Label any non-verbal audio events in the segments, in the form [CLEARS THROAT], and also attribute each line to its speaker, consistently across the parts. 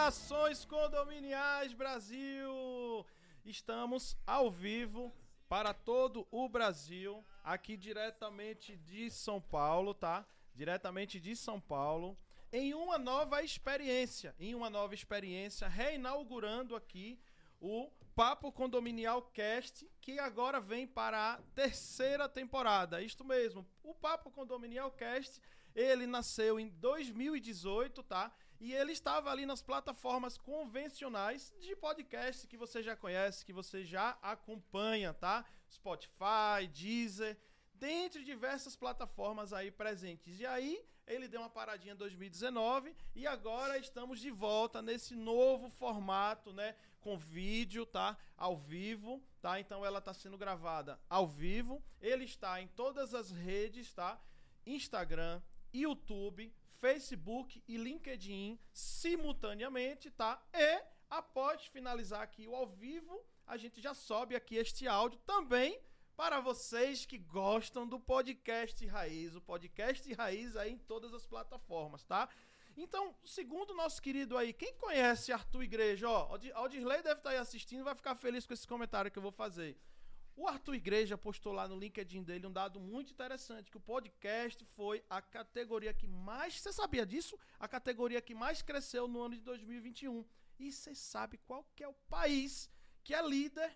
Speaker 1: Saudações condominiais Brasil! Estamos ao vivo para todo o Brasil, aqui diretamente de São Paulo, tá? Diretamente de São Paulo, em uma nova experiência, em uma nova experiência, reinaugurando aqui o Papo Condominial Cast, que agora vem para a terceira temporada. Isto mesmo, o Papo Condominial Cast, ele nasceu em 2018, tá? E ele estava ali nas plataformas convencionais de podcast que você já conhece, que você já acompanha, tá? Spotify, Deezer, dentre diversas plataformas aí presentes. E aí, ele deu uma paradinha em 2019 e agora estamos de volta nesse novo formato, né? Com vídeo, tá? Ao vivo, tá? Então ela está sendo gravada ao vivo. Ele está em todas as redes, tá? Instagram, YouTube, Facebook e LinkedIn simultaneamente, tá? E após finalizar aqui o ao vivo, a gente já sobe aqui este áudio também para vocês que gostam do podcast Raiz, o podcast Raiz aí em todas as plataformas, tá? Então, segundo o nosso querido aí, quem conhece Arthur Igreja, ó, Aldirley deve estar aí assistindo, vai ficar feliz com esse comentário que eu vou fazer. O Arthur Igreja postou lá no LinkedIn dele um dado muito interessante, que o podcast foi a categoria que mais, você sabia disso? A categoria que mais cresceu no ano de 2021. E você sabe qual que é o país que é líder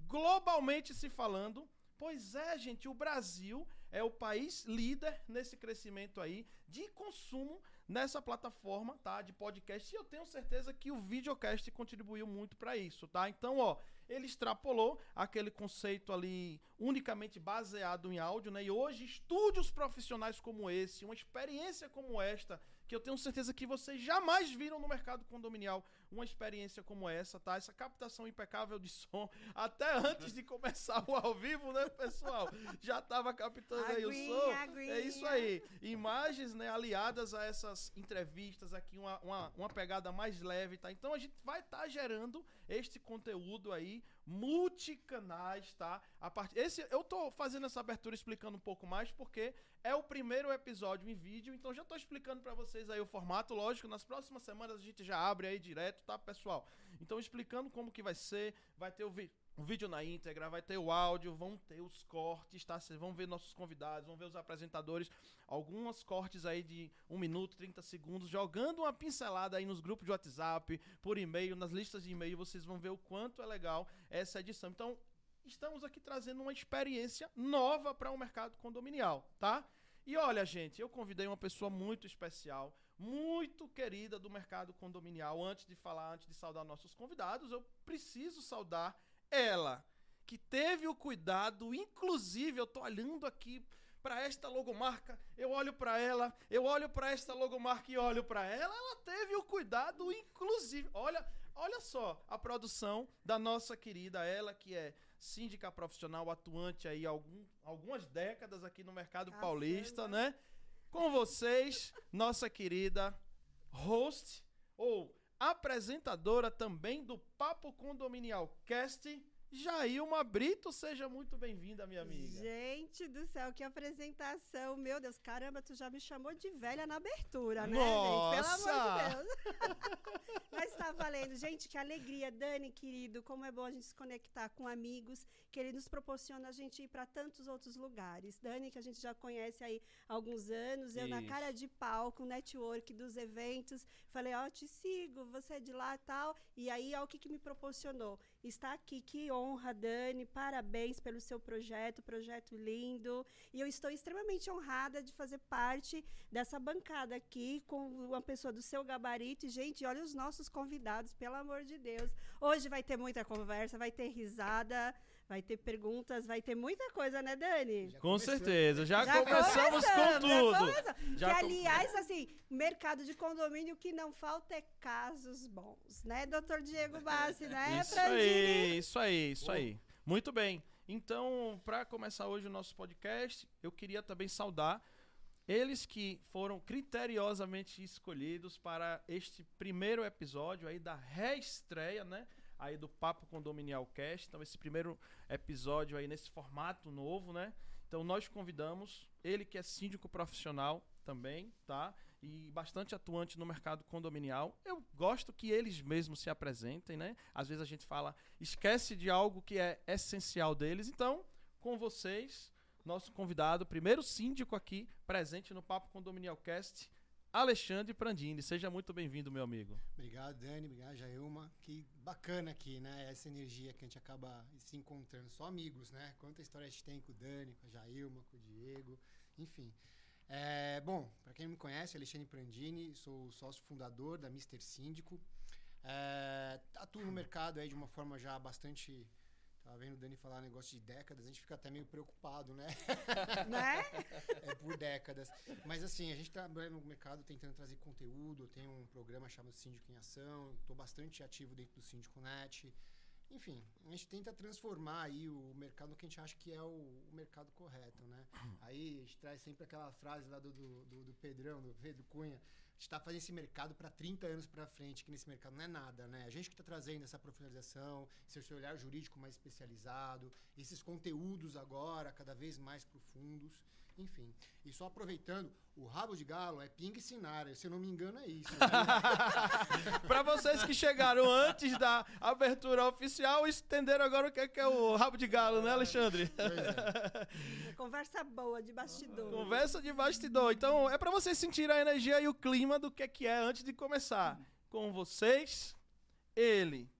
Speaker 1: globalmente se falando Pois é, gente, o Brasil é o país líder nesse crescimento aí de consumo nessa plataforma, tá? De podcast. E eu tenho certeza que o videocast contribuiu muito para isso, tá? Então, ó, ele extrapolou aquele conceito ali unicamente baseado em áudio, né? E hoje, estúdios profissionais como esse, uma experiência como esta, que eu tenho certeza que vocês jamais viram no mercado condominial uma experiência como essa, tá? Essa captação impecável de [LAUGHS] som, até antes de começar o ao vivo, né, pessoal? Já tava captando aí o som. É isso aí. Imagens, né, aliadas a essas entrevistas aqui, uma, uma, uma pegada mais leve, tá? Então a gente vai estar tá gerando este conteúdo aí, multicanais, tá? A part... Esse, eu tô fazendo essa abertura explicando um pouco mais, porque é o primeiro episódio em vídeo, então já tô explicando para vocês aí o formato, lógico, nas próximas semanas a gente já abre aí direto, tá, pessoal? Então explicando como que vai ser, vai ter o vídeo o vídeo na íntegra, vai ter o áudio, vão ter os cortes, tá? Vocês vão ver nossos convidados, vão ver os apresentadores, alguns cortes aí de 1 minuto, 30 segundos, jogando uma pincelada aí nos grupos de WhatsApp, por e-mail, nas listas de e-mail, vocês vão ver o quanto é legal essa edição. Então, estamos aqui trazendo uma experiência nova para o mercado condominial, tá? E olha, gente, eu convidei uma pessoa muito especial, muito querida do mercado condominial. Antes de falar, antes de saudar nossos convidados, eu preciso saudar ela, que teve o cuidado, inclusive, eu tô olhando aqui para esta logomarca, eu olho para ela, eu olho para esta logomarca e olho para ela, ela teve o cuidado, inclusive, olha, olha só a produção da nossa querida, ela que é síndica profissional atuante aí algum, algumas décadas aqui no mercado paulista, né? Com vocês, nossa querida host ou apresentadora também do Papo Condominial Cast, Jailma Brito, seja muito bem-vinda, minha amiga.
Speaker 2: Gente do céu, que apresentação. Meu Deus, caramba, tu já me chamou de velha na abertura, né,
Speaker 1: Nossa!
Speaker 2: gente? Pelo amor de Deus. [LAUGHS] Mas tá valendo. Gente, que alegria. Dani, querido, como é bom a gente se conectar com amigos, que ele nos proporciona a gente ir para tantos outros lugares. Dani, que a gente já conhece aí há alguns anos, eu Isso. na cara de pau, com o network dos eventos, falei, ó, oh, te sigo, você é de lá e tal. E aí, ó, o que, que me proporcionou? Está aqui, que honra Dani. Parabéns pelo seu projeto, projeto lindo. E eu estou extremamente honrada de fazer parte dessa bancada aqui com uma pessoa do seu gabarito. E, gente, olha os nossos convidados, pelo amor de Deus. Hoje vai ter muita conversa, vai ter risada, vai ter perguntas, vai ter muita coisa, né, Dani?
Speaker 1: Já com certeza. Já, já começamos, com tudo.
Speaker 2: Já que, aliás, assim, mercado de condomínio que não falta é casos bons, né, doutor Diego Bassi, né, [LAUGHS]
Speaker 1: Isso aí, isso aí isso aí. Muito bem. Então, para começar hoje o nosso podcast, eu queria também saudar eles que foram criteriosamente escolhidos para este primeiro episódio aí da reestreia, né? Aí do Papo Condominial Cast. Então, esse primeiro episódio aí nesse formato novo, né? Então, nós convidamos ele que é síndico profissional, também, tá? E bastante atuante no mercado condominial. Eu gosto que eles mesmos se apresentem, né? Às vezes a gente fala, esquece de algo que é essencial deles. Então, com vocês, nosso convidado, primeiro síndico aqui, presente no Papo Condominial Cast, Alexandre Prandini. Seja muito bem-vindo, meu amigo.
Speaker 3: Obrigado, Dani. Obrigado, Jailma. Que bacana aqui, né? Essa energia que a gente acaba se encontrando. Só amigos, né? Quanta história a gente tem com o Dani, com a Jailma, com o Diego, enfim. É, bom, para quem não me conhece, Alexandre Prandini, sou sócio fundador da Mister Síndico. É, atuo no mercado aí de uma forma já bastante Tava vendo o Dani falar negócio de décadas, a gente fica até meio preocupado, né? [LAUGHS]
Speaker 2: Né? [LAUGHS]
Speaker 3: é por décadas. Mas assim, a gente tá no mercado tentando trazer conteúdo. Eu tenho um programa chamado Síndico em Ação. Estou bastante ativo dentro do Síndico Net. Enfim, a gente tenta transformar aí o mercado no que a gente acha que é o, o mercado correto, né? Aí a gente traz sempre aquela frase lá do, do, do, do Pedrão, do Pedro Cunha, está fazendo esse mercado para 30 anos para frente, que nesse mercado não é nada, né? A gente que está trazendo essa profissionalização, esse olhar jurídico mais especializado, esses conteúdos agora cada vez mais profundos, enfim. E só aproveitando, o rabo de galo é ping e sinara, se eu não me engano é isso. Né? [LAUGHS]
Speaker 1: para vocês que chegaram antes da abertura oficial, entenderam agora o que é, que é o rabo de galo, né, Alexandre? Pois
Speaker 2: é. Conversa boa de bastidor.
Speaker 1: Conversa de bastidor. Então, é para vocês sentirem a energia e o clima do que é que é antes de começar. Com vocês, ele,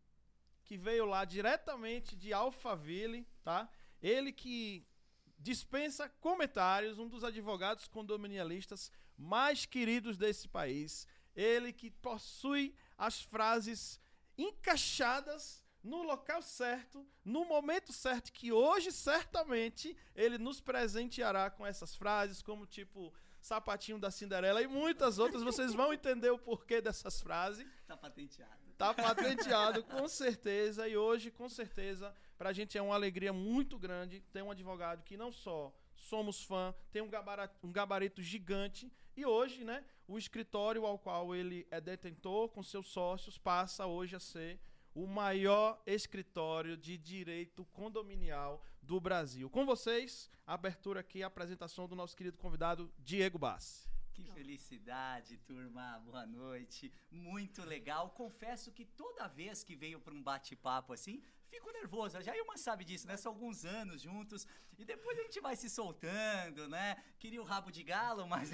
Speaker 1: que veio lá diretamente de Alphaville, tá? Ele que dispensa comentários, um dos advogados condominialistas mais queridos desse país. Ele que possui as frases encaixadas no local certo, no momento certo, que hoje certamente ele nos presenteará com essas frases, como tipo sapatinho da Cinderela e muitas outras. Vocês vão entender o porquê dessas frases.
Speaker 4: Tá patenteado.
Speaker 1: Tá patenteado, com certeza. E hoje, com certeza, para a gente é uma alegria muito grande ter um advogado que não só somos fã, tem um gabarito, um gabarito gigante e hoje, né, o escritório ao qual ele é detentor com seus sócios passa hoje a ser o maior escritório de direito condominial do Brasil. Com vocês, a abertura aqui, a apresentação do nosso querido convidado Diego Bassi.
Speaker 4: Que felicidade, turma. Boa noite. Muito legal. Confesso que toda vez que venho para um bate-papo assim, fico nervoso. A Jailma sabe disso, né? São alguns anos juntos. E depois a gente vai se soltando, né? Queria o rabo de galo, mas.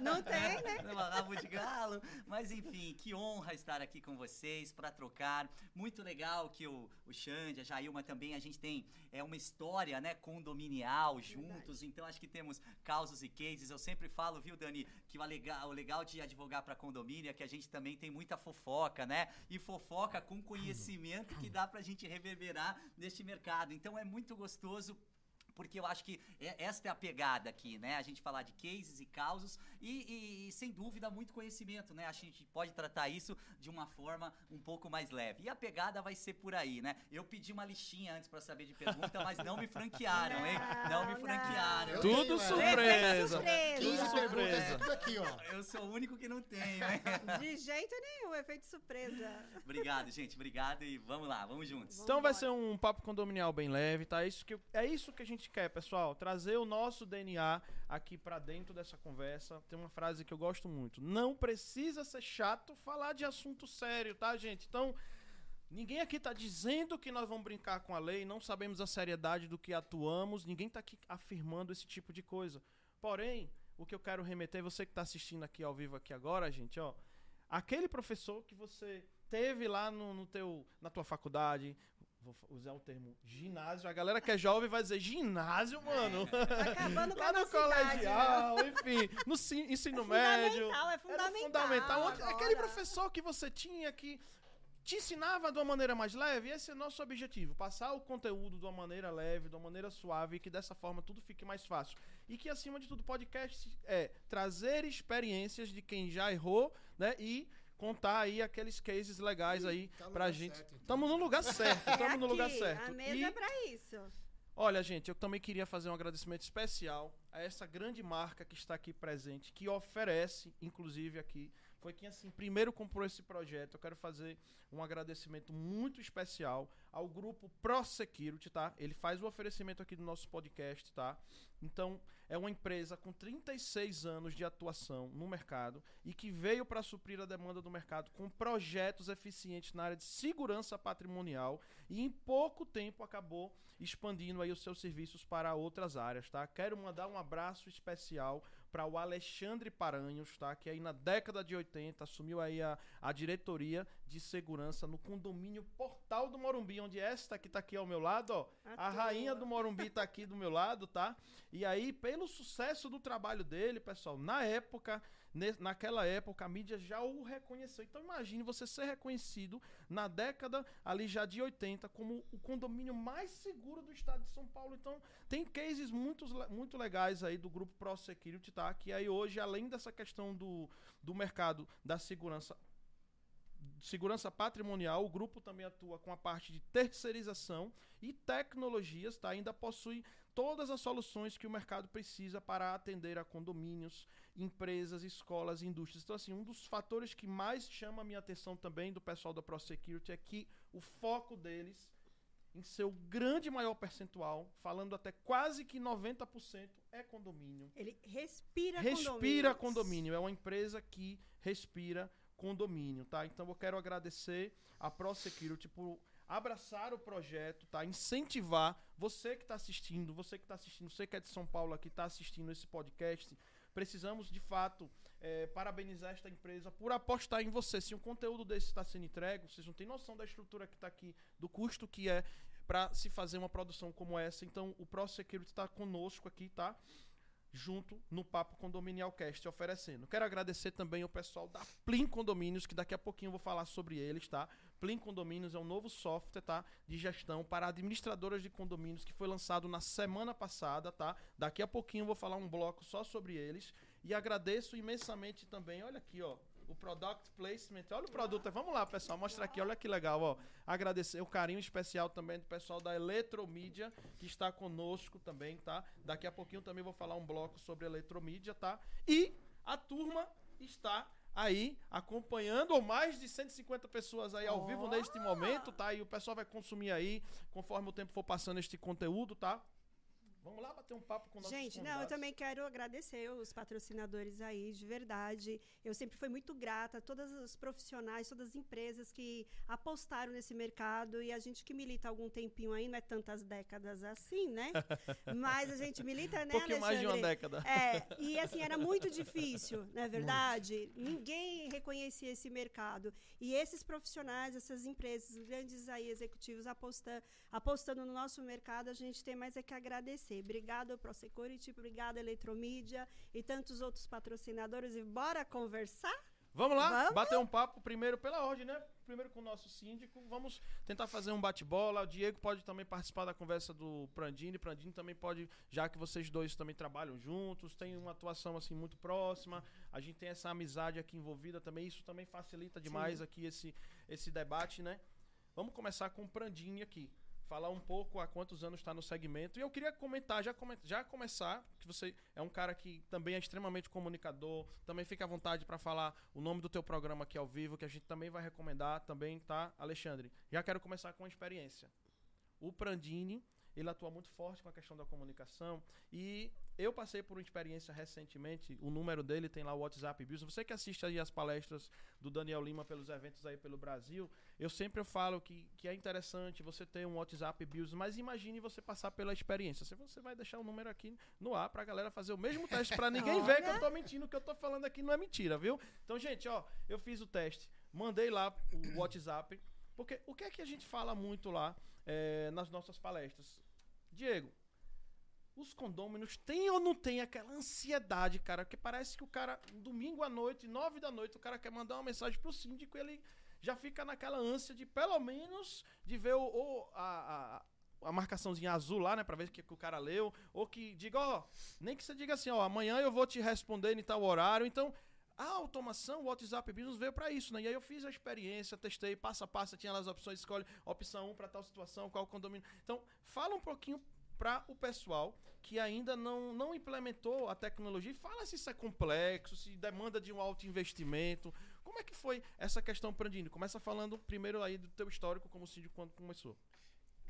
Speaker 2: Não [LAUGHS] tem, né?
Speaker 4: Não, rabo de galo. Mas enfim, que honra estar aqui com vocês para trocar. Muito legal que o, o Xande, a Jailma também, a gente tem é, uma história, né? Condominial juntos. Verdade. Então acho que temos causos e cases. Eu sempre falo, viu, Dani, que o legal, o legal de advogar para condomínio é que a gente também tem muita fofoca, né? E fofoca com conhecimento que dá dá pra gente reverberar neste mercado. Então é muito gostoso peso porque eu acho que é, esta é a pegada aqui, né? A gente falar de cases e causos e, e, e, sem dúvida, muito conhecimento, né? Acho que a gente pode tratar isso de uma forma um pouco mais leve. E a pegada vai ser por aí, né? Eu pedi uma listinha antes para saber de pergunta, mas não me franquearam, hein? Não me franquearam.
Speaker 1: Tudo surpresa.
Speaker 3: Tudo surpresa. Tudo aqui, ó.
Speaker 4: Eu sou o único que não tenho, hein?
Speaker 2: De jeito nenhum, efeito surpresa.
Speaker 4: Obrigado, gente. Obrigado e vamos lá, vamos juntos.
Speaker 1: Vamos então vai ser um papo condominial bem leve, tá? Isso que, é isso que a gente quer, pessoal. Trazer o nosso DNA aqui para dentro dessa conversa. Tem uma frase que eu gosto muito. Não precisa ser chato falar de assunto sério, tá, gente? Então, ninguém aqui está dizendo que nós vamos brincar com a lei, não sabemos a seriedade do que atuamos, ninguém está aqui afirmando esse tipo de coisa. Porém, o que eu quero remeter, você que está assistindo aqui ao vivo aqui agora, gente, ó, aquele professor que você teve lá no, no teu, na tua faculdade, vou usar o termo ginásio. A galera que é jovem vai dizer ginásio, mano.
Speaker 2: É, acabando com Lá
Speaker 1: no colegial, né? enfim, no ensino
Speaker 2: é
Speaker 1: médio.
Speaker 2: É fundamental, é fundamental.
Speaker 1: Agora. Aquele professor que você tinha que te ensinava de uma maneira mais leve, esse é o nosso objetivo, passar o conteúdo de uma maneira leve, de uma maneira suave, e que dessa forma tudo fique mais fácil. E que acima de tudo, podcast é trazer experiências de quem já errou, né, e contar aí aqueles cases legais aí tá pra gente. Certo, então. Tamo no lugar [LAUGHS] certo, tamo no lugar certo.
Speaker 2: A mesa e, é pra isso.
Speaker 1: Olha, gente, eu também queria fazer um agradecimento especial a essa grande marca que está aqui presente, que oferece, inclusive aqui, foi quem assim primeiro comprou esse projeto. Eu quero fazer um agradecimento muito especial ao grupo Pro Security, tá? Ele faz o oferecimento aqui do nosso podcast, tá? Então, é uma empresa com 36 anos de atuação no mercado e que veio para suprir a demanda do mercado com projetos eficientes na área de segurança patrimonial e em pouco tempo acabou expandindo aí os seus serviços para outras áreas, tá? Quero mandar um abraço especial para o Alexandre Paranhos, tá? Que aí na década de 80 assumiu aí a, a diretoria de segurança no condomínio Portal do Morumbi, onde esta que tá aqui ao meu lado, ó, a rainha do Morumbi tá aqui do meu lado, tá? E aí, pelo sucesso do trabalho dele, pessoal, na época, naquela época, a mídia já o reconheceu. Então imagine você ser reconhecido na década ali já de 80 como o condomínio mais seguro do estado de São Paulo. Então tem cases muito, muito legais aí do grupo Pro Security, tá? Que aí hoje, além dessa questão do, do mercado da segurança segurança patrimonial, o grupo também atua com a parte de terceirização e tecnologias, tá? Ainda possui todas as soluções que o mercado precisa para atender a condomínios, empresas, escolas, indústrias. Então, assim, um dos fatores que mais chama a minha atenção também do pessoal da ProSecurity é que o foco deles, em seu grande maior percentual, falando até quase que 90%, é condomínio.
Speaker 2: Ele respira
Speaker 1: Respira condomínio. É uma empresa que respira condomínio, tá? Então eu quero agradecer a ProSecurity por abraçar o projeto, tá? Incentivar você que está assistindo, você que está assistindo, você que é de São Paulo aqui está assistindo esse podcast. Precisamos de fato é, parabenizar esta empresa por apostar em você. Se um conteúdo desse está sendo entregue, vocês não têm noção da estrutura que está aqui, do custo que é para se fazer uma produção como essa. Então, o ProSecurity está conosco aqui, tá? junto no Papo Condominial Cast oferecendo. Quero agradecer também o pessoal da Plim Condomínios, que daqui a pouquinho eu vou falar sobre eles, tá? Plim Condomínios é um novo software, tá? De gestão para administradoras de condomínios que foi lançado na semana passada, tá? Daqui a pouquinho eu vou falar um bloco só sobre eles. E agradeço imensamente também, olha aqui, ó, o product placement. Olha o produto. Vamos lá, pessoal, mostrar aqui. Olha que legal, ó. Agradecer o carinho especial também do pessoal da Eletromídia que está conosco também, tá? Daqui a pouquinho também vou falar um bloco sobre Eletromídia, tá? E a turma está aí acompanhando ou mais de 150 pessoas aí ao oh. vivo neste momento, tá? E o pessoal vai consumir aí conforme o tempo for passando este conteúdo, tá? Vamos lá bater um papo com nossos
Speaker 2: Gente, convidados. não, eu também quero agradecer os patrocinadores aí, de verdade. Eu sempre fui muito grata a todos os profissionais, todas as empresas que apostaram nesse mercado e a gente que milita há algum tempinho aí, não é tantas décadas assim, né? [LAUGHS] Mas a gente milita, né,
Speaker 1: um pouquinho mais de uma década.
Speaker 2: É, e assim, era muito difícil, não é verdade? Muito. Ninguém reconhecia esse mercado. E esses profissionais, essas empresas, grandes aí executivos apostando, apostando no nosso mercado, a gente tem mais é que agradecer. Obrigado, ProSecurity, obrigado, Eletromídia e tantos outros patrocinadores. E bora conversar?
Speaker 1: Vamos lá, Vamos? bater um papo primeiro pela ordem, né? Primeiro com o nosso síndico. Vamos tentar fazer um bate-bola. O Diego pode também participar da conversa do Prandini. Prandini também pode, já que vocês dois também trabalham juntos, tem uma atuação assim muito próxima. A gente tem essa amizade aqui envolvida também. Isso também facilita demais Sim. aqui esse, esse debate, né? Vamos começar com o Prandini aqui falar um pouco há quantos anos está no segmento. E eu queria comentar, já, come, já começar, que você é um cara que também é extremamente comunicador, também fica à vontade para falar o nome do teu programa aqui ao vivo, que a gente também vai recomendar também, tá, Alexandre? Já quero começar com a experiência. O Prandini, ele atua muito forte com a questão da comunicação e eu passei por uma experiência recentemente, o número dele tem lá o WhatsApp Business. Você que assiste aí as palestras do Daniel Lima pelos eventos aí pelo Brasil, eu sempre falo que, que é interessante você ter um WhatsApp Business, mas imagine você passar pela experiência. Você, você vai deixar o número aqui no ar pra galera fazer o mesmo teste para ninguém [LAUGHS] ver que eu tô mentindo, o que eu tô falando aqui não é mentira, viu? Então, gente, ó, eu fiz o teste, mandei lá o WhatsApp, porque o que é que a gente fala muito lá é, nas nossas palestras? Diego, os condôminos têm ou não têm aquela ansiedade, cara? Que parece que o cara, domingo à noite, nove da noite, o cara quer mandar uma mensagem pro síndico e ele já fica naquela ânsia de, pelo menos, de ver o, o a, a, a, marcaçãozinha azul lá, né? Pra ver que, que o cara leu. Ou que diga, ó, nem que você diga assim, ó, amanhã eu vou te responder em tal horário. Então, a automação, o WhatsApp Business veio para isso, né? E aí eu fiz a experiência, testei passo a passo, tinha lá as opções, escolhe opção 1 para tal situação, qual condomínio. Então, fala um pouquinho para o pessoal que ainda não, não implementou a tecnologia. Fala se isso é complexo, se demanda de um alto investimento. Como é que foi essa questão, Prandini? Começa falando primeiro aí do teu histórico como síndico quando começou.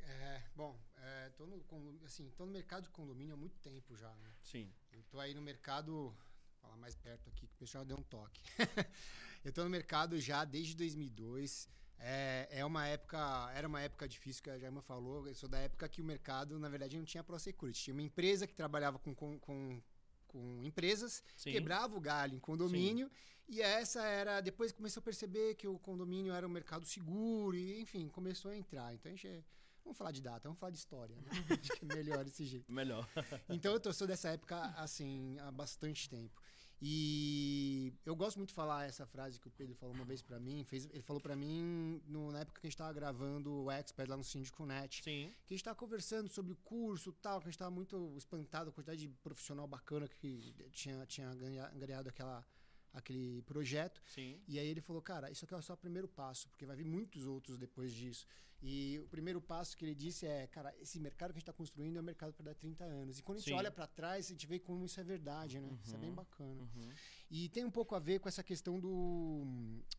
Speaker 3: É, bom, é, tô, no, com- assim, tô no mercado de condomínio há muito tempo já, né?
Speaker 1: Sim.
Speaker 3: Eu tô aí no mercado, falar mais perto aqui que o pessoal deu um toque. [LAUGHS] eu tô no mercado já desde 2002. É, é uma época, era uma época difícil que a Jaima falou. Eu sou da época que o mercado, na verdade, não tinha Prosecurity. Tinha uma empresa que trabalhava com, com, com, com empresas,
Speaker 1: Sim.
Speaker 3: quebrava o galho em condomínio. E essa era. Depois começou a perceber que o condomínio era um mercado seguro, e enfim, começou a entrar. Então a gente. Vamos falar de data, vamos falar de história. Né? [LAUGHS] Acho que é melhor desse jeito.
Speaker 1: Melhor.
Speaker 3: Então eu tô, sou dessa época, assim, há bastante tempo. E eu gosto muito de falar essa frase que o Pedro falou uma vez pra mim. Fez, ele falou pra mim no- na época que a gente tava gravando o Expert lá no Síndico Net.
Speaker 1: Sim.
Speaker 3: Que a gente tava conversando sobre o curso e tal, que a gente tava muito espantado com a quantidade de profissional bacana que tinha, tinha ganha- ganhado aquela, aquele projeto.
Speaker 1: Sim.
Speaker 3: E aí ele falou, cara, isso aqui é só o primeiro passo, porque vai vir muitos outros depois disso. E o primeiro passo que ele disse é, cara, esse mercado que a gente está construindo é um mercado para dar 30 anos. E quando a gente
Speaker 1: Sim.
Speaker 3: olha para trás, a gente vê como isso é verdade, né? Isso é bem
Speaker 1: Uhum.
Speaker 3: bacana.
Speaker 1: Uhum.
Speaker 3: E tem um pouco a ver com essa questão do.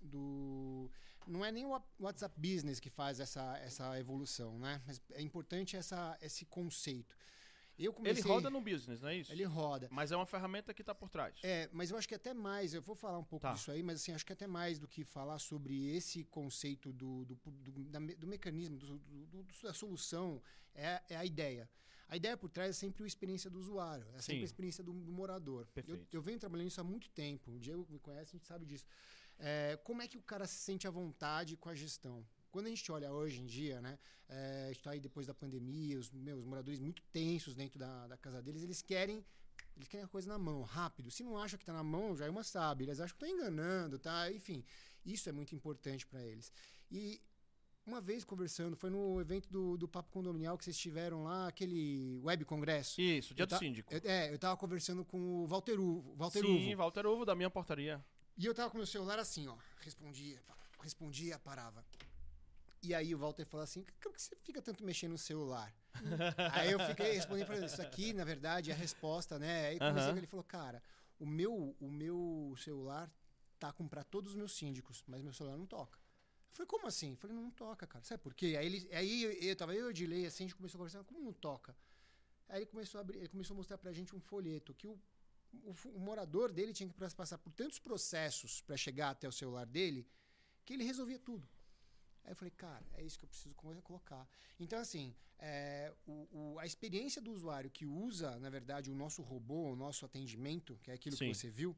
Speaker 3: do não é nem o Wha- WhatsApp Business que faz essa, essa evolução, né? Mas é importante essa, esse conceito. Eu comecei,
Speaker 1: Ele roda no business, não é isso?
Speaker 3: Ele roda.
Speaker 1: Mas é uma ferramenta que tá por trás.
Speaker 3: É, mas eu acho que até mais, eu vou falar um pouco
Speaker 1: Tá.
Speaker 3: disso aí, mas assim, acho que até mais do que falar sobre esse conceito do, do, do, da do mecanismo, do, do- da solução, é, é a ideia. A ideia por trás é sempre a experiência do usuário, é sempre
Speaker 1: Sim.
Speaker 3: a experiência do, do morador. Eu,
Speaker 1: Perfeito.
Speaker 3: eu venho trabalhando isso há muito tempo, o Diego me conhece, a gente sabe disso. É, como é que o cara se sente à vontade com a gestão? Quando a gente olha hoje em dia, né, é, a gente está aí depois da pandemia, os meus moradores muito tensos dentro da, da casa deles, eles querem eles querem a coisa na mão, rápido. Se não acha que está na mão, já é uma sabe. Eles acham que estão enganando, tá? Enfim, isso é muito importante para eles. E uma vez conversando, foi no evento do, do Papo Condominial que vocês tiveram lá, aquele web congresso.
Speaker 1: Isso, dia
Speaker 3: Eu
Speaker 1: do
Speaker 3: ta-
Speaker 1: síndico.
Speaker 3: Eu- é, eu tava conversando com o Walter Uvo. Walter
Speaker 1: Sim,
Speaker 3: Uvo.
Speaker 1: Walter Uvo, da minha portaria.
Speaker 3: E eu tava com meu celular assim, ó. Respondia, respondia, parava. E aí o Walter falou assim: por que você fica tanto mexendo no celular? [LAUGHS] aí eu fiquei respondendo falando, isso aqui, na verdade, é a resposta, né? Aí comecei com ele falou, cara, o meu, o meu celular tá com pra todos os meus síndicos, mas meu celular não toca. Eu falei, como assim? Eu falei, não, não toca, cara. Sabe por quê? Aí ele, aí eu, eu tava eu e o assim, a gente começou a conversar, como não toca? Aí ele começou a abrir, ele começou a mostrar pra gente um folheto que o, o, o morador dele tinha que passar por tantos processos para chegar até o celular dele que ele resolvia tudo. Aí eu falei, cara, é isso que eu preciso co- colocar. Então, assim, é, o- o- a experiência do usuário que usa, na verdade, o nosso robô, o nosso atendimento, que é aquilo
Speaker 1: Sim.
Speaker 3: que você viu,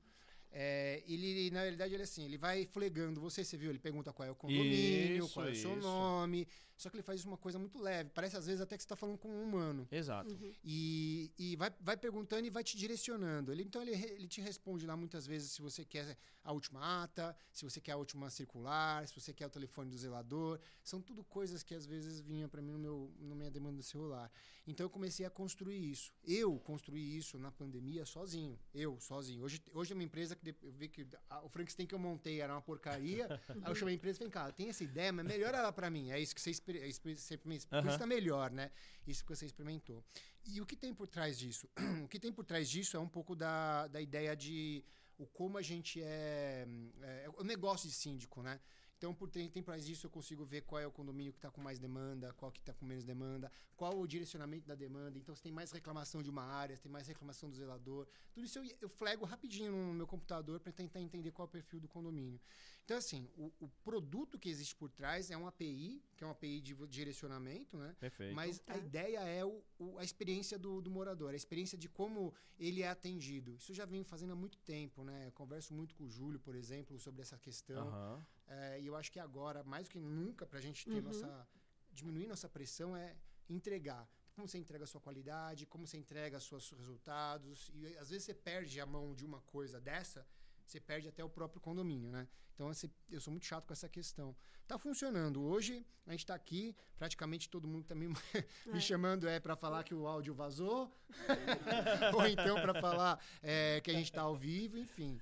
Speaker 3: é, ele, na realidade, ele é assim, ele vai flegando você, você viu, ele pergunta qual é o condomínio,
Speaker 1: Isso,
Speaker 3: qual é o seu
Speaker 1: isso.
Speaker 3: nome, só que ele faz isso uma coisa muito leve, parece às vezes até que você está falando com um humano.
Speaker 1: Exato.
Speaker 3: E, e vai, vai perguntando e vai te direcionando. Ele, então ele, ele te responde lá muitas vezes se você quer a última ata, se você quer a última circular, se você quer o telefone do zelador. São tudo coisas que às vezes vinham para mim no meu, na minha demanda do celular. Então eu comecei a construir isso. Eu construí isso na pandemia sozinho. Eu, sozinho. Hoje, hoje é uma empresa que eu vi que a- o Frankenstein que eu montei era uma porcaria. [LAUGHS] aí eu chamei a empresa e falei, cara, tem essa ideia, mas melhora ela para mim. É isso que você é exper- você- por isso
Speaker 1: Aham.
Speaker 3: tá melhor, né? Isso que você experimentou. E o que tem por trás disso? [CLEARS THROAT] o que tem por trás disso é um pouco da, da ideia de o como a gente é, é o negócio de síndico, né? Então, por tem, tem por trás disso, eu consigo ver qual é o condomínio que está com mais demanda, qual que está com menos demanda, qual o direcionamento da demanda. Então, se tem mais reclamação de uma área, se tem mais reclamação do zelador. Tudo isso eu, eu flego rapidinho no meu computador para tentar entender qual é o perfil do condomínio. Então, assim, o, o produto que existe por trás é um API, que é um API de direcionamento, né?
Speaker 1: Perfeito.
Speaker 3: Mas
Speaker 2: Tá.
Speaker 3: a ideia é o, o- a experiência do, do morador, a experiência de como ele é atendido. Isso eu já venho fazendo há muito tempo, né? Eu converso muito com o Júlio, por exemplo, sobre essa questão.
Speaker 1: Aham.
Speaker 3: É, e eu acho que agora, mais do que nunca, para a gente ter
Speaker 2: Uhum.
Speaker 3: nossa. diminuir nossa pressão, é entregar. Como você entrega a sua qualidade, como você entrega os seus resultados. E às vezes você perde a mão de uma coisa dessa, você perde até o próprio condomínio, né? Então assim, eu sou muito chato com essa questão. Tá funcionando. Hoje a gente está aqui, praticamente todo mundo tá me, [LAUGHS] me chamando é para falar que o áudio vazou, [LAUGHS] ou então para falar é, que a gente está ao vivo, enfim.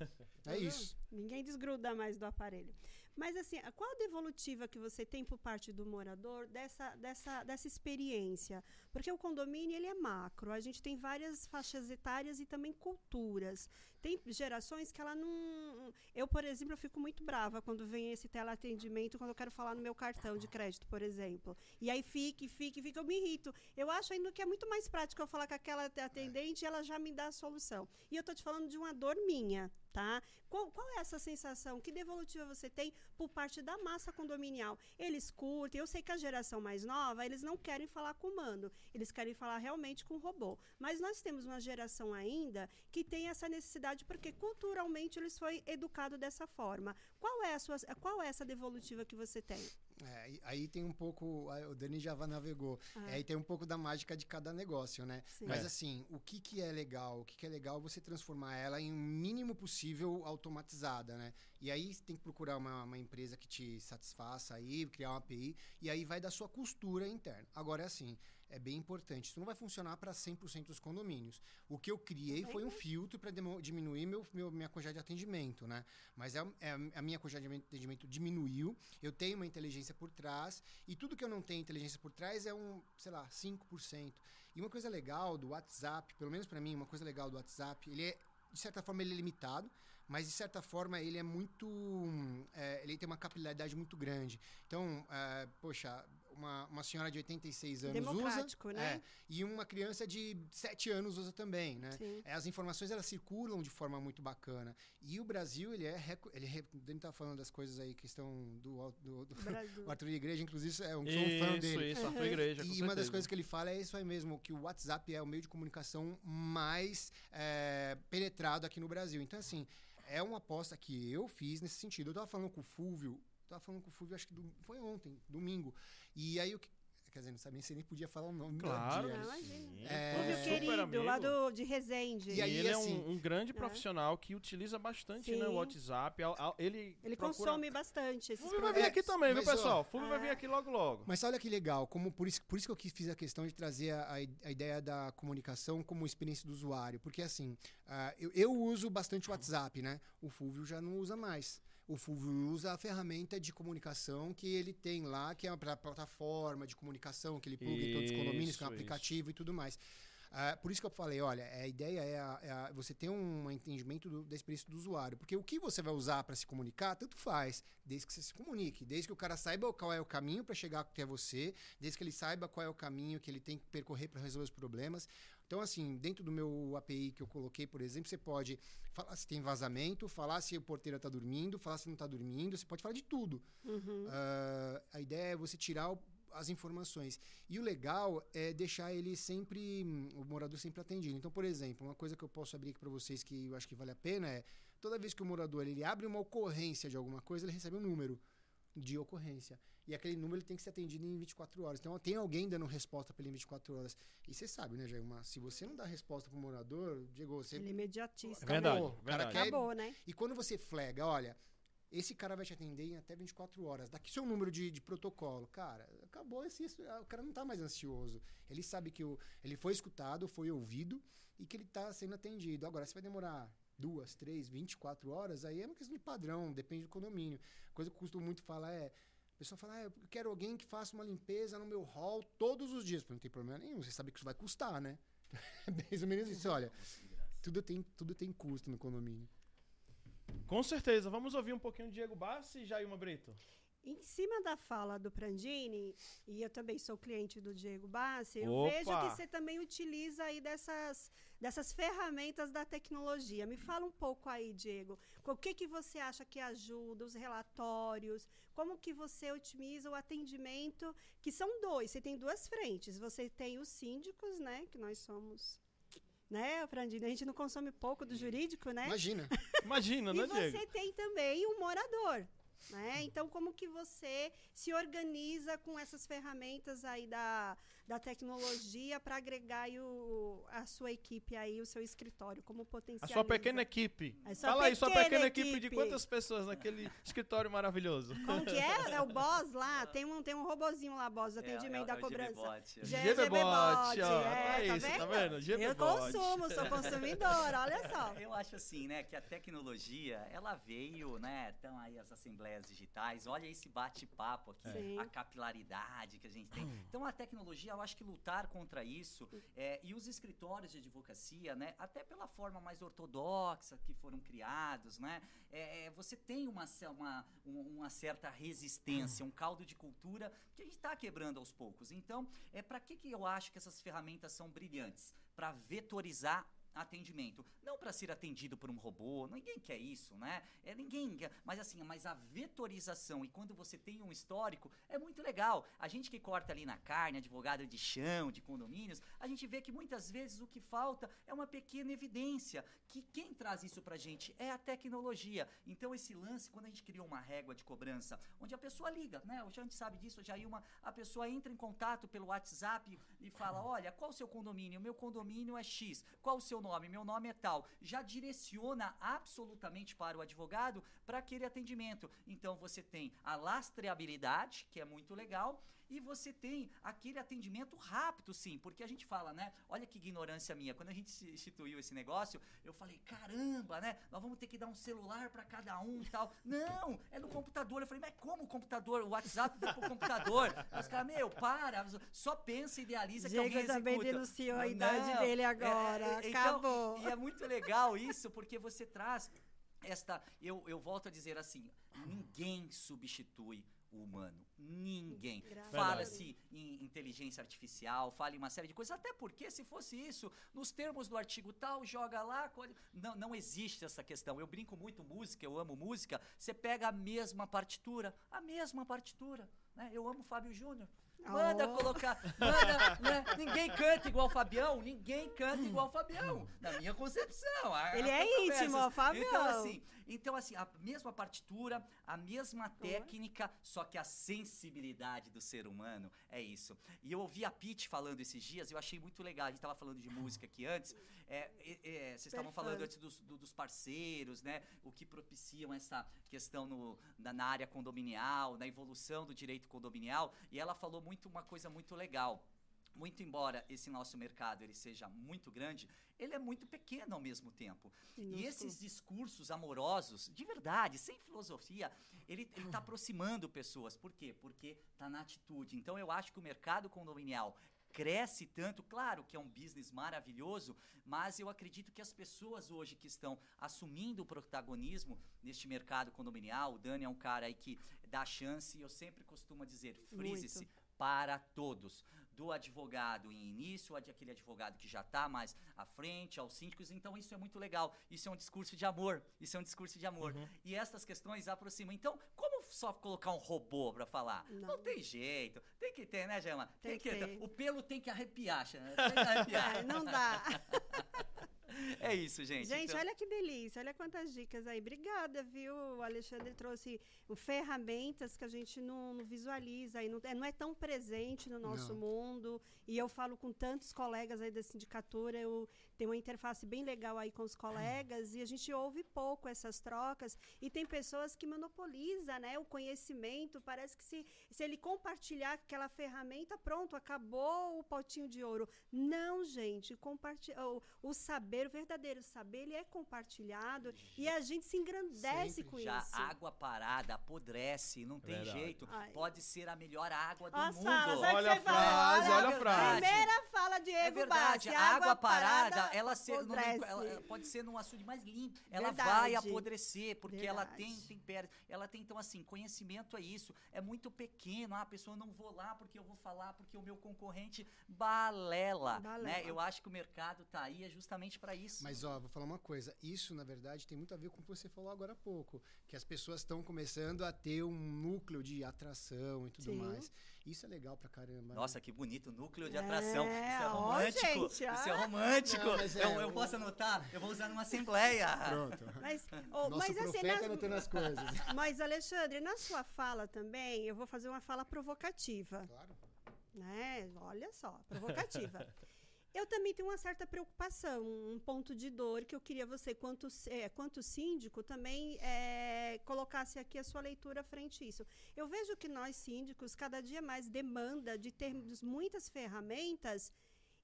Speaker 3: É isso.
Speaker 2: Ninguém desgruda mais do aparelho. Mas assim, qual a devolutiva que você tem por parte do morador dessa, dessa, dessa experiência? Porque o condomínio ele é macro, a gente tem várias faixas etárias e também culturas. Tem gerações que ela não. Eu, por exemplo, eu fico muito brava quando vem esse teleatendimento, quando eu quero falar no meu cartão de crédito, por exemplo. E aí fique, fique, fique, eu me irrito. Eu acho ainda que é muito mais prático eu falar com aquela atendente e ela já me dá a solução. E eu tô te falando de uma dor minha, tá? Qual, qual é essa sensação? Que devolutiva você tem por parte da massa condominial? Eles curtem, eu sei que a geração mais nova, eles não querem falar com mando, eles querem falar realmente com o robô. Mas nós temos uma geração ainda que tem essa necessidade porque culturalmente eles foi educado dessa forma. Qual é a sua, qual é essa devolutiva que você tem?
Speaker 3: É, aí- aí tem um pouco. aí O Dani já navegou.
Speaker 2: Ah.
Speaker 3: Aí tem um pouco da mágica de cada negócio, né?
Speaker 2: Sim.
Speaker 3: Mas
Speaker 1: É.
Speaker 3: assim, o que, que é legal? O que, que é legal é você transformar ela em um mínimo possível automatizada, né? E aí você tem que procurar uma, uma empresa que te satisfaça aí, criar uma API, e aí vai da sua costura interna. Agora é assim, é bem importante. Isso não vai funcionar para 100% dos condomínios. O que eu criei foi um filtro para diminuir meu, meu, minha quantidade de atendimento, né? Mas é, é a minha quantidade de atendimento diminuiu, eu tenho uma inteligência por trás, e tudo que eu não tenho inteligência por trás é um, sei lá, 5%. E uma coisa legal do WhatsApp, pelo menos para mim, uma coisa legal do WhatsApp, ele é, de certa forma, ele é limitado, mas de certa forma ele é muito. hum, é, ele tem uma capilaridade muito grande. Então, é, poxa, uma, uma senhora de 86 anos usa.
Speaker 2: Democrático, né?
Speaker 3: é, e uma criança de 7 anos usa também, né?
Speaker 2: Sim.
Speaker 3: É, As informações elas circulam de forma muito bacana. E o Brasil, ele é. Ele, é- o Dani tá falando das coisas aí, questão do, do, do,
Speaker 2: Brasil. [LAUGHS]
Speaker 3: o Arthur de Igreja, inclusive, é um, sou um fã
Speaker 1: Isso,
Speaker 3: dele.
Speaker 1: isso, tua igreja.
Speaker 3: E
Speaker 1: com
Speaker 3: uma das
Speaker 1: certeza.
Speaker 3: coisas que ele fala é isso aí mesmo, que o WhatsApp é o meio de comunicação mais é, penetrado aqui no Brasil. Então, assim, é uma aposta que eu fiz nesse sentido. Eu tava falando com o Fúvio, tava falando com o Fúvio, acho que do- foi ontem, domingo. E aí, o que, quer dizer, não sabia se nem podia falar o nome
Speaker 1: Claro.
Speaker 3: do dia.
Speaker 2: Não, imagina.
Speaker 3: É,
Speaker 2: Fúvio
Speaker 3: super
Speaker 2: querido,
Speaker 1: amigo.
Speaker 2: lá do, de Resende.
Speaker 3: E
Speaker 1: E
Speaker 3: aí,
Speaker 1: ele é
Speaker 3: assim,
Speaker 1: um, um grande
Speaker 2: né?
Speaker 1: profissional que utiliza bastante né, o. WhatsApp. Ele,
Speaker 2: Ele
Speaker 1: procura...
Speaker 2: consome bastante esses
Speaker 1: Fúvio vai vir aqui também, viu,
Speaker 3: Mas, ó,
Speaker 1: pessoal? Fúvio vai vir
Speaker 2: é.
Speaker 1: aqui logo, logo.
Speaker 3: Mas olha que legal, como por isso, por isso que eu quis- fiz a questão de trazer a, a ideia da comunicação como experiência do usuário. Porque assim, ah, eu, eu uso bastante o WhatsApp, né? O Fulvio já não usa mais. O Fulvio usa a ferramenta de comunicação que ele tem lá, que é a plataforma de comunicação que ele pluga em todos os condomínios, que é um
Speaker 1: Isso,
Speaker 3: aplicativo e tudo mais. Ah, por isso que eu falei, olha, a ideia é, a- é a- você ter um entendimento do- da experiência do usuário. Porque o que você vai usar para se comunicar, tanto faz, desde que você se comunique, desde que o cara saiba qual é o caminho para chegar até você, desde que ele saiba qual é o caminho que ele tem que percorrer para resolver os problemas. Então, assim, dentro do meu API que eu coloquei, por exemplo, você pode falar se tem vazamento, falar se o porteiro está dormindo, falar se não está dormindo, você pode falar de tudo.
Speaker 2: Uhum.
Speaker 3: Ah, a ideia é você tirar o- as informações. E o legal é deixar ele sempre, o morador sempre atendido. Então, por exemplo, uma coisa que eu posso abrir aqui para vocês que eu acho que vale a pena é, toda vez que o morador ele abre uma ocorrência de alguma coisa, ele recebe um número de ocorrência. E aquele número ele tem que ser atendido em 24 horas. Então, tem alguém dando resposta para ele em 24 horas. E você sabe, né, Jair? Se você não dá resposta para o morador, Diego, você...
Speaker 2: Ele é imediatista.
Speaker 1: É verdade,
Speaker 3: Acabou. O cara
Speaker 1: verdade.
Speaker 3: quer-
Speaker 2: Acabou, né?
Speaker 3: E quando você flega, olha, esse cara vai te atender em até 24 horas. Daqui seu número de, de protocolo. Cara, acabou esse. isso- O cara não tá mais ansioso. Ele sabe que o, ele foi escutado, foi ouvido e que ele tá sendo atendido. Agora, se vai demorar duas, três, 24 horas, aí é uma questão de padrão, depende do condomínio. Coisa que eu costumo muito falar é. Pessoa fala, ah, eu quero alguém que faça uma limpeza no meu hall todos os dias. Não tem problema nenhum, você sabe que isso vai custar, né? [LAUGHS] Mais ou menos isso. Olha, tudo tem, tudo tem custo no condomínio.
Speaker 1: Com certeza. Vamos ouvir um pouquinho de Diego Bassi e Jailma Brito.
Speaker 2: Em cima da fala do Prandini, e eu também sou cliente do Diego Bassi, eu
Speaker 1: Opa!
Speaker 2: vejo que você também utiliza aí dessas, dessas ferramentas da tecnologia. Me fala um pouco aí, Diego. O que, que você acha que ajuda, os relatórios, como que você otimiza o atendimento, que são dois, você tem duas frentes. Você tem os síndicos, né, que nós somos... Né, Prandini? A gente não consome pouco do jurídico, né?
Speaker 3: Imagina. [LAUGHS]
Speaker 1: Imagina,
Speaker 2: E
Speaker 1: né,
Speaker 2: você
Speaker 1: Diego?
Speaker 2: tem também o morador. Né? Então, como que você se organiza com essas ferramentas aí da, da tecnologia para agregar aí o, a sua equipe aí, o seu escritório, como
Speaker 1: A
Speaker 2: potencializa?
Speaker 1: sua pequena equipe.
Speaker 2: A sua
Speaker 1: Fala aí, sua
Speaker 2: pequena
Speaker 1: pequena equipe. de
Speaker 2: equipe.
Speaker 1: quantas pessoas naquele [LAUGHS] escritório maravilhoso?
Speaker 2: Como que é? É o boss lá? [LAUGHS] Tem um, tem um robozinho lá, boss, do atendimento da cobrança.
Speaker 4: GBBot.
Speaker 1: GBBot, ó.
Speaker 2: é,
Speaker 1: Tá
Speaker 2: tá
Speaker 1: isso, tá
Speaker 2: vendo?
Speaker 1: vendo?
Speaker 2: Eu
Speaker 1: GBBot.
Speaker 2: consumo, sou [LAUGHS] consumidora, olha só.
Speaker 4: Eu acho assim, né, que a tecnologia, ela veio, né, estão aí as assembleias assembleias digitais. Olha esse bate-papo aqui,
Speaker 2: Sim.
Speaker 4: a capilaridade que a gente tem. Então a tecnologia, eu acho que lutar contra isso é, e os escritórios de advocacia, né, até pela forma mais ortodoxa que foram criados, né, é, é, você tem uma, uma, um- uma certa resistência, um caldo de cultura que a gente está quebrando aos poucos. Então, é para que, que eu acho que essas ferramentas são brilhantes? Para vetorizar atendimento, não para ser atendido por um robô, ninguém quer isso, né? É ninguém, quer- mas assim, mas a vetorização e quando você tem um histórico é muito legal. A gente que corta ali na carne, advogado de chão, de condomínios, a gente vê que muitas vezes o que falta é uma pequena evidência que quem traz isso pra gente é a tecnologia. Então esse lance quando a gente criou uma régua de cobrança, onde a pessoa liga, né? O gente sabe disso, já uma a pessoa entra em contato pelo WhatsApp e fala: "Olha, qual o seu condomínio? Meu condomínio é X. Qual o seu nome? Meu nome é tal". Já direciona absolutamente para o advogado para aquele atendimento. Então você tem a lastreabilidade, que é muito legal, e você tem aquele atendimento rápido, sim, porque a gente fala, né? Olha que ignorância minha. Quando a gente instituiu esse negócio, eu falei, caramba, né? Nós vamos ter que dar um celular para cada um e tal. Não, é no computador. Eu falei, mas como computador? O WhatsApp dá pro computador. Os caras, meu, para, só pensa e idealiza que alguém
Speaker 2: Diego também
Speaker 4: executa.
Speaker 2: denunciou a idade dele
Speaker 4: é,
Speaker 2: agora.
Speaker 4: é, então,
Speaker 2: Acabou.
Speaker 4: e é muito legal isso, porque você traz esta. Eu, eu volto a dizer assim: ninguém substitui o humano. Ninguém. Fala-se em inteligência artificial, fala em uma série de coisas, até porque se fosse isso, nos termos do artigo tal, joga lá. Não, não existe essa questão. Eu brinco muito música, eu amo música. Você pega a mesma partitura, a mesma partitura. Né? Eu amo Fábio Júnior. Manda
Speaker 2: Oh.
Speaker 4: colocar. Manda, né? Ninguém canta igual o Fabião, ninguém canta igual o Fabião. Na minha concepção. há-
Speaker 2: Ele
Speaker 4: há
Speaker 2: é íntimo, ó, Fabião.
Speaker 4: Então, assim, então, assim, a mesma partitura, a mesma técnica, só que a sensibilidade do ser humano é isso. E eu ouvi a Pete falando esses dias, eu achei muito legal. A gente estava falando de música aqui antes. É, é, é, vocês estavam falando antes dos, do- dos parceiros, né? O que propiciam essa questão no, na, na área condominial, na evolução do direito condominial. E ela falou muito uma coisa muito legal. Muito embora esse nosso mercado ele seja muito grande, ele é muito pequeno ao mesmo tempo. E esses discursos amorosos, de verdade, sem filosofia, ele está aproximando pessoas. Por quê? Porque está na atitude. Então eu acho que o mercado condominial cresce tanto, claro que é um business maravilhoso, mas eu acredito que as pessoas hoje que estão assumindo o protagonismo neste mercado condominial, o Dani é um cara aí que dá chance, e eu sempre costumo dizer, frise-se para todos. Do advogado em início, aquele advogado que já está mais à frente, aos síndicos. Então, isso é muito legal. Isso é um discurso de amor. Isso é um discurso de amor. E essas questões aproximam. Então, como só colocar um robô para falar? Não.
Speaker 2: Não.
Speaker 4: tem jeito. Tem que ter, né, Gema?
Speaker 2: Tem que ter.
Speaker 4: O pelo tem que arrepiar. Tem que [LAUGHS] arrepiar.
Speaker 2: É, não dá. [LAUGHS] [LAUGHS]
Speaker 4: é isso, gente.
Speaker 2: Gente,
Speaker 4: Então-
Speaker 2: olha que delícia, olha quantas dicas aí. Obrigada, viu? O Alexandre trouxe ferramentas que a gente não, não visualiza, aí não, é, não é tão presente no nosso
Speaker 3: Não.
Speaker 2: mundo. E eu falo com tantos colegas aí da sindicatura, eu tenho uma interface bem legal aí com os colegas e a gente ouve pouco essas trocas. E tem pessoas que monopolizam né, o conhecimento, parece que se, se ele compartilhar aquela ferramenta, pronto, acabou o potinho de ouro. Não, gente, comparti o, o saber, verdadeiro saber, ele é compartilhado e a gente se engrandece
Speaker 3: Sempre.
Speaker 2: com
Speaker 4: Já
Speaker 2: isso.
Speaker 4: água parada apodrece, não tem
Speaker 1: Verdade.
Speaker 4: jeito.
Speaker 2: Ai.
Speaker 4: Pode ser a melhor água do
Speaker 2: as
Speaker 4: mundo.
Speaker 2: falas, olha
Speaker 1: a
Speaker 2: fala,
Speaker 1: frase, olha a frase.
Speaker 2: Primeira fala de
Speaker 4: É
Speaker 2: Diego
Speaker 4: verdade,
Speaker 2: Bassi,
Speaker 4: a água parada, ela, ser, não ela pode ser num açude mais limpo. Ela
Speaker 2: Verdade.
Speaker 4: vai apodrecer, porque ela tem,
Speaker 2: Verdade.
Speaker 4: tem per- Ela tem, então, assim, conhecimento é isso. É muito pequeno. Ah, a pessoa não vou lá porque eu vou falar, porque o meu concorrente balela.
Speaker 2: Balela.
Speaker 4: Né? Eu acho que o mercado tá aí é justamente para isso.
Speaker 3: Mas, ó, vou falar uma coisa. Isso, na verdade, tem muito a ver com o que você falou agora há pouco. Que as pessoas estão começando a ter um núcleo de atração e tudo
Speaker 2: Sim.
Speaker 3: mais. Isso é legal pra caramba. né?
Speaker 4: Nossa, que bonito, núcleo de
Speaker 2: É,
Speaker 4: atração. Isso é
Speaker 2: ó,
Speaker 4: romântico.
Speaker 2: gente,
Speaker 4: isso é romântico.
Speaker 3: Não, é,
Speaker 4: eu, eu posso anotar? Eu vou usar numa assembleia.
Speaker 3: Pronto.
Speaker 2: Mas, oh,
Speaker 3: Nosso
Speaker 2: mas assim, nas-
Speaker 3: coisas. [LAUGHS]
Speaker 2: mas Alexandre, na sua fala também, eu vou fazer uma fala provocativa.
Speaker 3: Claro.
Speaker 2: né? Olha só, provocativa. [LAUGHS] Eu também tenho uma certa preocupação, um ponto de dor que eu queria você, quanto, é, quanto síndico, também é, colocasse aqui a sua leitura frente a isso. Eu vejo que nós síndicos, cada dia mais demanda de termos muitas ferramentas,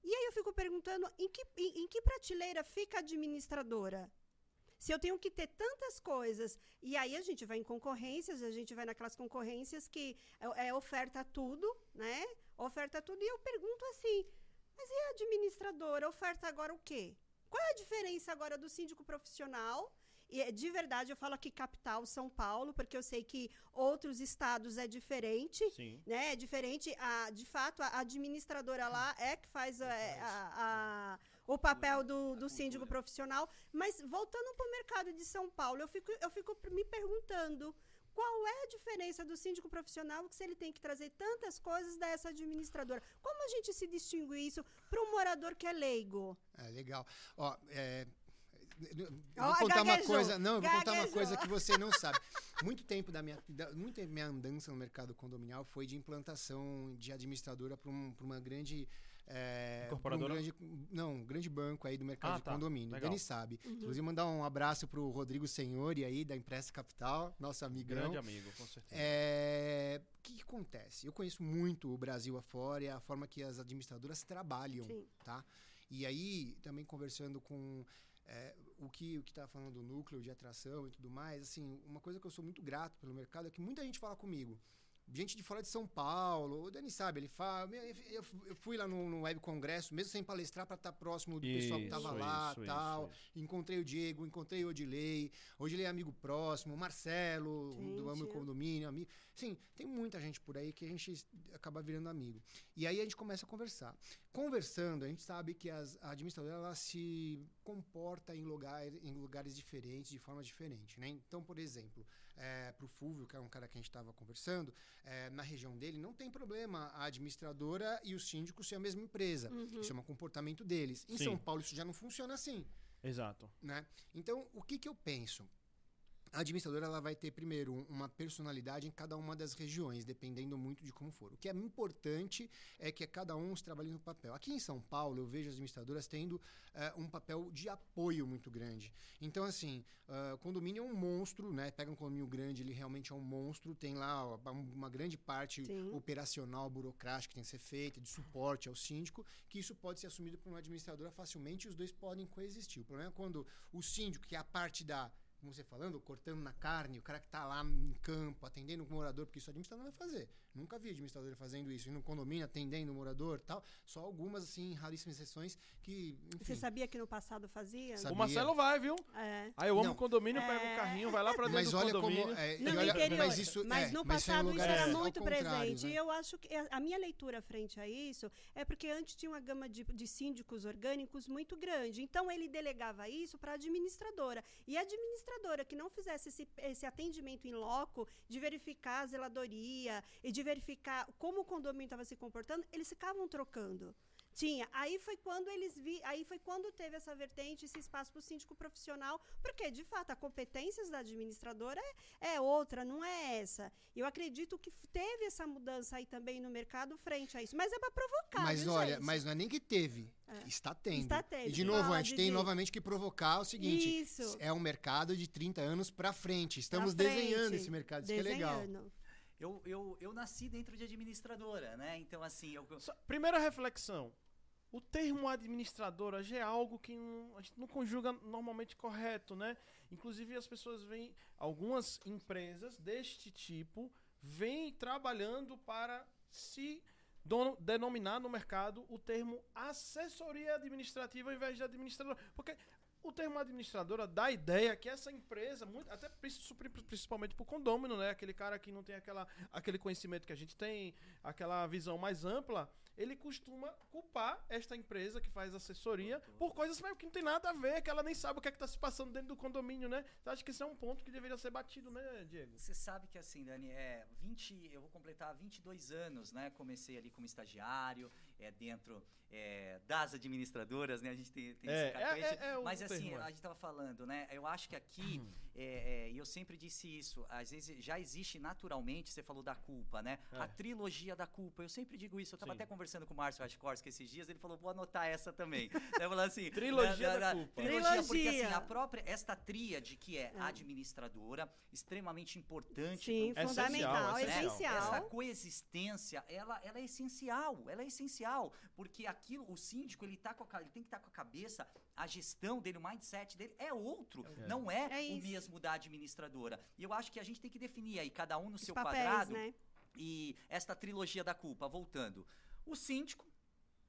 Speaker 2: e aí eu fico perguntando em que, em, em que prateleira fica a administradora? Se eu tenho que ter tantas coisas, e aí a gente vai em concorrências, a gente vai naquelas concorrências que é, é oferta tudo, né? Oferta tudo, e eu pergunto assim, mas e a administradora? Oferta agora o quê? Qual é a diferença agora do síndico profissional? E é, de verdade, eu falo aqui capital São Paulo, porque eu sei que outros estados é diferente,
Speaker 1: Sim.
Speaker 2: né? É diferente. A, de fato, a administradora lá é que faz é, a, a- o papel do, do síndico profissional. Mas voltando para o mercado de São Paulo, eu fico, eu fico me perguntando. Qual é a diferença do síndico profissional que se ele tem que trazer tantas coisas dessa administradora? Como a gente se distingue isso para um morador que é leigo?
Speaker 3: É, legal. Ó, é, eu vou contar uma
Speaker 2: gaguejou,
Speaker 3: coisa. Não, eu vou contar uma
Speaker 2: gaguejou.
Speaker 3: coisa que você não sabe. Muito tempo da minha, da, muito tempo minha andança no mercado condominial foi de implantação de administradora para um, uma grande. É, um grande, não, um grande banco aí do mercado
Speaker 1: Ah,
Speaker 3: de
Speaker 1: tá.
Speaker 3: condomínio.
Speaker 1: Legal.
Speaker 3: Dani sabe.
Speaker 2: Uhum.
Speaker 3: Inclusive, mandar um abraço pro Rodrigo Senhori aí, da Impressa Capital, nosso amigão.
Speaker 1: Grande amigo, com certeza.
Speaker 3: É, O que, que acontece? Eu conheço muito o Brasil afora e a forma que as administradoras trabalham,
Speaker 2: Sim.
Speaker 3: tá? E aí, também conversando com é, o que o que tá falando do núcleo de atração e tudo mais, assim, uma coisa que eu sou muito grato pelo mercado é que muita gente fala comigo. Gente de fora de São Paulo, o Dani sabe, ele fala. Eu, eu- eu fui lá no, no Web Congresso, mesmo sem palestrar, para estar próximo do pessoal que tava
Speaker 1: Isso,
Speaker 3: lá
Speaker 1: isso,
Speaker 3: tal.
Speaker 1: isso, isso.
Speaker 3: Encontrei o Diego, encontrei o Odilei. Odilei é amigo próximo, o Marcelo, do. Amo Condomínio, amigo. Sim, tem muita gente por aí que a gente acaba virando amigo. E aí a gente começa a conversar. Conversando, a gente sabe que as, a administradora ela se comporta em, lugar, em lugares diferentes, de forma diferente. Né? Então, por exemplo, é, para o Fúvio, que é um cara que a gente estava conversando, é, na região dele não tem problema a administradora e o síndico ser a mesma empresa.
Speaker 2: Uhum.
Speaker 3: Isso é um comportamento deles. Em
Speaker 1: Sim.
Speaker 3: São Paulo isso já não funciona assim
Speaker 1: Exato.
Speaker 3: né? Então, o que, que eu penso? A administradora ela vai ter, primeiro, um- uma personalidade em cada uma das regiões, dependendo muito de como for. O que é importante é que cada um se trabalhe no papel. Aqui em São Paulo, eu vejo as administradoras tendo eh, um papel de apoio muito grande. Então, assim, o condomínio é um monstro, né? Pega um condomínio grande, ele realmente é um monstro. Tem lá ó, uma grande parte
Speaker 2: Sim.
Speaker 3: operacional, burocrática que tem que ser feita, de suporte ao síndico, que isso pode ser assumido por uma administradora facilmente e os dois podem coexistir. O problema é quando o síndico, que é a parte da, como você falando, cortando na carne, o cara que está lá em campo, atendendo o morador, porque isso a administradora vai fazer. Nunca vi administradora fazendo isso. E no condomínio, atendendo o morador tal. Só algumas, assim, raríssimas exceções que, enfim...
Speaker 2: Você sabia que no passado fazia?
Speaker 3: Sabia.
Speaker 1: O Marcelo vai, viu?
Speaker 2: É.
Speaker 1: Aí eu amo
Speaker 3: Não.
Speaker 1: o condomínio,
Speaker 2: É.
Speaker 1: o carrinho, vai lá pra dentro
Speaker 3: Mas
Speaker 1: do
Speaker 3: olha
Speaker 1: condomínio.
Speaker 3: como... É, e olha,
Speaker 2: interior.
Speaker 3: mas isso,
Speaker 2: mas
Speaker 3: é,
Speaker 2: no
Speaker 3: mas é
Speaker 2: passado isso era muito presente.
Speaker 3: né?
Speaker 2: E eu acho que a a minha leitura frente a isso é porque antes tinha uma gama de, de síndicos orgânicos muito grande. Então ele delegava isso para a administradora. E a administradora que não fizesse esse, esse atendimento em loco, de verificar a zeladoria e de verificar como o condomínio estava se comportando, eles ficavam trocando. Tinha. Aí foi quando eles vi, aí foi quando teve essa vertente, esse espaço para o síndico profissional, porque de fato a competências da administradora é, é outra, não é essa. Eu acredito que teve essa mudança aí também no mercado frente a isso, mas é para provocar.
Speaker 3: Mas
Speaker 2: viu,
Speaker 3: olha,
Speaker 2: gente?
Speaker 3: mas não é nem que teve,
Speaker 2: É.
Speaker 3: está tendo.
Speaker 2: Está tendo.
Speaker 3: E de novo, a gente tem
Speaker 2: Didi.
Speaker 3: novamente que provocar o seguinte:
Speaker 2: Isso.
Speaker 3: é um mercado de 30 anos para frente. Estamos
Speaker 2: frente,
Speaker 3: desenhando esse mercado, isso que é legal.
Speaker 4: Eu, eu, eu nasci dentro de administradora, né? Então, assim, eu,
Speaker 1: Primeira reflexão. O termo administradora já é algo que não- a gente não conjuga normalmente correto, né? Inclusive as pessoas veem, algumas empresas deste tipo vêm trabalhando para se denominar no mercado o termo assessoria administrativa ao invés de administradora. Porque o termo administradora dá a ideia que essa empresa, muito, até princi- principalmente para o condômino, né? Aquele cara que não tem aquela, aquele conhecimento que a gente tem, aquela visão mais ampla, ele costuma culpar esta empresa que faz assessoria por coisas meio que não tem nada a ver, que ela nem sabe o que é que tá se passando dentro do condomínio, né? Então acho que isso é um ponto que deveria ser batido, né, Diego?
Speaker 4: Você sabe que assim, Dani, é 20, eu vou completar 22 anos, né? Comecei ali como estagiário, é dentro é, das administradoras, né? A gente tem, tem
Speaker 1: É,
Speaker 4: esse
Speaker 1: é- é o
Speaker 4: Mas assim,
Speaker 1: termo, é.
Speaker 4: a gente tava falando, né? Eu acho que aqui, é, é, e eu sempre disse isso, às vezes já existe naturalmente, você falou da culpa, né?
Speaker 1: É.
Speaker 4: A trilogia da culpa. Eu sempre digo isso. Eu tava
Speaker 1: Sim.
Speaker 4: até conversando com o Márcio Raskorski esses dias, ele falou, vou anotar essa também. [LAUGHS] eu falei assim, [LAUGHS]
Speaker 1: Trilogia da culpa.
Speaker 4: Trilogia, porque assim,
Speaker 2: Trilogia.
Speaker 4: a própria, esta tríade que é
Speaker 2: É.
Speaker 4: administradora, extremamente importante
Speaker 2: Sim,
Speaker 4: pro-
Speaker 2: fundamental,
Speaker 1: essencial.
Speaker 2: essencial.
Speaker 4: essa coexistência, ela, ela é essencial, ela é essencial. porque aquilo, o síndico, ele, tá com a, ele tem que estar com a cabeça, a gestão dele, o mindset dele é outro,
Speaker 1: É.
Speaker 4: não é,
Speaker 2: É
Speaker 4: o mesmo da administradora. E eu acho que a gente tem que definir aí, cada um no
Speaker 2: Os
Speaker 4: seu
Speaker 2: papéis,
Speaker 4: quadrado,
Speaker 2: né?
Speaker 4: e esta trilogia da culpa, voltando. O síndico,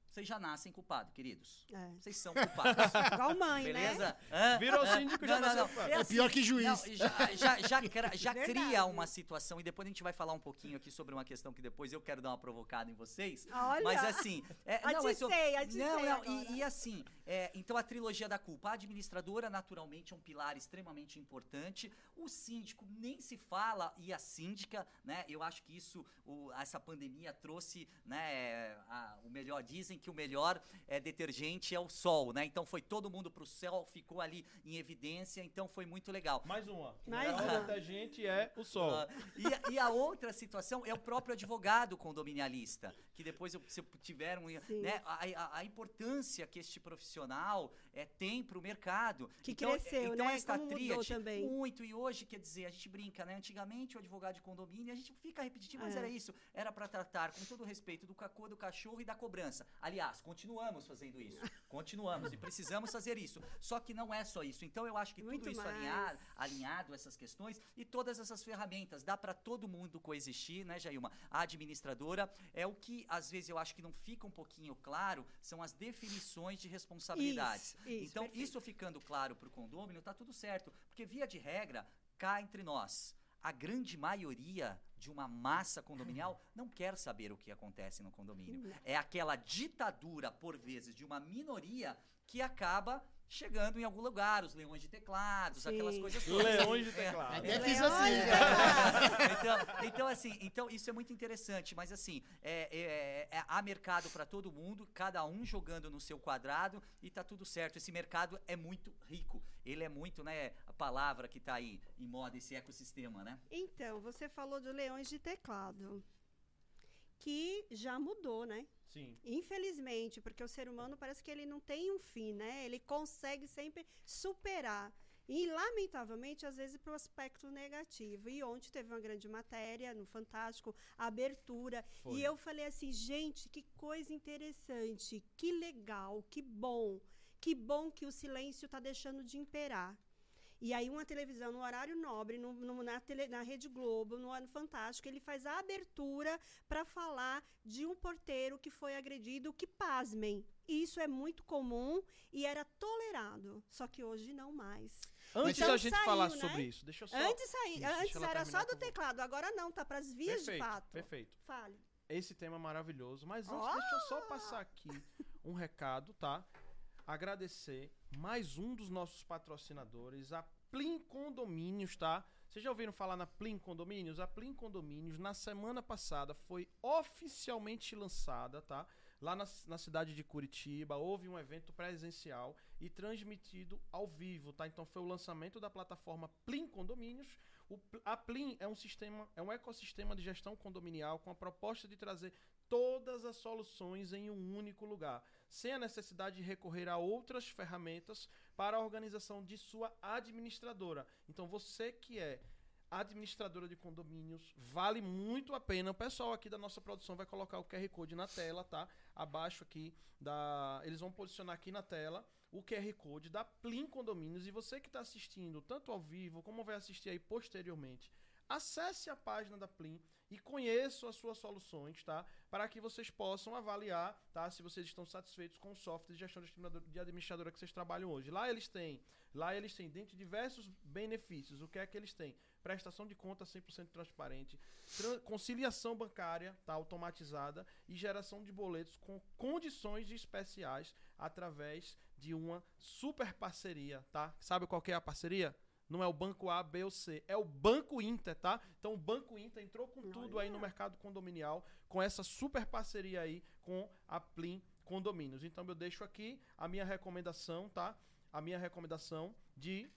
Speaker 4: vocês já nascem culpados, queridos.
Speaker 2: É.
Speaker 4: Vocês são culpados. [LAUGHS]
Speaker 2: Igual mãe, né?
Speaker 4: Beleza? Hã?
Speaker 1: Virou síndico, já
Speaker 4: Não, não,
Speaker 1: nasceu
Speaker 4: não.
Speaker 1: culpado.
Speaker 3: É pior que juiz.
Speaker 4: Não, já já, já, já cria [LAUGHS] uma situação, e depois a gente vai falar um pouquinho aqui sobre uma questão que depois eu quero dar uma provocada em vocês.
Speaker 2: Olha.
Speaker 4: Mas assim. É, [LAUGHS] não, é so- não, não, e, e assim, é, então a trilogia da culpa. A administradora, naturalmente, é um pilar extremamente importante. O síndico nem se fala, e a síndica, né? Eu acho que isso, o- essa pandemia trouxe, né? a- o melhor, dizem que o melhor é, detergente é o sol, né? Então foi todo mundo pro céu, ficou ali em evidência, então foi muito legal.
Speaker 1: Mais uma.
Speaker 2: Mais
Speaker 1: a
Speaker 2: uma.
Speaker 1: detergente é o sol.
Speaker 4: Ah, e, a- e a outra situação é o próprio advogado condominialista, que depois se eu tiver um,
Speaker 2: Sim.
Speaker 4: né, a, a- a importância que este profissional é, tem para o mercado.
Speaker 2: Que
Speaker 4: então,
Speaker 2: cresceu,
Speaker 4: então
Speaker 2: né?
Speaker 4: esta
Speaker 2: Como
Speaker 4: tríade,
Speaker 2: também.
Speaker 4: muito, e hoje, quer dizer, a gente brinca, né? Antigamente o advogado de condomínio, a gente fica repetitivo, mas
Speaker 2: É.
Speaker 4: era isso, era para tratar com todo o respeito do cacô, do cachorro e da cobrança. Aliás, continuamos fazendo isso, continuamos e precisamos fazer isso. Só que não é só isso. Então eu acho que
Speaker 2: Muito
Speaker 4: tudo isso alinhado, alinhado essas questões e todas essas ferramentas. Dá para todo mundo coexistir, né, Jailma? A administradora é o que, às vezes, eu acho que não fica um pouquinho claro, são as definições de responsabilidades.
Speaker 2: Isso, isso,
Speaker 4: então,
Speaker 2: perfeito.
Speaker 4: isso ficando claro para o condômino, tá tudo certo. Porque, via de regra, cá entre nós, a grande maioria de uma massa condominial não quer saber o que acontece no condomínio. É aquela ditadura, por vezes, de uma minoria que acaba chegando em algum lugar, os leões de teclados, aquelas
Speaker 2: Sim.
Speaker 4: coisas todas.
Speaker 1: Leões de
Speaker 4: É,
Speaker 1: teclado.
Speaker 3: Até fiz
Speaker 2: Leões,
Speaker 3: assim.
Speaker 2: né?
Speaker 4: então, então, assim, então isso é muito interessante, mas assim, é, é- é- há mercado para todo mundo, cada um jogando no seu quadrado e tá tudo certo. Esse mercado é muito rico. Ele é muito, né, a palavra que tá aí em moda, esse ecossistema, né?
Speaker 2: Então, você falou de leões de teclado. Que já mudou, né?
Speaker 1: Sim.
Speaker 2: Infelizmente, porque o ser humano parece que ele não tem um fim, né? Ele consegue sempre superar. E, lamentavelmente, às vezes, para o aspecto negativo. E ontem teve uma grande matéria no Fantástico, a abertura.
Speaker 1: Foi.
Speaker 2: E eu falei assim, gente, que coisa interessante, que legal, que bom. Que bom que o silêncio está deixando de imperar. E aí, uma televisão no horário nobre, no- no- na, tele- na Rede Globo, no ano Fantástico, ele faz a abertura para falar de um porteiro que foi agredido, que pasmem. Isso é muito comum e era tolerado. Só que hoje não mais.
Speaker 1: Antes
Speaker 2: Então
Speaker 1: da gente
Speaker 2: saiu,
Speaker 1: falar
Speaker 2: né?
Speaker 1: sobre isso, deixa eu só.
Speaker 2: Antes,
Speaker 1: deixa
Speaker 2: antes era só do teclado, agora não, tá para as vias
Speaker 1: perfeito,
Speaker 2: de fato.
Speaker 1: Perfeito.
Speaker 2: Fale.
Speaker 1: Esse tema é maravilhoso. Mas antes,
Speaker 2: Ó!
Speaker 1: deixa eu só passar aqui um recado, tá? Agradecer mais um dos nossos patrocinadores, a Plim Condomínios, tá? Vocês já ouviram falar na Plim Condomínios? A Plim Condomínios, na semana passada, foi oficialmente lançada, tá? Lá na, na cidade de Curitiba, houve um evento presencial e transmitido ao vivo, tá? Então foi o lançamento da plataforma Plim Condomínios. O a Plim é um sistema, é um ecossistema de gestão condominial com a proposta de trazer todas as soluções em um único lugar, sem a necessidade de recorrer a outras ferramentas para a organização de sua administradora. Então você que é administradora de condomínios, vale muito a pena. O pessoal aqui da nossa produção vai colocar o QR Code na tela, tá? Abaixo aqui da, eles vão posicionar aqui na tela o QR Code da Plim Condomínios e você que está assistindo tanto ao vivo como vai assistir aí posteriormente, acesse a página da Plim e conheçam as suas soluções, tá? Para que vocês possam avaliar, tá? Se vocês estão satisfeitos com o software de gestão de administrador- de administradora que vocês trabalham hoje. Lá eles têm, lá eles têm, dentre diversos benefícios, o que é que eles têm? Prestação de conta 100% transparente, tran- conciliação bancária, tá? Automatizada e geração de boletos com condições especiais através de uma super parceria, tá? Sabe qual é a parceria? Não é o Banco A, B ou C, é o Banco Inter, tá? Então o Banco Inter entrou com tudo aí no mercado condominial, com essa super parceria aí com a Plim Condomínios. Então eu deixo aqui a minha recomendação, tá? A minha recomendação de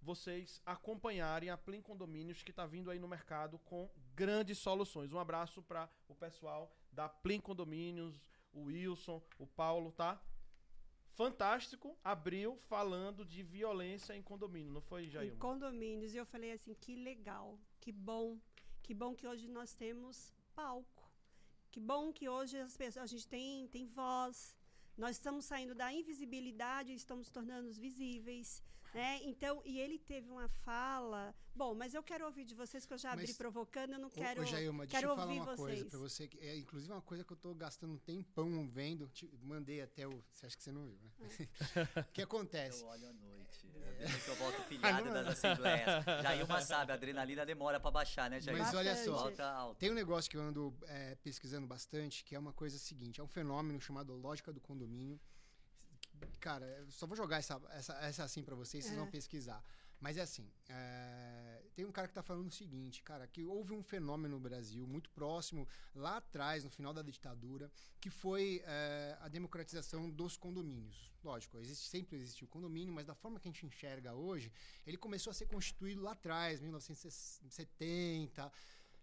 Speaker 1: vocês acompanharem a Plim Condomínios que tá vindo aí no mercado com grandes soluções. Um abraço para o pessoal da Plim Condomínios, o Wilson, o Paulo, tá? Fantástico, abriu falando de violência em condomínio, não foi,
Speaker 2: Em
Speaker 1: Jair?
Speaker 2: condomínios. E eu falei assim, que legal, que bom. Que bom que hoje nós temos palco. Que bom que hoje as pessoas, a gente tem, tem voz. Nós estamos saindo da invisibilidade e estamos tornando-nos visíveis. Né? Então, e ele teve uma fala. Bom, mas eu quero ouvir de vocês, que eu já abri
Speaker 3: Mas,
Speaker 2: provocando, eu não quero.
Speaker 3: ô, Jailma, deixa
Speaker 2: quero
Speaker 3: eu falar
Speaker 2: ouvir
Speaker 3: uma coisa
Speaker 2: vocês.
Speaker 3: pra você. Que é, inclusive, uma coisa que eu tô gastando um tempão vendo. te- mandei até o. Você acha que você não viu, né? [LAUGHS] O que acontece?
Speaker 4: Eu olho à noite. É que eu volto [LAUGHS] pilhado
Speaker 3: não é.
Speaker 4: das assembleias. Jailma sabe, a adrenalina demora pra baixar, né, Jailma?
Speaker 3: Mas olha só,
Speaker 4: Volta alta.
Speaker 3: Tem um negócio que eu ando é, pesquisando bastante, que é uma coisa seguinte: é um fenômeno chamado lógica do condomínio. Cara, eu só vou jogar essa, essa, essa assim pra vocês, vocês
Speaker 2: É.
Speaker 3: vão pesquisar. Mas é assim: é, tem um cara que tá falando o seguinte, cara, que houve um fenômeno no Brasil muito próximo, lá atrás, no final da ditadura, que foi é, a democratização dos condomínios. Lógico, existe, sempre existiu condomínio, mas da forma que a gente enxerga hoje, ele começou a ser constituído lá atrás, 1970.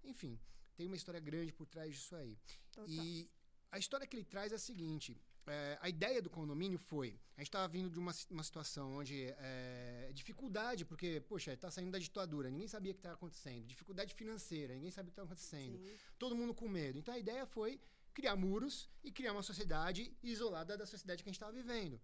Speaker 3: Enfim, tem uma história grande por trás disso aí.
Speaker 2: Total.
Speaker 3: E a história que ele traz é a seguinte: é, a ideia do condomínio foi. A gente estava vindo de uma, uma situação onde é, dificuldade, porque, poxa, está saindo da ditadura, ninguém sabia o que estava acontecendo. Dificuldade financeira, ninguém sabia o que estava acontecendo.
Speaker 2: Sim.
Speaker 3: Todo mundo com medo. Então a ideia foi criar muros e criar uma sociedade isolada da sociedade que a gente estava vivendo.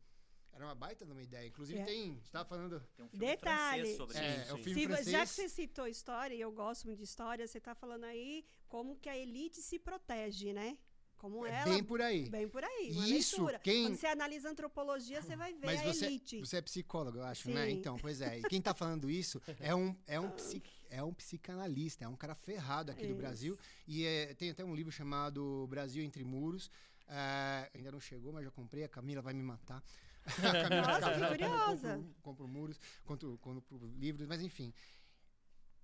Speaker 3: Era uma baita de uma ideia. Inclusive,
Speaker 2: É.
Speaker 3: tem. A gente estava falando.
Speaker 4: Tem um filme
Speaker 2: Detalhe.
Speaker 4: francês sobre
Speaker 3: É,
Speaker 4: isso.
Speaker 3: é o
Speaker 1: sim.
Speaker 3: filme
Speaker 2: Se
Speaker 3: francês.
Speaker 2: já que você citou história, e eu gosto muito de história, você está falando aí como que a elite se protege, né? Como
Speaker 3: É
Speaker 2: ela.
Speaker 3: bem por aí.
Speaker 2: Bem por aí.
Speaker 3: Isso,
Speaker 2: leitura.
Speaker 3: quem-
Speaker 2: Quando você analisa antropologia, você vai ver
Speaker 3: Mas
Speaker 2: a
Speaker 3: você,
Speaker 2: elite.
Speaker 3: você é psicólogo, eu acho, né?
Speaker 2: Sim.
Speaker 3: Então, pois é. E quem tá falando isso é um, é um, [LAUGHS] psi- é um psicanalista, é um cara ferrado aqui do
Speaker 2: Isso.
Speaker 3: Brasil. E é, tem até um livro chamado Brasil Entre Muros. É, ainda não chegou, mas já comprei. A Camila vai me matar. [LAUGHS]
Speaker 2: Nossa, que curiosa.
Speaker 3: Compro, compro muros, compro, compro livros, mas enfim.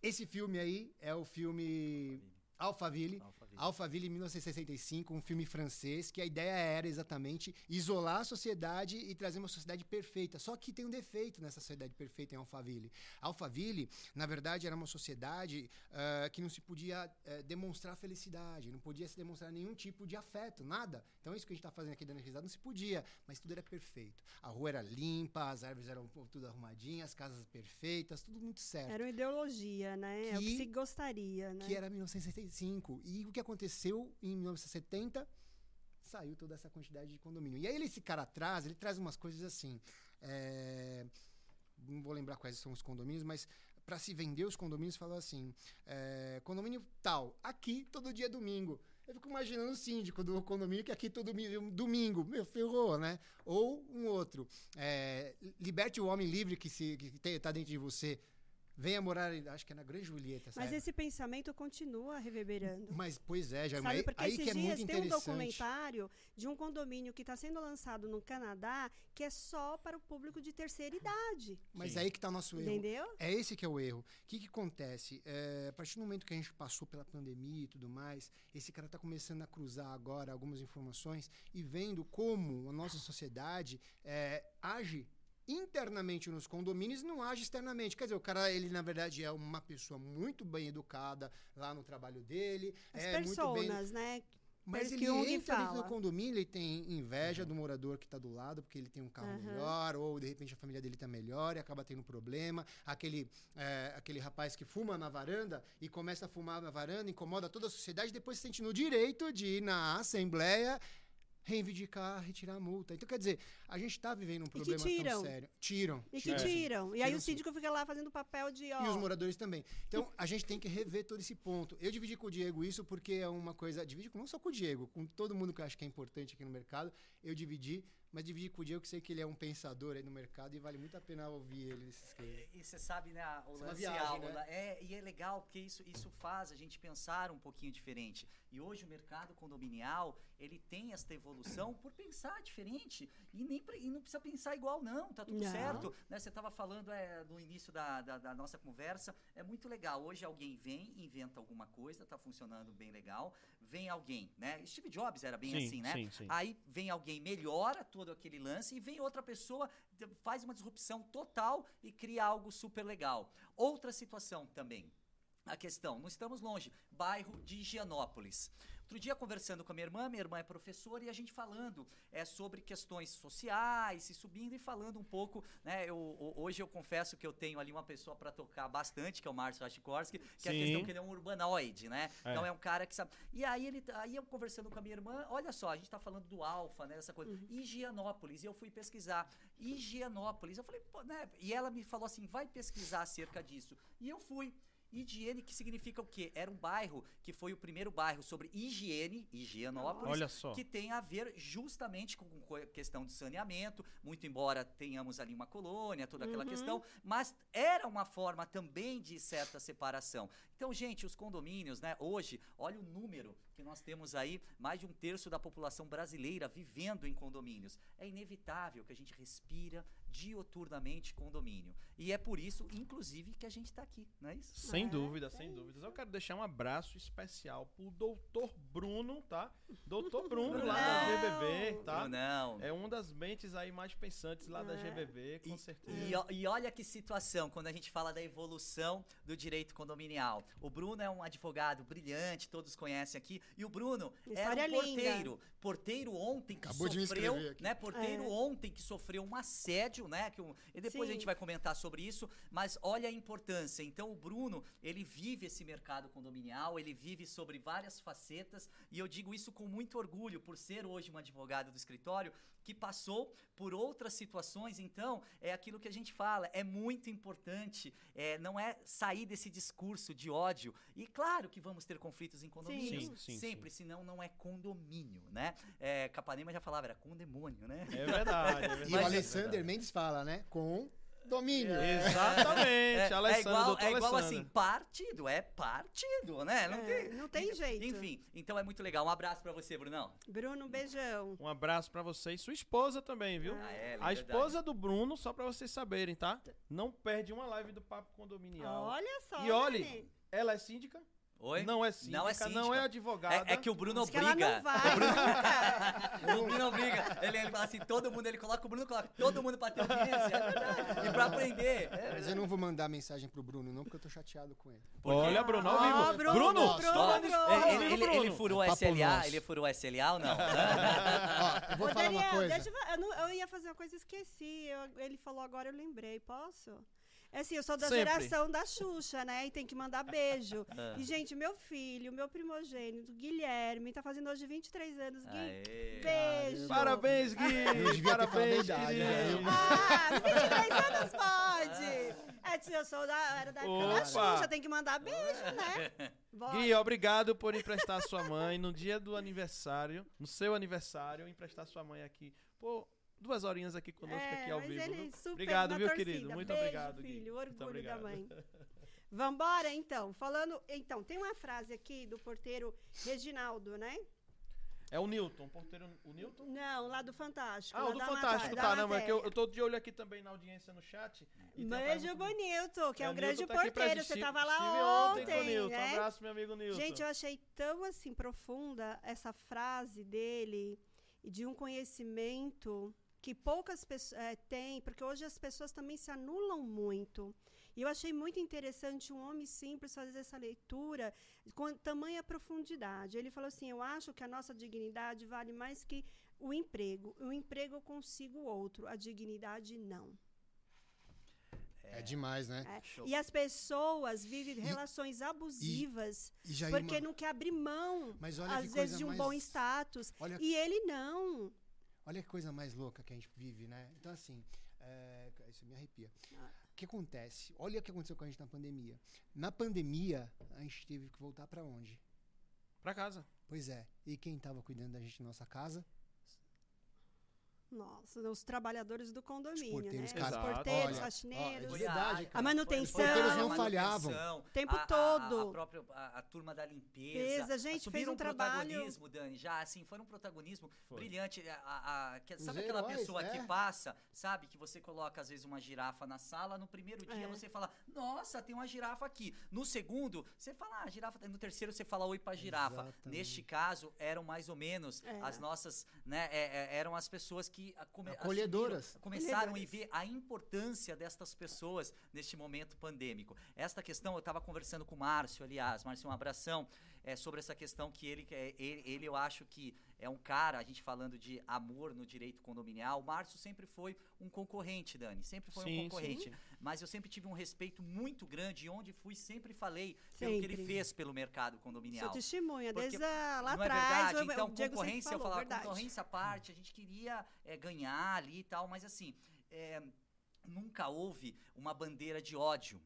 Speaker 3: Esse filme aí é o filme Alphaville.
Speaker 4: Alphaville.
Speaker 3: Alphaville, 1965, um filme francês, que a ideia era exatamente isolar a sociedade e trazer uma sociedade perfeita. Só que tem um defeito nessa sociedade perfeita em Alphaville. Alphaville, na verdade, era uma sociedade ah, que não se podia eh, demonstrar felicidade, não podia se demonstrar nenhum tipo de afeto, nada. Então, isso que a gente está fazendo aqui dando risada não se podia, mas tudo era perfeito. A rua era limpa, as árvores eram tudo arrumadinhas, as casas perfeitas, tudo muito certo.
Speaker 2: Era uma ideologia, né? É o que
Speaker 3: Que-
Speaker 2: se gostaria, né?
Speaker 3: que era 1965. E o que aconteceu em 1970? Saiu toda essa quantidade de condomínio. E aí ele, esse cara traz, ele traz umas coisas assim. é, Não vou lembrar quais são os condomínios, mas para se vender os condomínios, falou assim: é, condomínio tal, aqui todo dia é domingo. Eu fico imaginando o síndico do condomínio que aqui todo mi- domingo, meu, ferrou, né? Ou um outro, é, liberte o homem livre que se que te- tá dentro de você. Venha morar, acho que é na Grande Julieta,
Speaker 2: Mas
Speaker 3: sabe?
Speaker 2: esse pensamento continua reverberando.
Speaker 3: Mas, pois é, já
Speaker 2: Sabe,
Speaker 3: aí,
Speaker 2: porque
Speaker 3: aí
Speaker 2: esses
Speaker 3: que é
Speaker 2: dias
Speaker 3: muito
Speaker 2: tem um
Speaker 3: interessante.
Speaker 2: documentário de um condomínio que está sendo lançado no Canadá que é só para o público de terceira idade.
Speaker 3: Mas
Speaker 1: Sim.
Speaker 3: aí que tá o nosso erro.
Speaker 2: Entendeu?
Speaker 3: É esse que é o erro. O que, que acontece? É, a partir do momento que a gente passou pela pandemia e tudo mais, esse cara está começando a cruzar agora algumas informações e vendo como a nossa sociedade é, age internamente nos condomínios e não age externamente. Quer dizer, o cara, ele na verdade é uma pessoa muito bem educada lá no trabalho dele,
Speaker 2: As
Speaker 3: é muito bem
Speaker 2: personas, né?
Speaker 3: Mas ele
Speaker 2: que o Jung
Speaker 3: entra dentro do condomínio, ele tem inveja do morador que está do lado, porque ele tem um carro
Speaker 2: Aham.
Speaker 3: melhor, ou de repente a família dele está melhor e acaba tendo problema. Aquele, é, aquele rapaz que fuma na varanda e começa a fumar na varanda, incomoda toda a sociedade, depois se sente no direito de ir na Assembleia reivindicar, retirar a multa. Então, quer dizer, a gente está vivendo um
Speaker 2: que
Speaker 3: problema
Speaker 2: tiram.
Speaker 3: tão sério. Tiram.
Speaker 2: E que
Speaker 3: tiram, sim.
Speaker 2: tiram. E aí
Speaker 3: Tiram,
Speaker 2: o
Speaker 3: sim.
Speaker 2: síndico fica lá fazendo papel de, ó,
Speaker 3: E os moradores também. Então, a gente tem que rever todo esse ponto. Eu dividi com o Diego isso porque é uma coisa. Dividi não só com o Diego, com todo mundo que eu acho que é importante aqui no mercado. Eu dividi, mas dividi com o Diego, que sei que ele é um pensador aí no mercado e vale muito a pena ouvir ele nesses coisas.
Speaker 4: E você sabe, né, o
Speaker 3: é
Speaker 4: lance
Speaker 3: viagem,
Speaker 4: a- o
Speaker 3: né?
Speaker 4: é, e é legal porque isso, isso faz a gente pensar um pouquinho diferente. E hoje o mercado condominial, ele tem esta evolução por pensar diferente. E, nem, e não precisa pensar igual, não, tá tudo
Speaker 2: Não.
Speaker 4: certo. Né, você estava falando é, no início da, da, da nossa conversa, é muito legal. Hoje alguém vem, inventa alguma coisa, tá funcionando bem legal. Vem alguém, né? Steve Jobs era bem
Speaker 1: Sim,
Speaker 4: assim, né?
Speaker 1: sim, sim.
Speaker 4: Aí vem alguém, melhora todo aquele lance e vem outra pessoa, faz uma disrupção total e cria algo super legal. Outra situação também. a questão, não estamos longe, bairro de Higienópolis. Outro dia, conversando com a minha irmã, minha irmã é professora, e a gente falando é, sobre questões sociais, e subindo e falando um pouco, né? Eu, hoje eu confesso que eu tenho ali uma pessoa para tocar bastante, que é o Márcio Rachikorski, que é a
Speaker 1: Sim.
Speaker 4: questão que ele é um urbanoide, né?
Speaker 1: É.
Speaker 4: Então é um cara que sabe. E aí ele aí eu conversando com a minha irmã, olha só, a gente tá falando do alfa, né, dessa coisa. Higienópolis, e eu fui pesquisar. Higienópolis. Eu falei, pô, né? E ela me falou assim: "Vai pesquisar acerca disso". E eu fui. Higiene, que significa o quê? Era um bairro que foi o primeiro bairro sobre higiene, Higienópolis,
Speaker 1: Olha só.
Speaker 4: que tem a ver justamente com co- questão de saneamento, muito embora tenhamos ali uma colônia, toda aquela
Speaker 2: Uhum.
Speaker 4: questão, mas era uma forma também de certa separação. Então, gente, os condomínios, né? Hoje, olha o número que nós temos aí, mais de um terço da população brasileira vivendo em condomínios. É inevitável que a gente respira dioturnamente condomínio. E é por isso, inclusive, que a gente está aqui, não é isso?
Speaker 1: Sem
Speaker 2: É,
Speaker 1: dúvida,
Speaker 2: é
Speaker 1: sem dúvidas. Eu quero deixar um abraço especial pro doutor Bruno, tá? Doutor Bruno, lá da. GBB, tá?
Speaker 4: Não.
Speaker 1: É uma das mentes aí mais pensantes lá da
Speaker 2: É.
Speaker 1: GBB, com
Speaker 4: E-
Speaker 1: certeza.
Speaker 4: E, e olha que situação quando a gente fala da evolução do direito condominial. O Bruno é um advogado brilhante, todos conhecem aqui. E o Bruno
Speaker 2: História
Speaker 4: era um
Speaker 2: linda.
Speaker 4: porteiro. Porteiro ontem que
Speaker 3: Acabou de me
Speaker 4: sofreu, né? Porteiro
Speaker 2: É.
Speaker 4: ontem que sofreu um assédio, né? Que um- e depois a
Speaker 2: Sim.
Speaker 4: gente vai comentar sobre isso. Mas olha a importância. Então o Bruno ele vive esse mercado condominial, ele vive sobre várias facetas. E eu digo isso com muito orgulho por ser hoje um advogado do escritório que passou por outras situações. Então, é aquilo que a gente fala, é muito importante, é, não é sair desse discurso de ódio. E claro que vamos ter conflitos em condomínios,
Speaker 1: Sim, sim,
Speaker 4: sempre, senão não é condomínio, né? É, Capanema já falava, era condemônio, né?
Speaker 1: É verdade, é [LAUGHS] verdade.
Speaker 3: E o
Speaker 1: É
Speaker 3: Alexander. Mendes fala, né? Com domínio.
Speaker 1: Exatamente,
Speaker 4: É,
Speaker 1: Alessandro,
Speaker 4: é igual, é igual assim, partido, é partido, né? Não
Speaker 2: É,
Speaker 4: tem,
Speaker 2: não tem jeito.
Speaker 4: Enfim, então é muito legal. Um abraço pra você, Brunão.
Speaker 2: Bruno, um beijão.
Speaker 1: Um abraço pra você e sua esposa também, viu?
Speaker 4: Ah, é,
Speaker 1: A esposa do Bruno, só pra vocês saberem, tá? Não perde uma live do Papo Condominial.
Speaker 2: Olha só.
Speaker 1: E olhe,
Speaker 2: Nenê.
Speaker 1: ela é síndica?
Speaker 4: Oi?
Speaker 1: Não é síndica,
Speaker 4: Não é
Speaker 1: não
Speaker 4: síndica.
Speaker 1: é advogada.
Speaker 4: É, é que o Bruno
Speaker 2: Diz que ela
Speaker 4: obriga.
Speaker 2: não vai. [LAUGHS]
Speaker 4: O Bruno obriga. Ele, ele fala assim, todo mundo, ele coloca o Bruno, coloca todo mundo pra ter audiência. É verdade. E pra aprender. É,
Speaker 3: Mas eu não vou mandar mensagem pro Bruno, não, porque eu tô chateado com ele.
Speaker 1: Olha, Bruno, ao vivo.
Speaker 2: Bruno,
Speaker 1: Bruno,
Speaker 2: Bruno, Bruno.
Speaker 1: isso.
Speaker 4: Ele,
Speaker 1: Ao
Speaker 4: ele,
Speaker 1: vivo,
Speaker 4: ele,
Speaker 1: Bruno.
Speaker 4: ele furou
Speaker 3: É
Speaker 4: SLA?
Speaker 3: nosso.
Speaker 4: Ele furou SLA ou não? [LAUGHS]
Speaker 3: Ó, vou
Speaker 2: Ô,
Speaker 3: falar uma
Speaker 2: Daniel,
Speaker 3: coisa.
Speaker 2: deixa eu, eu, não- eu ia fazer uma coisa e esqueci. Eu- ele falou agora, eu lembrei. Posso? É assim, eu sou da
Speaker 1: Sempre.
Speaker 2: geração da Xuxa, né? E tem que mandar beijo.
Speaker 4: Ah. [LAUGHS]
Speaker 2: E, gente, meu filho, meu primogênito, Guilherme, tá fazendo hoje 23 anos. Gui,
Speaker 4: Aê.
Speaker 2: beijo.
Speaker 1: Parabéns, Gui. Parabéns,
Speaker 3: idade, né?
Speaker 2: Ah, 23 anos pode! É, tio, eu sou da, era da época da. Xuxa, tem que mandar beijo, né? [LAUGHS] Bora.
Speaker 1: Gui, obrigado por emprestar a sua mãe no dia do aniversário, no seu aniversário, emprestar sua mãe aqui. Pô, duas horinhas aqui conosco,
Speaker 2: É,
Speaker 1: aqui ao
Speaker 2: mas
Speaker 1: vivo.
Speaker 2: ele
Speaker 1: viu?
Speaker 2: super
Speaker 1: Obrigado, viu,
Speaker 2: torcida.
Speaker 1: querido? Muito
Speaker 2: Beijo,
Speaker 1: obrigado, Gui.
Speaker 2: filho,
Speaker 1: Muito
Speaker 2: orgulho
Speaker 1: obrigado.
Speaker 2: da mãe. [LAUGHS] Vambora, então. Falando. Então, tem uma frase aqui do porteiro Reginaldo, né?
Speaker 1: É o Newton, o porteiro, o Newton?
Speaker 2: Não, lá do Fantástico.
Speaker 1: Ah,
Speaker 2: lá
Speaker 1: o do
Speaker 2: da
Speaker 1: Fantástico,
Speaker 2: matéria- da
Speaker 1: caramba, é que eu, eu tô de olho aqui também na audiência no chat. e
Speaker 2: Beijo Nilton, que é,
Speaker 1: É,
Speaker 2: um
Speaker 1: o
Speaker 2: grande
Speaker 1: tá
Speaker 2: porteiro. Você tava lá ontem,
Speaker 1: com o Newton.
Speaker 2: né?
Speaker 1: Um abraço, meu amigo Newton.
Speaker 2: Gente, eu achei tão assim profunda essa frase dele e de um conhecimento que poucas pessoas têm, porque hoje as pessoas também se anulam muito. E eu achei muito interessante um homem simples fazer essa leitura com tamanha profundidade. Ele falou assim: Eu acho que a nossa dignidade vale mais que o emprego. O emprego eu consigo outro, a dignidade não.
Speaker 3: É demais, né?
Speaker 2: É.
Speaker 4: Show.
Speaker 2: E as pessoas vivem relações abusivas
Speaker 3: E já
Speaker 2: porque
Speaker 3: uma-
Speaker 2: não quer abrir mão,
Speaker 3: Mas olha
Speaker 2: às
Speaker 3: que
Speaker 2: vezes,
Speaker 3: coisa
Speaker 2: de um
Speaker 3: mais...
Speaker 2: bom status.
Speaker 3: Olha,
Speaker 2: E ele não.
Speaker 3: Olha que coisa mais louca que a gente vive, né? Então, assim, é, isso me arrepia. O que acontece? Olha o que aconteceu com a gente na pandemia. Na pandemia, a gente teve que voltar pra onde?
Speaker 1: Pra casa.
Speaker 3: Pois é. E quem tava cuidando da gente na nossa casa?
Speaker 2: Nossa, os trabalhadores do condomínio,
Speaker 3: porteiros,
Speaker 2: né?
Speaker 1: cara.
Speaker 2: Os porteiros,
Speaker 3: Olha,
Speaker 2: faxineiros.
Speaker 3: verdade,
Speaker 2: A manutenção.
Speaker 3: Os porteiros não
Speaker 4: a
Speaker 3: falhavam.
Speaker 4: manutenção,
Speaker 2: O tempo
Speaker 4: a- a-
Speaker 2: todo.
Speaker 4: A, a própria a, a turma da limpeza.
Speaker 2: Limpeza, gente, fez
Speaker 4: Assumiram
Speaker 2: um trabalho-
Speaker 4: protagonismo, Dani, já assim, foi um protagonismo
Speaker 1: Foi.
Speaker 4: brilhante. A, a- a- que-
Speaker 3: Os
Speaker 4: sabe aquela
Speaker 3: heróis,
Speaker 4: pessoa
Speaker 3: é.
Speaker 4: que passa, sabe, que você coloca às vezes uma girafa na sala, no primeiro dia
Speaker 2: É.
Speaker 4: você fala, nossa, tem uma girafa aqui. No segundo, você fala, ah, a girafa, tá-" no terceiro você fala oi pra girafa.
Speaker 3: Exatamente.
Speaker 4: Neste caso, eram mais ou menos
Speaker 2: É.
Speaker 4: as nossas, né, é- é- eram as pessoas que que come,
Speaker 3: Acolhedoras.
Speaker 4: começaram a
Speaker 2: Acolhedoras.
Speaker 4: ver a importância destas pessoas neste momento pandêmico. Esta questão, eu estava conversando com o Márcio, aliás, Márcio, um abração, é, sobre essa questão que ele, é, ele, ele, eu acho que é um cara, a gente falando de amor no direito condominial, o Márcio sempre foi um concorrente, Dani, sempre foi
Speaker 1: Sim,
Speaker 4: um concorrente. Mas eu sempre tive um respeito muito grande e onde fui sempre falei pelo que ele
Speaker 2: Sempre.
Speaker 4: fez pelo mercado
Speaker 2: Sou
Speaker 4: condominial.
Speaker 2: testemunha,
Speaker 4: Porque
Speaker 2: desde a- lá
Speaker 4: não
Speaker 2: atrás.
Speaker 4: é Então,
Speaker 2: sempre
Speaker 4: concorrência, eu
Speaker 2: falou,
Speaker 4: falava,
Speaker 2: verdade.
Speaker 4: concorrência à parte, a gente queria é, ganhar ali e tal, mas assim, é, nunca houve uma bandeira de ódio.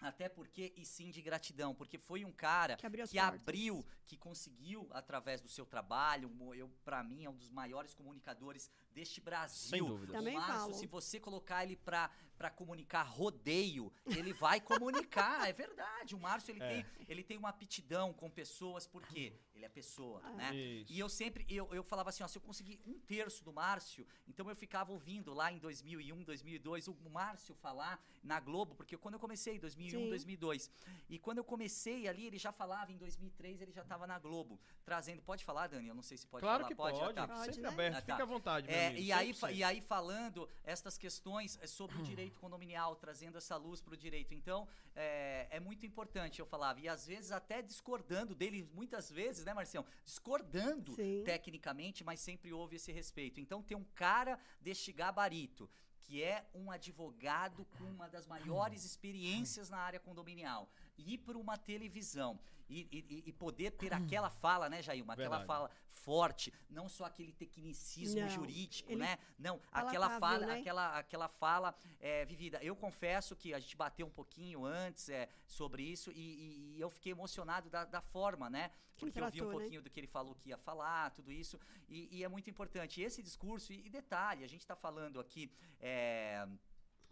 Speaker 4: Até porque, e sim de gratidão, porque foi um cara
Speaker 2: Que abriu
Speaker 4: que abriu, que conseguiu, através do seu trabalho, eu para mim é um dos maiores comunicadores deste Brasil.
Speaker 1: Sem dúvidas.
Speaker 2: Também
Speaker 4: o Márcio,
Speaker 2: falo.
Speaker 4: se você colocar ele pra, pra comunicar rodeio, ele vai comunicar, [LAUGHS] é verdade. O Márcio, ele,
Speaker 1: É.
Speaker 4: tem, ele tem uma aptidão com pessoas, por quê? Ele é pessoa,
Speaker 2: Ah.
Speaker 4: né?
Speaker 1: Isso.
Speaker 4: E eu sempre, eu, eu falava assim, ó, se eu conseguir um terço do Márcio, então eu ficava ouvindo lá em 2001, 2002, o Márcio falar na Globo, porque quando eu comecei, em 2001,
Speaker 2: Sim.
Speaker 4: 2002, e quando eu comecei ali, ele já falava, em 2003 ele já estava na Globo, trazendo, pode falar, Dani? Eu não sei se pode
Speaker 1: claro
Speaker 4: falar.
Speaker 1: que pode,
Speaker 4: Ah, tá.
Speaker 2: Pode,
Speaker 1: sempre
Speaker 2: né?
Speaker 1: aberto,
Speaker 4: Ah, tá.
Speaker 1: fica à vontade, meu
Speaker 4: É,
Speaker 1: amigo,
Speaker 4: e, aí, fa-
Speaker 1: 100%.
Speaker 4: e aí falando estas questões é, sobre o direito condominial, trazendo essa luz para o direito. Então, é, é muito importante, eu falava. E às vezes até discordando dele, muitas vezes, né, Marcião? Discordando
Speaker 2: Sim.
Speaker 4: tecnicamente, mas sempre houve esse respeito. Então, tem um cara deste gabarito, que é um advogado com uma das maiores experiências na área condominial, ir para uma televisão e, e- e poder ter aquela fala, né, Jailma? Aquela
Speaker 1: Verdade.
Speaker 4: fala forte, não só aquele tecnicismo
Speaker 2: Não,
Speaker 4: jurídico,
Speaker 2: ele-
Speaker 4: né? Não, aquela fala,
Speaker 2: né?
Speaker 4: aquela, aquela fala é, vivida. Eu confesso que a gente bateu um pouquinho antes é, sobre isso e, e- e eu fiquei emocionado da, da forma, né? Porque eu vi um
Speaker 2: tratou, né?
Speaker 4: pouquinho do que ele falou que ia falar, tudo isso, e, e é muito importante. Esse discurso, e, e detalhe, a gente está falando aqui é,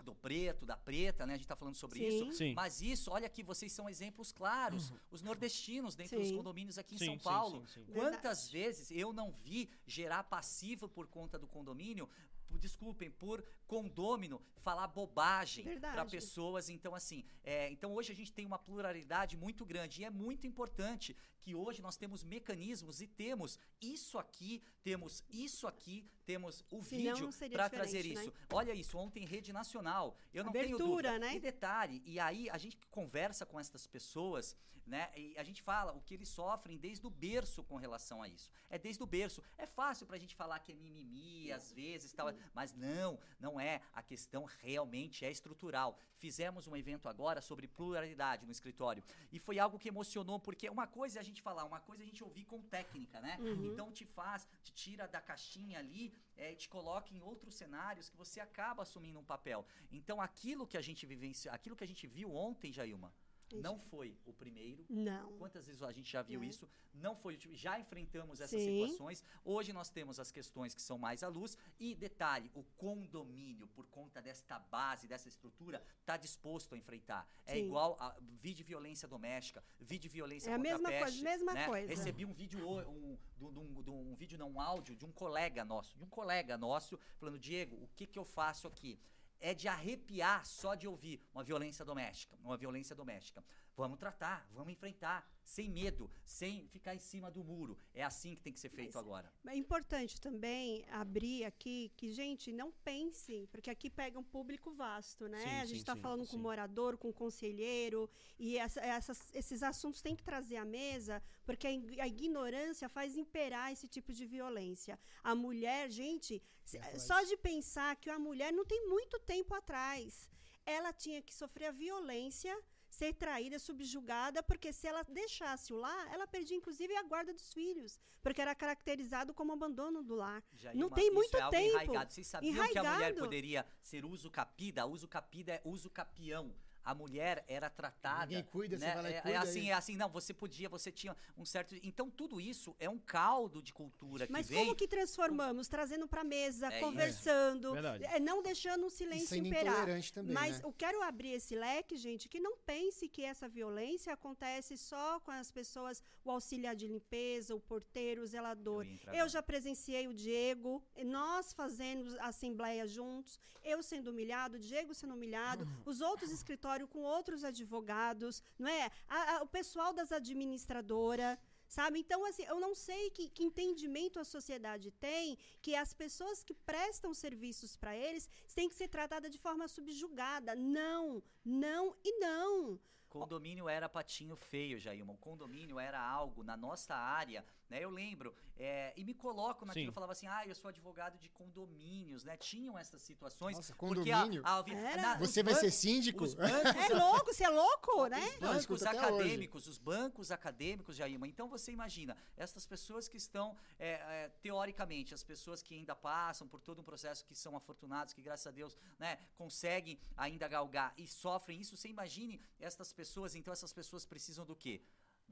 Speaker 4: do preto, da preta, né? A gente está falando sobre
Speaker 2: Sim.
Speaker 4: isso.
Speaker 1: Sim.
Speaker 4: Mas isso, olha aqui, vocês são exemplos claros. Os nordestinos dentro dos
Speaker 2: Sim.
Speaker 4: condomínios aqui em
Speaker 1: Sim,
Speaker 4: São Paulo.
Speaker 1: sim, sim.
Speaker 4: Quantas vezes eu não vi gerar passivo por conta do condomínio? por- Desculpem, por condômino falar bobagem para pessoas. Então, assim, é, então hoje a gente tem uma pluralidade muito grande e é muito importante que hoje nós temos mecanismos e temos isso aqui, temos isso aqui, temos o
Speaker 2: Senão
Speaker 4: vídeo para trazer
Speaker 2: né?
Speaker 4: isso. Olha isso, ontem rede nacional. Eu não tenho dúvida.
Speaker 2: né?
Speaker 4: E detalhe, e aí a gente conversa com essas pessoas, né? E a gente fala o que eles sofrem desde o berço com relação a isso. É desde o berço. É fácil pra gente falar que é mimimi às vezes, tal, mas não, não é. A questão realmente é estrutural. Fizemos um evento agora sobre pluralidade no escritório e foi algo que emocionou porque uma coisa é a gente falar, uma coisa é a gente ouvir com técnica, né?
Speaker 2: Uhum.
Speaker 4: Então te faz, te tira da caixinha ali, é, te coloca em outros cenários que você acaba assumindo um papel. Então aquilo que a gente vivenciou, aquilo que a gente viu ontem, Jailma, não foi o primeiro.
Speaker 2: Não.
Speaker 4: Quantas vezes a gente já viu
Speaker 2: É.
Speaker 4: isso? Não foi o último. Já enfrentamos essas
Speaker 2: Sim.
Speaker 4: situações. Hoje nós temos as questões que são mais à luz. E detalhe, o condomínio, por conta desta base, dessa estrutura, está disposto a enfrentar. É
Speaker 2: Sim.
Speaker 4: igual a vi de violência doméstica, vi de violência
Speaker 2: É a mesma
Speaker 4: peste,
Speaker 2: coisa, mesma
Speaker 4: né?
Speaker 2: coisa.
Speaker 4: Recebi um vídeo, um, de um- um, um vídeo, não, um áudio de um colega nosso, de um colega nosso, falando, Diego, o que que eu faço aqui? É de arrepiar só de ouvir uma violência doméstica, uma violência doméstica. Vamos tratar, vamos enfrentar, sem medo, sem ficar em cima do muro. É assim que tem que ser feito
Speaker 2: Mas-
Speaker 4: agora.
Speaker 2: É importante também abrir aqui que, gente, não pense, porque aqui pega um público vasto, né?
Speaker 1: Sim,
Speaker 2: a gente está
Speaker 1: sim,
Speaker 2: falando com
Speaker 1: sim.
Speaker 2: morador, com conselheiro, e essa- essas- esses assuntos tem que trazer à mesa, porque a, ig- a ignorância faz imperar esse tipo de violência. A mulher, gente,
Speaker 3: falar
Speaker 2: só de pensar que a mulher não tem muito tempo atrás, ela tinha que sofrer a violência ser traída, subjugada, porque se ela deixasse o lar, ela perdia inclusive a guarda dos filhos, porque era caracterizado como abandono do lar.
Speaker 4: Já
Speaker 2: Não
Speaker 4: uma-
Speaker 2: tem muito
Speaker 4: é
Speaker 2: tempo.
Speaker 4: Enraigado. Vocês sabiam que a mulher
Speaker 2: Enraigado.
Speaker 4: poderia ser uso capida? Uso capida é uso capião. A mulher era tratada.
Speaker 3: Ninguém cuida, você
Speaker 4: né?
Speaker 3: vai lá e
Speaker 4: é, é
Speaker 3: cuida,
Speaker 4: assim, é assim, não, você podia, você tinha um certo. Então, tudo isso é um caldo de cultura que
Speaker 2: Mas
Speaker 4: vem.
Speaker 2: como que transformamos? Trazendo para mesa,
Speaker 4: É
Speaker 2: conversando,
Speaker 1: Verdade.
Speaker 2: é, não deixando o
Speaker 3: E
Speaker 2: silêncio
Speaker 3: sendo
Speaker 2: imperar.
Speaker 3: intolerante também,
Speaker 2: Mas
Speaker 3: né?
Speaker 2: eu quero abrir esse leque, gente, que não pense que essa violência acontece só com as pessoas, o auxiliar de limpeza, o porteiro, o zelador.
Speaker 4: Eu
Speaker 2: Eu já presenciei o Diego, nós fazendo a assembleia juntos, eu sendo humilhado, o Diego sendo humilhado, os outros escritórios com outros advogados, não é? A- a- o pessoal das administradoras. Sabe? Então, assim, eu não sei que, que entendimento a sociedade tem que as pessoas que prestam serviços para eles têm que ser tratadas de forma subjugada. Não, não e não.
Speaker 4: Condomínio era patinho feio, Jailma. O condomínio era algo na nossa área, né? Eu lembro, é, e me coloco naquilo,
Speaker 1: Sim.
Speaker 4: eu falava assim, ah, eu sou advogado de condomínios, né? Tinham essas situações.
Speaker 3: Nossa,
Speaker 4: porque a-
Speaker 3: condomínio?
Speaker 4: a-
Speaker 2: Era.
Speaker 4: na-
Speaker 3: Você vai ser
Speaker 4: bancos-
Speaker 3: síndico?
Speaker 4: Os bancos,
Speaker 2: É louco, você é louco, né?
Speaker 4: Os bancos acadêmicos, os bancos acadêmicos, Jailma. Então você imagina, essas pessoas que estão, é, é, teoricamente, as pessoas que ainda passam por todo um processo, que são afortunados, que graças a Deus né, conseguem ainda galgar e sofrem isso, você imagine essas pessoas, então essas pessoas precisam do quê?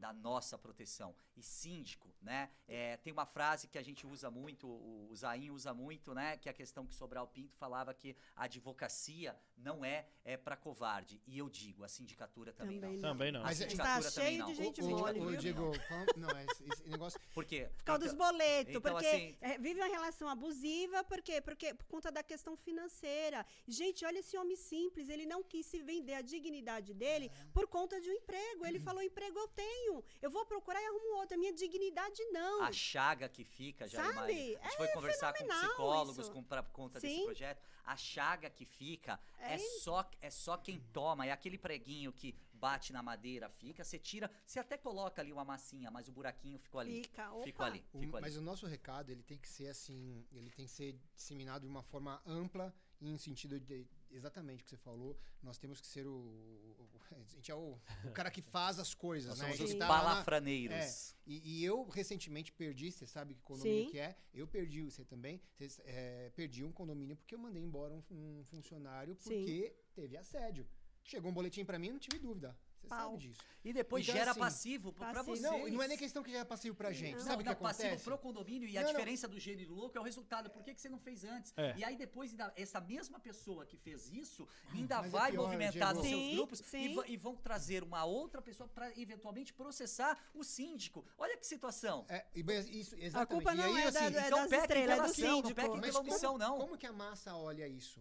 Speaker 4: Da nossa proteção. E síndico, né? é, tem uma frase que a gente usa muito, o, o Zain usa muito, né? Que é a questão que Sobral Pinto falava que a advocacia não é, é para covarde. E eu digo, a sindicatura também,
Speaker 2: Também
Speaker 4: não.
Speaker 2: não.
Speaker 1: Também não.
Speaker 3: Mas
Speaker 4: A
Speaker 3: é-
Speaker 4: sindicatura
Speaker 2: Tá
Speaker 4: também
Speaker 2: cheio
Speaker 4: não.
Speaker 2: de gente mole,
Speaker 3: ô,
Speaker 2: viu?
Speaker 3: Diego, falando- não, esse, esse negócio. [LAUGHS]
Speaker 4: Por quê?
Speaker 2: Por causa dos
Speaker 4: Então-
Speaker 2: boletos,
Speaker 4: então,
Speaker 2: porque
Speaker 4: assim-
Speaker 2: é, vive uma relação abusiva, por quê? Porque por conta da questão financeira. Gente, olha esse homem simples, ele não quis se vender a dignidade dele
Speaker 4: É.
Speaker 2: por conta de um emprego. Ele falou: emprego eu tenho, eu vou procurar e arrumo outro. A minha dignidade não.
Speaker 4: A chaga que fica, já
Speaker 2: Sabe?
Speaker 4: imagina. A gente
Speaker 2: É
Speaker 4: foi conversar com psicólogos
Speaker 2: isso.
Speaker 4: com, pra conta desse
Speaker 2: Sim.
Speaker 4: projeto. A chaga que fica é,
Speaker 2: É
Speaker 4: só, é só quem toma. É aquele preguinho que bate na madeira, fica, você tira, você até coloca ali uma massinha, mas o buraquinho ficou ali.
Speaker 2: Fica, opa.
Speaker 4: Ficou ali,
Speaker 3: O-
Speaker 4: ficou ali.
Speaker 3: mas o nosso recado ele tem que ser assim, ele tem que ser disseminado de uma forma ampla em sentido de exatamente o que você falou. Nós temos que ser o, o- o- a gente é o, o cara que faz as coisas,
Speaker 4: Nós
Speaker 3: né?
Speaker 4: somos os
Speaker 3: tá lá na-
Speaker 4: balafraneiros.
Speaker 3: E, e eu recentemente perdi, você sabe que condomínio
Speaker 2: Sim.
Speaker 3: que é? Eu perdi, você também, vocês, é, perdi um condomínio porque eu mandei embora um, um funcionário
Speaker 2: Sim.
Speaker 3: porque teve assédio. Chegou um boletim pra mim, não tive dúvida. Você
Speaker 2: Pau.
Speaker 3: sabe disso.
Speaker 4: E depois
Speaker 3: Então,
Speaker 4: gera
Speaker 3: assim,
Speaker 4: passivo pra
Speaker 2: passivo.
Speaker 4: vocês.
Speaker 3: Não, não é nem questão que já é passivo pra gente.
Speaker 2: Não.
Speaker 3: Sabe o que
Speaker 4: não, passivo
Speaker 3: acontece?
Speaker 4: pro condomínio e a
Speaker 3: Não, não.
Speaker 4: diferença do gênero louco é o resultado. Por que, que você não fez antes?
Speaker 1: É.
Speaker 4: E aí depois, ainda, essa mesma pessoa que fez isso ainda
Speaker 3: Mas é
Speaker 4: vai
Speaker 3: pior,
Speaker 4: movimentar seus
Speaker 2: Sim,
Speaker 4: grupos e,
Speaker 2: sim.
Speaker 4: va- e vão trazer uma outra pessoa para eventualmente processar o síndico. Olha que situação.
Speaker 3: É, e isso, exatamente.
Speaker 2: culpa
Speaker 3: E
Speaker 2: não
Speaker 3: aí,
Speaker 2: é da-
Speaker 3: assim,
Speaker 2: é
Speaker 4: então
Speaker 2: das estrelas, é
Speaker 4: pela
Speaker 2: do
Speaker 4: ação, não
Speaker 2: síndico.
Speaker 4: pequem pela omissão, não.
Speaker 3: como que a massa olha isso?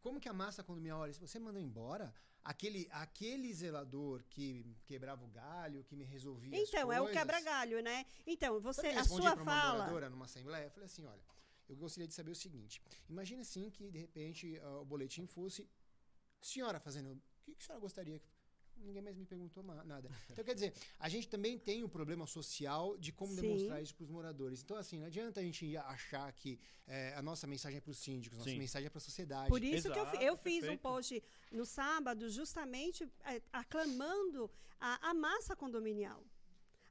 Speaker 3: Como que a massa, quando me olha, se você mandou embora, aquele, aquele zelador que quebrava o galho, que me resolvia
Speaker 2: Então, é o quebra-galho, né? Então, você, a sua
Speaker 3: pra uma
Speaker 2: fala.
Speaker 3: moradora numa assembleia? Eu falei assim, olha, eu gostaria de saber o seguinte. Imagina assim que, de repente, ah, o boletim fosse senhora fazendo... O que, que a senhora gostaria que Ninguém mais me perguntou nada. Então, quer dizer, a gente também tem um problema social de como
Speaker 2: Sim.
Speaker 3: demonstrar isso para os moradores. Então, assim, não adianta a gente achar que eh, a nossa mensagem é para os síndicos, a nossa
Speaker 1: Sim.
Speaker 3: mensagem é para a sociedade.
Speaker 2: Por isso que eu,
Speaker 1: Exato,
Speaker 2: eu fiz um post no sábado, justamente é, aclamando a, a massa condominial.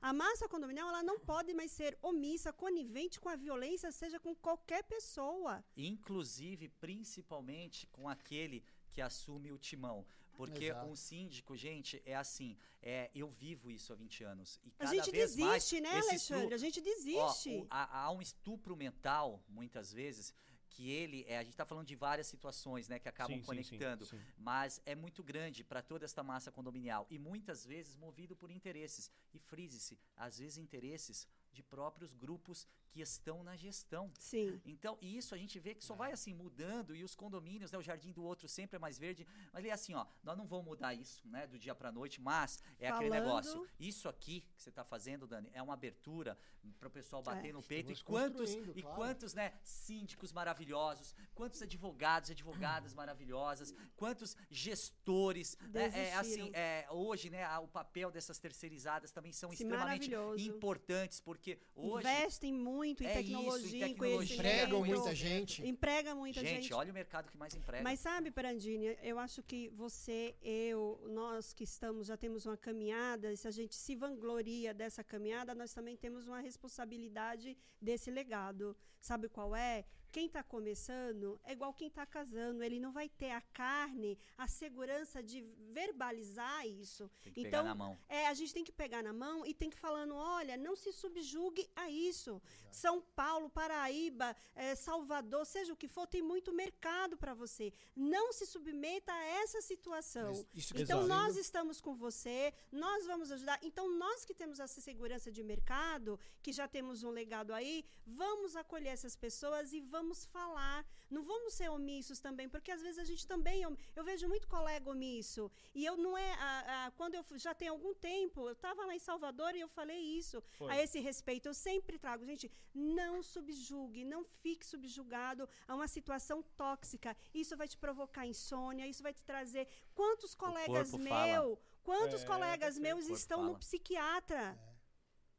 Speaker 2: A massa condominial ela não pode mais ser omissa, conivente com a violência, seja com qualquer pessoa.
Speaker 4: Inclusive, principalmente com aquele que assume o timão. Porque
Speaker 3: Exato.
Speaker 4: um síndico, gente, é assim, é, eu vivo isso há 20 anos. E
Speaker 2: A
Speaker 4: cada
Speaker 2: gente
Speaker 4: vez mais
Speaker 2: desiste, né,
Speaker 4: esse estru-
Speaker 2: Alexandre? A gente
Speaker 4: Ó,
Speaker 2: desiste.
Speaker 4: o- há, há um estupro mental, muitas vezes, que ele, é, a gente está falando de várias situações, né, que acabam
Speaker 1: Sim, sim,
Speaker 4: conectando,
Speaker 1: sim, sim.
Speaker 4: mas é muito grande para toda esta massa condominial e muitas vezes movido por interesses. E frise-se, às vezes interesses de próprios grupos que estão na gestão.
Speaker 2: Sim.
Speaker 4: Então, e isso a gente vê que só vai assim mudando e os condomínios, né, o jardim do outro sempre é mais verde, mas ele é assim, ó, nós não vamos mudar isso, né, do dia pra noite, mas é aquele
Speaker 2: Falando-
Speaker 4: negócio. Isso aqui que você tá fazendo, Dani, é uma abertura para o pessoal bater
Speaker 2: É.
Speaker 4: no peito. E quantos
Speaker 3: construindo,
Speaker 4: e
Speaker 3: claro.
Speaker 4: quantos, né, síndicos maravilhosos, quantos advogados, advogadas maravilhosas, quantos gestores, né, é, assim,
Speaker 2: Desistiram.
Speaker 4: é, hoje, né, o papel dessas terceirizadas também são
Speaker 2: Sim,
Speaker 4: extremamente importantes, porque hoje
Speaker 2: Investem muito em
Speaker 4: É isso, em
Speaker 2: tecnologia, em
Speaker 4: tecnologia,
Speaker 2: conhecimento.
Speaker 3: Empregam muita gente.
Speaker 2: Emprega muita
Speaker 4: gente,
Speaker 2: gente.
Speaker 4: olha o mercado que mais emprega.
Speaker 2: Mas sabe, Brandini, eu acho que você, eu, nós que estamos, já temos uma caminhada, e se a gente se vangloria dessa caminhada, nós também temos uma responsabilidade desse legado. Sabe qual é? Quem está começando é igual quem está casando. Ele não vai ter a carne, a segurança de verbalizar isso.
Speaker 4: Tem que
Speaker 2: então,
Speaker 4: pegar na mão.
Speaker 2: É, a gente tem que pegar na mão e tem que falando, olha, não se subjugue a isso. São Paulo, Paraíba, eh, Salvador, seja o que for, tem muito mercado para você. Não se submeta a essa situação.
Speaker 3: Isso que
Speaker 2: Então
Speaker 3: tá
Speaker 2: nós estamos com você, nós vamos ajudar. Então nós que temos essa segurança de mercado, que já temos um legado aí, vamos acolher essas pessoas e vamos vamos falar. Não vamos ser omissos também, porque às vezes a gente também. é Eu vejo muito colega omisso. E eu não é. a- a- quando eu já tem algum tempo, eu estava lá em Salvador e eu falei isso
Speaker 1: Foi.
Speaker 2: a esse respeito. Eu sempre trago, gente, não subjugue, não fique subjugado a uma situação tóxica. Isso vai te provocar insônia, isso vai te trazer. Quantos colegas
Speaker 4: fala.
Speaker 2: meus, quantos
Speaker 1: É,
Speaker 2: colegas
Speaker 1: perfeito.
Speaker 2: meus estão
Speaker 4: fala.
Speaker 2: no psiquiatra?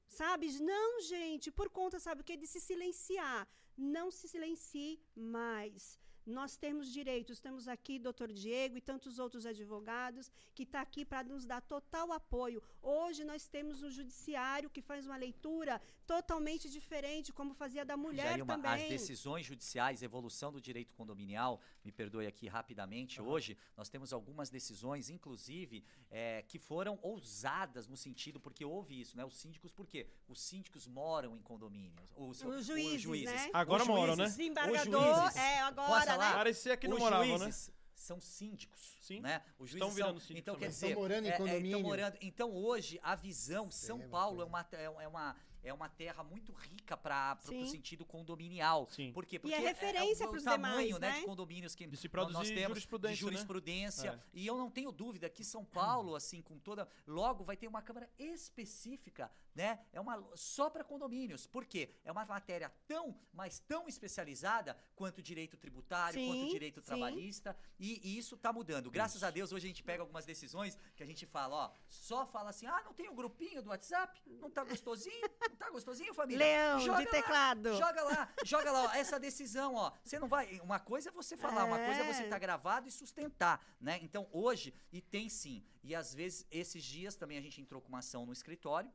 Speaker 2: Sabe? Não, gente, por conta, sabe o que? De se silenciar. Não se silencie mais. Nós temos direitos, temos aqui doutor Diego e tantos outros advogados que está aqui para nos dar total apoio. Hoje nós temos um judiciário que faz uma leitura totalmente diferente, como fazia da mulher
Speaker 4: Jailma,
Speaker 2: também.
Speaker 4: as decisões judiciais, evolução do direito condominial, me perdoe aqui rapidamente, hoje nós temos algumas decisões, inclusive, eh, que foram ousadas no sentido, porque houve isso, né? Os síndicos, por quê? Os síndicos moram em condomínios. Os,
Speaker 2: Os juízes, né?
Speaker 1: Agora
Speaker 4: Os
Speaker 1: moram, né?
Speaker 4: juízes,
Speaker 2: Desembargador,
Speaker 4: os juízes,
Speaker 2: é, agora,
Speaker 4: Posso
Speaker 2: né?
Speaker 1: Parecia que não
Speaker 4: os
Speaker 1: moravam, né?
Speaker 4: juízes são síndicos,
Speaker 1: Sim.
Speaker 4: né? Os
Speaker 1: Estão
Speaker 4: juízes
Speaker 1: virando
Speaker 4: são,
Speaker 1: síndicos
Speaker 4: então
Speaker 1: também.
Speaker 4: quer
Speaker 3: Estão
Speaker 4: dizer,
Speaker 3: morando em
Speaker 4: é- é, estão
Speaker 3: condomínio.
Speaker 4: morando. Então hoje a visão São
Speaker 3: é uma
Speaker 4: Paulo é uma te- é uma é uma terra muito rica para o sentido condominial.
Speaker 1: Sim.
Speaker 4: Por quê?
Speaker 2: E
Speaker 4: Porque
Speaker 2: é referência
Speaker 4: o
Speaker 2: pros
Speaker 4: tamanho,
Speaker 2: demais,
Speaker 4: né,
Speaker 2: né?
Speaker 4: de condomínios que
Speaker 1: De se
Speaker 4: nós- temos
Speaker 1: jurisprudência,
Speaker 4: de
Speaker 1: né?
Speaker 4: jurisprudência.
Speaker 1: É.
Speaker 4: E eu não tenho dúvida que São Paulo, assim, com toda logo vai ter uma câmara específica, né? É uma só para condomínios. Por quê? É uma matéria tão, mas tão especializada quanto direito tributário,
Speaker 2: Sim,
Speaker 4: quanto direito
Speaker 2: sim.
Speaker 4: trabalhista, e, e isso tá mudando. Graças a Deus hoje a gente pega algumas decisões que a gente fala, ó, só fala assim: "Ah, não tem um grupinho do WhatsApp? Não tá gostosinho? [LAUGHS] Tá gostosinho, família?"
Speaker 2: Leão de
Speaker 4: Joga lá,
Speaker 2: teclado.
Speaker 4: Joga lá, [LAUGHS] joga lá, ó, essa decisão, ó. Você não vai. Uma coisa é você falar, uma coisa é você
Speaker 2: É.
Speaker 4: estar gravado e sustentar, né? Então, hoje, e tem sim. E às vezes, esses dias também a gente entrou com uma ação no escritório.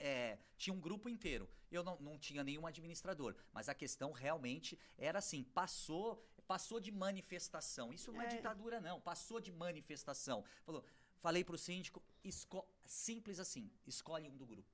Speaker 4: é, tinha um grupo inteiro. Eu não, não tinha nenhum administrador. Mas a questão realmente era assim: passou, passou de manifestação. Isso não é,
Speaker 2: É.
Speaker 4: ditadura, não. Passou de manifestação. Falou, falei pro síndico, esco- simples assim, escolhe um do grupo.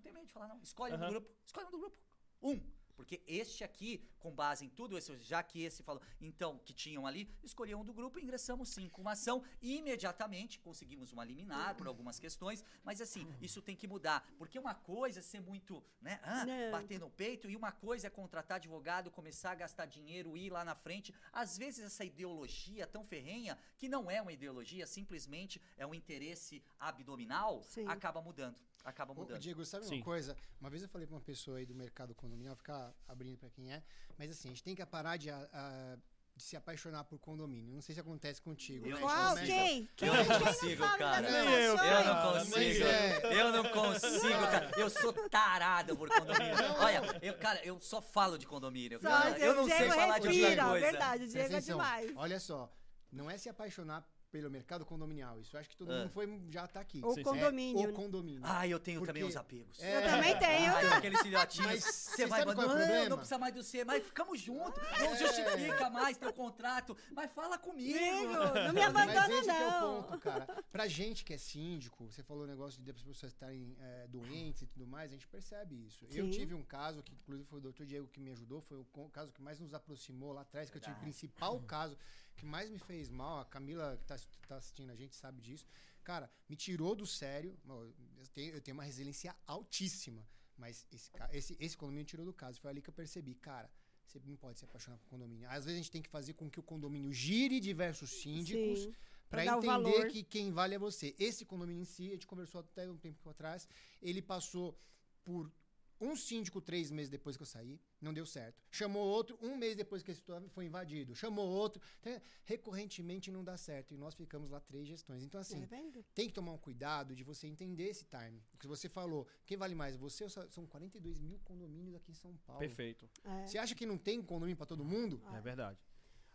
Speaker 4: Não tem medo de falar, não. Escolhe um
Speaker 1: Aham.
Speaker 4: do grupo. Escolhe um do grupo. Um. Porque este aqui, com base em tudo isso, já que esse falou, então, que tinham ali, escolhi um do grupo e ingressamos sim com uma ação. E imediatamente conseguimos uma liminar por algumas questões, mas assim, isso tem que mudar. Porque uma coisa é ser muito, né, ah, bater no peito, e uma coisa é contratar advogado, começar a gastar dinheiro, ir lá na frente. Às vezes essa ideologia tão ferrenha, que não é uma ideologia, simplesmente é um interesse abdominal,
Speaker 2: Sim.
Speaker 4: acaba mudando. Acaba
Speaker 3: Ô,
Speaker 4: mudando.
Speaker 3: Diego, sabe
Speaker 1: Sim.
Speaker 3: uma coisa? Uma vez eu falei pra uma pessoa aí do mercado condominial, ficar abrindo pra quem é, mas assim, a gente tem que parar de, a- a- de se apaixonar por condomínio. Não sei se acontece contigo.
Speaker 4: Eu
Speaker 3: né?
Speaker 4: consigo.
Speaker 3: começa-
Speaker 2: Quem? Quem?
Speaker 4: Eu não consigo, cara.
Speaker 1: eu,
Speaker 4: não consigo.
Speaker 3: é.
Speaker 4: Eu não consigo, cara. Eu sou tarado por condomínio. Olha, eu, cara, eu só falo de condomínio.
Speaker 2: Só.
Speaker 4: Eu não
Speaker 2: Diego
Speaker 4: sei falar de outra coisa.
Speaker 2: verdade, o Diego é demais.
Speaker 3: Olha só, não é se apaixonar pelo mercado condominial. Isso eu acho que todo
Speaker 4: Ah.
Speaker 3: mundo foi, já tá aqui.
Speaker 2: O
Speaker 1: Sim,
Speaker 2: condomínio.
Speaker 3: É o condomínio.
Speaker 4: Ah, eu tenho também
Speaker 3: Porque-
Speaker 4: uns apegos.
Speaker 3: É.
Speaker 2: Eu também tenho.
Speaker 4: Ai, aqueles filhotinhos.
Speaker 3: Mas
Speaker 4: Você
Speaker 3: você
Speaker 4: vai
Speaker 3: sabe qual é o
Speaker 4: não precisa mais do C, mas ficamos juntos. Não
Speaker 3: É.
Speaker 4: justifica mais teu contrato, mas fala comigo.
Speaker 2: Amigo, não me
Speaker 3: Mas
Speaker 2: abandona,
Speaker 3: esse que é o
Speaker 2: não.
Speaker 3: ponto, cara. Pra gente que é síndico, você falou o negócio de as pessoas estarem é, doentes e tudo mais, a gente percebe isso. Eu
Speaker 2: Sim.
Speaker 3: tive um caso, que inclusive foi o doutor Diego que me ajudou, foi o caso que mais nos aproximou lá atrás, que eu tive o
Speaker 4: Verdade.
Speaker 3: principal caso que mais me fez mal, a Camila que tá, tá assistindo a gente sabe disso. Cara, me tirou do sério, eu tenho, eu tenho uma resiliência altíssima, mas esse, esse, esse condomínio tirou do caso. Foi ali que eu percebi, cara, você não pode se apaixonar por condomínio. Às vezes a gente tem que fazer com que o condomínio gire diversos síndicos
Speaker 2: o
Speaker 3: entender que quem vale é você. Esse condomínio em si, a gente conversou até um tempo atrás, ele passou por um síndico três meses depois que eu saí, não deu certo. Chamou outro um mês depois que esse foi invadido. Chamou outro. Então, recorrentemente não dá certo. E nós ficamos lá três gestões. Então, assim, tem que tomar um cuidado de você entender esse time. O que você falou, quem vale mais? Você são 42 mil condomínios aqui em São Paulo.
Speaker 1: Perfeito.
Speaker 2: É.
Speaker 3: Você acha que não tem condomínio pra todo mundo?
Speaker 1: É verdade.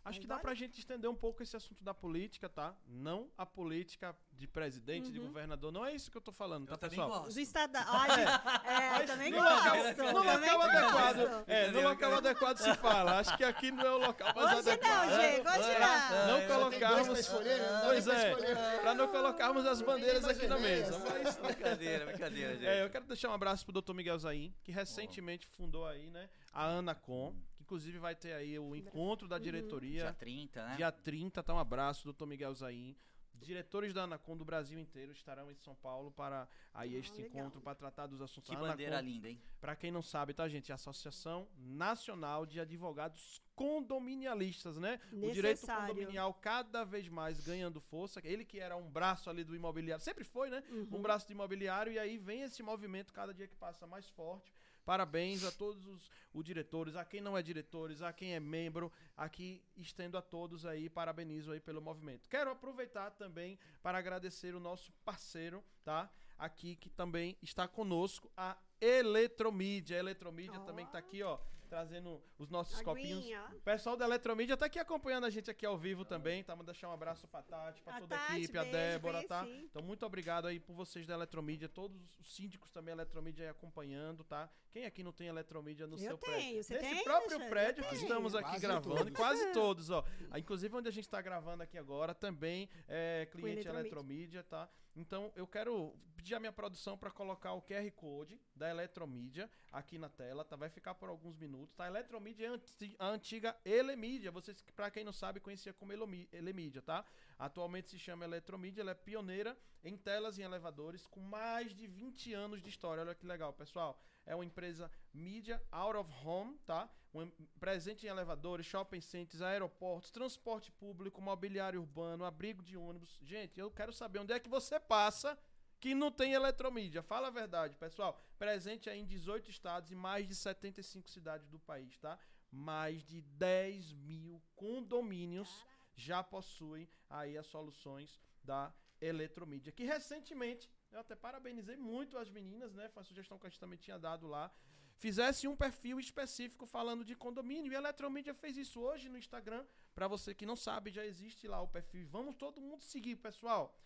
Speaker 1: Acho que dá pra gente estender um pouco esse assunto da política, tá? Não a política de presidente, de
Speaker 2: Uhum.
Speaker 1: governador. Não é isso que eu tô falando, tá,
Speaker 4: Eu também
Speaker 1: pessoal?
Speaker 4: gosto.
Speaker 2: Do estado [LAUGHS] gente, é, eu também
Speaker 1: no
Speaker 2: gosto.
Speaker 1: local, no
Speaker 2: também
Speaker 1: local
Speaker 2: gosto.
Speaker 1: adequado. É, no local adequado se fala. Acho que aqui não é o local mais
Speaker 2: Hoje
Speaker 1: adequado.
Speaker 2: não, Diego, hoje
Speaker 1: Pra
Speaker 2: não.
Speaker 1: não
Speaker 4: É,
Speaker 1: colocarmos.
Speaker 3: escolher? Não
Speaker 1: Pois
Speaker 3: pra
Speaker 1: é, pra não colocarmos as bandeiras aqui na mesa. Mas [LAUGHS]
Speaker 4: Brincadeira, brincadeira, gente.
Speaker 1: É, eu quero deixar um abraço pro Dr. Miguel Zain, que recentemente fundou aí, né, a Anacom, inclusive vai ter aí o encontro da diretoria
Speaker 4: Dia 30, né?
Speaker 1: dia 30, tá um abraço, Dr. Miguel Zain. Diretores da Anacom do Brasil inteiro estarão em São Paulo para aí
Speaker 2: Ah,
Speaker 1: este
Speaker 2: legal.
Speaker 1: encontro para tratar dos assuntos.
Speaker 4: Que bandeira
Speaker 1: Anacom,
Speaker 4: linda, hein?
Speaker 1: Pra quem não sabe, tá, gente? É a Associação Nacional de Advogados Condominialistas, né? O direito
Speaker 2: Necessário.
Speaker 1: condominial cada vez mais ganhando força. Ele que era um braço ali do imobiliário, sempre foi, né?
Speaker 2: Uhum.
Speaker 1: Um braço do imobiliário, e aí vem esse movimento cada dia que passa mais forte. Parabéns a todos os, os diretores, a quem não é diretores, a quem é membro, aqui estendo a todos aí, parabenizo aí pelo movimento. Quero aproveitar também para agradecer o nosso parceiro, tá? Aqui que também está conosco, a Eletromídia. A Eletromídia também que tá aqui, ó, trazendo os nossos copinhos.
Speaker 2: Aguinha.
Speaker 1: O pessoal da Eletromídia tá aqui acompanhando a gente aqui ao vivo também, tá? Vou deixar um abraço pra Tati, pra
Speaker 2: A
Speaker 1: toda a
Speaker 2: Tati,
Speaker 1: equipe, a
Speaker 2: beijo,
Speaker 1: Débora, tá?
Speaker 2: conheci.
Speaker 1: Então, muito obrigado aí por vocês da Eletromídia, todos os síndicos também da Eletromídia aí acompanhando, tá? Quem aqui não tem Eletromídia no
Speaker 2: Eu
Speaker 1: seu
Speaker 2: tenho,
Speaker 1: prédio?
Speaker 2: você
Speaker 1: Nesse
Speaker 2: tem,
Speaker 1: próprio
Speaker 2: Alexandre?
Speaker 1: prédio
Speaker 2: Eu
Speaker 1: que
Speaker 2: tenho.
Speaker 1: estamos aqui
Speaker 3: Quase
Speaker 1: gravando,
Speaker 3: todos.
Speaker 1: quase todos, ó. Ah, Inclusive onde a gente tá gravando aqui agora, também é cliente
Speaker 2: Eletromídia.
Speaker 1: Eletromídia, tá? Então, eu quero pedir a minha produção para colocar o QR Code da Eletromídia aqui na tela, tá? Vai ficar por alguns minutos, tá? A Eletromídia é a antiga Elemídia, vocês, para quem não sabe, conhecia como Elemídia, tá? Atualmente se chama Eletromídia, ela é pioneira em telas e elevadores com mais de 20 anos de história. Olha que legal, pessoal. É uma empresa mídia out of home, tá? Um, presente em elevadores, shopping centers, aeroportos, transporte público, mobiliário urbano, abrigo de ônibus. Gente, eu quero saber onde é que você passa que não tem eletromídia. Fala a verdade, pessoal. Presente aí em 18 estados e mais de 75 cidades do país, tá? Mais de 10 mil condomínios já possuem aí as soluções da eletromídia. Que recentemente, eu até parabenizei muito as meninas, né? Foi uma sugestão que a gente também tinha dado lá. Fizesse um perfil específico falando de condomínio. E a Eletromídia fez isso hoje no Instagram. Pra você que não sabe, já existe lá o perfil. Vamos todo mundo seguir, pessoal.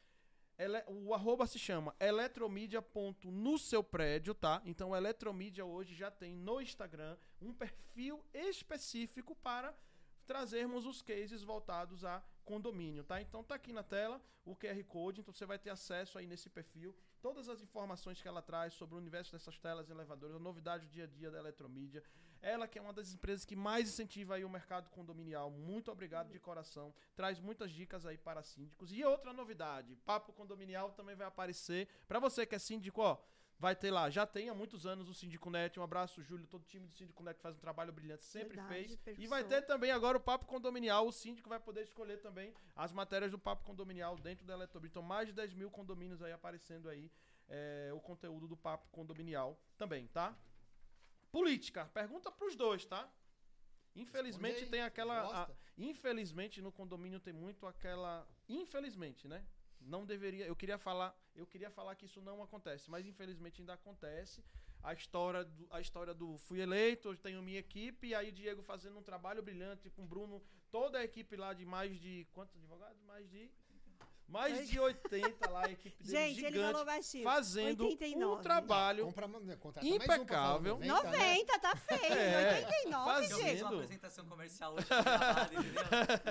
Speaker 1: Ele- o arroba se chama eletromídia.no seu prédio, tá? Então, Eletromídia hoje já tem no Instagram um perfil específico para trazermos os cases voltados a condomínio, tá? Então tá aqui na tela o QR Code, então você vai ter acesso aí nesse perfil, todas as informações que ela traz sobre o universo dessas telas e elevadores, a novidade do dia a dia da Eletromídia. Ela que é uma das empresas que mais incentiva aí o mercado condominial. Muito obrigado de coração. Traz muitas dicas aí para síndicos. E outra novidade, Papo Condominial também vai aparecer. Para você que é síndico, ó, vai ter lá. Já tem há muitos anos o Síndico Net. Um abraço, Júlio, todo o time do Síndico Net que faz um trabalho brilhante, sempre
Speaker 2: Verdade,
Speaker 1: fez. E vai
Speaker 2: percussão.
Speaker 1: ter também agora o Papo Condominial. O síndico vai poder escolher também as matérias do Papo Condominial dentro da Eletrobit. Então, mais de 10 mil condomínios aí aparecendo aí. é, o conteúdo do Papo Condominial também, tá? Política. Pergunta pros dois, tá? Infelizmente
Speaker 3: aí,
Speaker 1: tem aquela. a- infelizmente no condomínio tem muito aquela. Infelizmente, né? Não deveria. Eu queria falar. Eu queria falar que isso não acontece, mas infelizmente ainda acontece. A história do, a história do fui eleito, hoje tenho minha equipe, e aí o Diego fazendo um trabalho brilhante com o Bruno, toda a equipe lá de mais de. Quantos advogados? Mais de. Mais de 80 lá, a equipe dele
Speaker 2: Gente, ele falou
Speaker 1: gigante,
Speaker 2: baixinho.
Speaker 1: fazendo
Speaker 2: 89.
Speaker 1: um trabalho.
Speaker 3: Compra, né, mais um pra
Speaker 1: impecável.
Speaker 3: falar 90, né?
Speaker 2: 90, tá feio.
Speaker 1: É,
Speaker 2: 89,
Speaker 1: fazendo.
Speaker 4: Eu fiz
Speaker 2: gente.
Speaker 4: uma apresentação comercial hoje entendeu?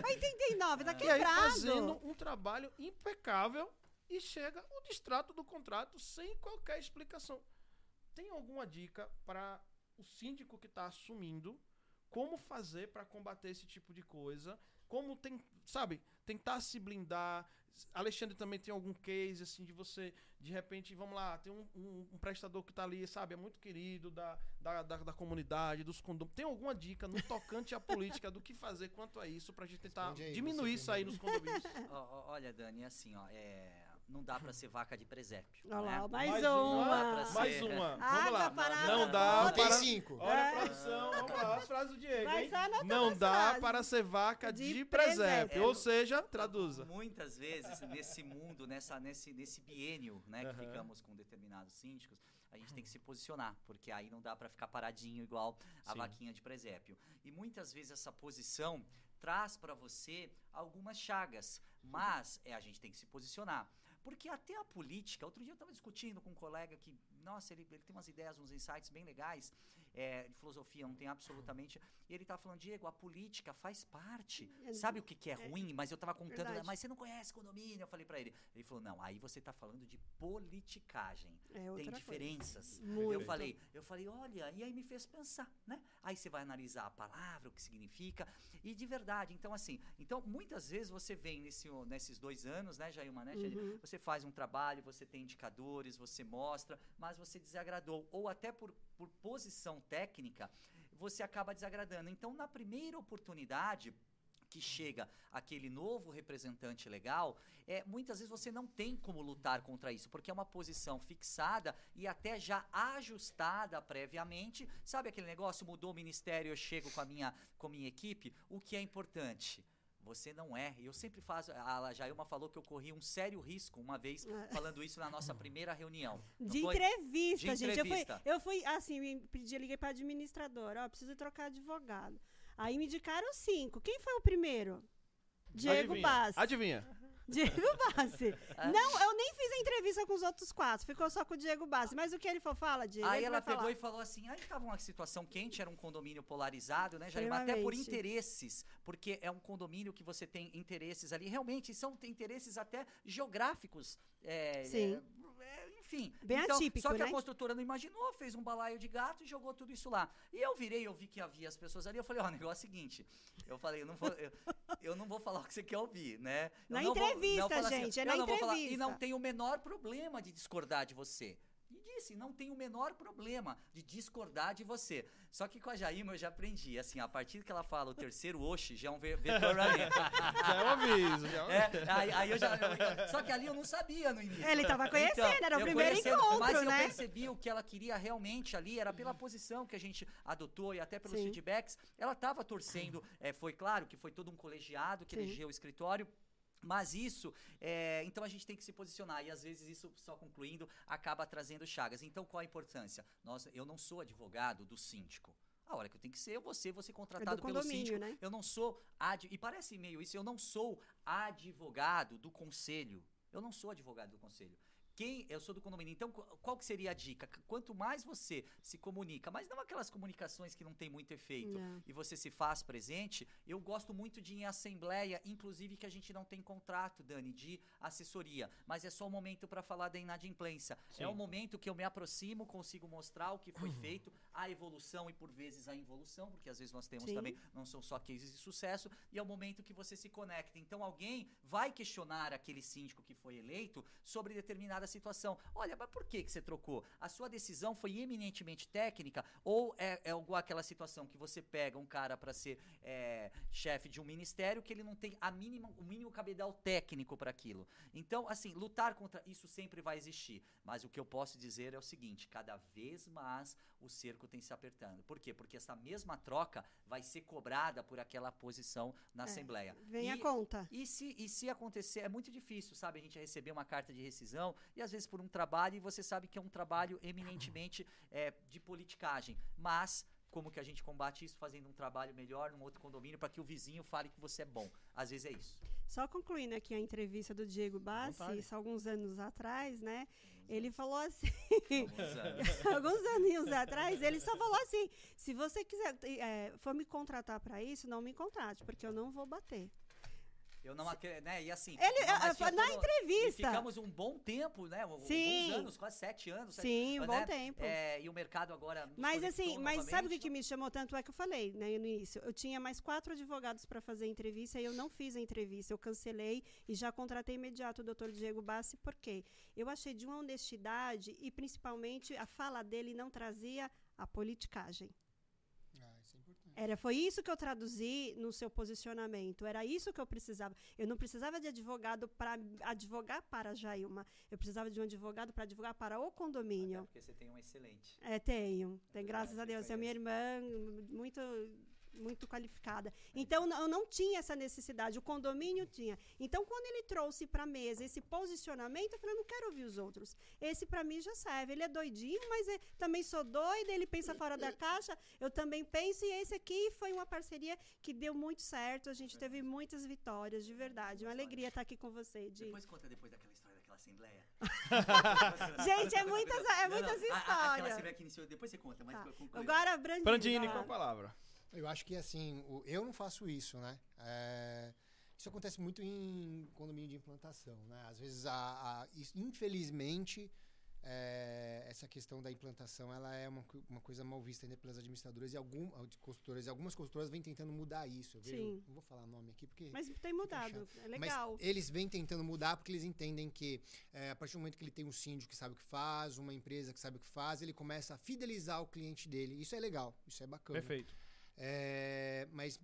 Speaker 2: 89, tá
Speaker 1: E aí
Speaker 2: quebrado.
Speaker 1: fazendo um trabalho impecável e chega o distrato do contrato sem qualquer explicação. Tem alguma dica para o síndico que está assumindo como fazer para combater esse tipo de coisa? Como tem, sabe, tentar se blindar. Alexandre também tem algum case assim de você, de repente, vamos lá, tem um, um- um prestador que tá ali, sabe, é muito querido da, da, da, da comunidade, dos condomínios. Tem alguma dica no tocante à política do que fazer quanto a isso pra gente tentar
Speaker 3: aí,
Speaker 1: diminuir isso aí nos condomínios? [LAUGHS]
Speaker 4: Olha, Dani, assim, ó, é, não dá pra ser vaca de presépio.
Speaker 2: Olha
Speaker 4: né?
Speaker 2: lá, mais,
Speaker 1: Mais
Speaker 2: uma.
Speaker 4: ser-
Speaker 1: Mais uma. [LAUGHS] Vamos
Speaker 2: Água
Speaker 1: lá.
Speaker 2: parada
Speaker 1: Não dá
Speaker 2: toda.
Speaker 3: Tem
Speaker 1: para...
Speaker 3: cinco.
Speaker 1: Olha
Speaker 2: É.
Speaker 1: a produção, vamos lá, as frases do Diego, hein? Não dá
Speaker 2: frases.
Speaker 1: para ser vaca de,
Speaker 2: De
Speaker 1: presépio.
Speaker 2: presépio.
Speaker 1: Ou seja, traduza.
Speaker 4: Muitas vezes, nesse mundo, nessa, nesse, nesse biênio, né, que
Speaker 1: Aham.
Speaker 4: ficamos com determinados síndicos, a gente tem que se posicionar, porque aí não dá pra ficar paradinho igual a
Speaker 1: Sim.
Speaker 4: vaquinha de presépio. E muitas vezes essa posição traz pra você algumas chagas, mas é a gente tem que se posicionar. Porque até a política, outro dia eu estava discutindo com um colega que, nossa, ele, ele tem umas ideias, uns insights bem legais é, de filosofia, não tem absolutamente. E ele estava falando, Diego, a política faz parte.
Speaker 2: É,
Speaker 4: Sabe o que, que é
Speaker 2: é,
Speaker 4: ruim? Mas eu estava contando,
Speaker 2: verdade.
Speaker 4: mas você não conhece condomínio? Eu falei para ele. Ele falou, não, aí você está falando de politicagem.
Speaker 2: É
Speaker 4: Tem diferenças. Eu falei, eu falei, olha, e aí me fez pensar, né? Aí você vai analisar a palavra, o que significa, e de verdade, então assim, então muitas vezes você vem nesse, nesses dois anos, né, Jailma, né?
Speaker 2: Uhum.
Speaker 4: Você faz um trabalho, você tem indicadores, você mostra, mas você desagradou, ou até por, por posição técnica, você acaba desagradando. Então, na primeira oportunidade, que chega aquele novo representante legal, é, muitas vezes você não tem como lutar contra isso, porque é uma posição fixada e até já ajustada previamente. Sabe aquele negócio, mudou o ministério, eu chego com a minha, com a minha equipe? O que é importante? Você não é. Eu sempre faço. A Jailma falou que eu corri um sério risco uma vez
Speaker 2: É.
Speaker 4: falando isso na nossa primeira reunião.
Speaker 2: De entrevista,
Speaker 4: De
Speaker 2: gente. Eu fui,
Speaker 4: entrevista.
Speaker 2: eu fui, assim, me pedi, liguei pra administradora, ó, preciso trocar advogado. Aí me indicaram cinco. Quem foi o primeiro? Diego
Speaker 1: Adivinha?
Speaker 2: Bassi.
Speaker 1: Adivinha?
Speaker 2: Diego [LAUGHS] Bassi. Não, eu nem fiz a entrevista com os outros quatro, ficou só com o Diego Bassi. Mas o que ele for, fala, Diego.
Speaker 4: Aí ela pegou
Speaker 2: falar.
Speaker 4: e falou assim, aí tava uma situação quente, era um condomínio polarizado, né, Jair? Até por interesses, porque é um condomínio que você tem interesses ali, realmente são interesses até geográficos. é,
Speaker 2: Sim.
Speaker 4: é, é, enfim.
Speaker 2: Bem
Speaker 4: então,
Speaker 2: atípico,
Speaker 4: Só que
Speaker 2: né?
Speaker 4: a construtora não imaginou, fez um balaio de gato e jogou tudo isso lá. E eu virei, eu vi que havia as pessoas ali, eu falei, ó, o negócio é o seguinte, eu falei, eu não vou, eu, eu não vou falar o que você quer ouvir, né? Eu
Speaker 2: Na
Speaker 4: não vou-
Speaker 2: entrevista,
Speaker 4: falar assim,
Speaker 2: gente, é na
Speaker 4: vou falar, e
Speaker 2: entrevista.
Speaker 4: não tem o menor problema de discordar de você. E disse, não tem o menor problema de discordar de você. Só que com a Jaima eu já aprendi, assim, a partir que ela fala o terceiro oxe, já é um ve- vetor mim. [LAUGHS]
Speaker 1: Já é um aviso. Já é um
Speaker 4: É, aí, aí eu já. eu- só que ali eu não sabia no início.
Speaker 2: Ele tava conhecendo, era o
Speaker 4: eu
Speaker 2: primeiro encontro,
Speaker 4: Mas eu
Speaker 2: né?
Speaker 4: percebi o que ela queria realmente ali, era pela posição que a gente adotou e até pelos
Speaker 2: Sim.
Speaker 4: feedbacks. Ela estava torcendo, [CLEARS THROAT] é, foi claro que foi todo um colegiado que
Speaker 2: Sim.
Speaker 4: elegeu o escritório. Mas isso, é, então a gente tem que se posicionar e às vezes isso, só concluindo, acaba trazendo chagas. Então qual a importância? Nós, eu não sou advogado do síndico. A hora que eu tenho que ser, eu vou ser, vou ser contratado pelo
Speaker 2: É condomínio,
Speaker 4: síndico.
Speaker 2: né?
Speaker 4: Eu não sou, ad, e parece meio isso, eu não sou advogado do conselho. Eu não sou advogado do conselho. Quem, eu sou do condomínio. Então, qu- qual que seria a dica? Quanto mais você se comunica, mas não aquelas comunicações que não tem muito efeito,
Speaker 2: Não.
Speaker 4: e você se faz presente, eu gosto muito de ir em assembleia, inclusive que a gente não tem contrato, Dani, de assessoria, mas é só o momento para falar da inadimplência.
Speaker 1: Sim.
Speaker 4: É o momento que eu me aproximo, consigo mostrar o que foi feito, a evolução e por vezes a involução, porque às vezes nós temos
Speaker 2: Sim.
Speaker 4: também, não são só cases de sucesso, e é o momento que você se conecta. Então alguém vai questionar aquele síndico que foi eleito sobre determinada situação. Olha, mas por que, que você trocou? A sua decisão foi eminentemente técnica ou é, é aquela situação que você pega um cara para ser é, chefe de um ministério que ele não tem a mínima, o mínimo cabedal técnico para aquilo. Então, assim, lutar contra isso sempre vai existir. Mas o que eu posso dizer é o seguinte: cada vez mais o cerco tem se apertando. Por quê? Porque essa mesma troca vai ser cobrada por aquela posição na Assembleia.
Speaker 2: Vem a
Speaker 4: E-
Speaker 2: conta.
Speaker 4: e se, e se acontecer, é muito difícil, sabe? A gente receber uma carta de rescisão e às vezes por um trabalho, e você sabe que é um trabalho eminentemente é, de politicagem. Mas, como que a gente combate isso? Fazendo um trabalho melhor num outro condomínio para que o vizinho fale que você é bom. Às vezes é isso.
Speaker 2: Só concluindo aqui a entrevista do Diego Bassi, isso alguns anos atrás, né? Ele falou assim,
Speaker 4: Alguns anos. [LAUGHS]
Speaker 2: alguns aninhos atrás, ele só falou assim: se você quiser, eh, for me contratar para isso, não me contrate, porque eu não vou bater.
Speaker 4: Eu não acredito, né? E assim.
Speaker 2: Ele, eh,
Speaker 4: tinha
Speaker 2: na entrevista.
Speaker 4: Ficamos um bom tempo, né?
Speaker 2: Sim.
Speaker 4: Anos, quase sete anos. sete-
Speaker 2: Sim, um
Speaker 4: né?
Speaker 2: bom tempo.
Speaker 4: É, e o mercado agora.
Speaker 2: Mas assim, mas sabe o que, que me chamou tanto? É que eu falei, né, no início. Eu tinha mais quatro advogados para fazer a entrevista e eu não fiz a entrevista. Eu cancelei e já contratei imediato o doutor Diego Bassi, porque eu achei de uma honestidade e principalmente a fala dele não trazia a politicagem.
Speaker 3: Ah, isso é importante.
Speaker 2: Era, foi isso que eu traduzi no seu posicionamento. Era isso que eu precisava. Eu não precisava de advogado para advogar para a Jailma. Eu precisava de um advogado para advogar para o
Speaker 4: Até
Speaker 2: condomínio.
Speaker 4: porque você tem um excelente.
Speaker 2: É, tenho. Tem, graças a Deus. É minha irmã, muito muito qualificada. Então, não- eu não tinha essa necessidade, o condomínio tinha. Então, quando ele trouxe para a mesa esse posicionamento, eu falei, eu não quero ouvir os outros. Esse, para mim, já serve. Ele é doidinho, mas eu também sou doida, ele pensa fora da caixa, eu também penso, e esse aqui foi uma parceria que deu muito certo, a gente teve muitas vitórias, de verdade. Uma alegria estar aqui com você, Di.
Speaker 4: Depois conta depois daquela história daquela Assembleia. [LAUGHS]
Speaker 2: Gente, é muitas, é
Speaker 4: Não,
Speaker 2: muitas
Speaker 4: não, a- a- Aquela
Speaker 2: histórias.
Speaker 4: Assembleia que iniciou, depois você conta, mas
Speaker 2: Tá. Agora, Brandini.
Speaker 1: Brandini,
Speaker 2: lá.
Speaker 1: a palavra.
Speaker 3: Eu acho que assim, eu não faço isso, né? É, isso acontece muito em condomínio de implantação, né? Às vezes, a, a- infelizmente, é, essa questão da implantação ela é uma, uma coisa mal vista ainda pelas administradoras e algum, consultoras. E algumas consultoras vêm tentando mudar isso. Eu vejo-
Speaker 2: Sim.
Speaker 3: não vou falar nome aqui porque
Speaker 2: Mas tem mudado. É legal.
Speaker 3: mas eles vêm tentando mudar porque eles entendem que é, a partir do momento que ele tem um síndico que sabe o que faz, uma empresa que sabe o que faz, ele começa a fidelizar o cliente dele. Isso é legal, isso é bacana.
Speaker 1: Perfeito.
Speaker 3: É, mas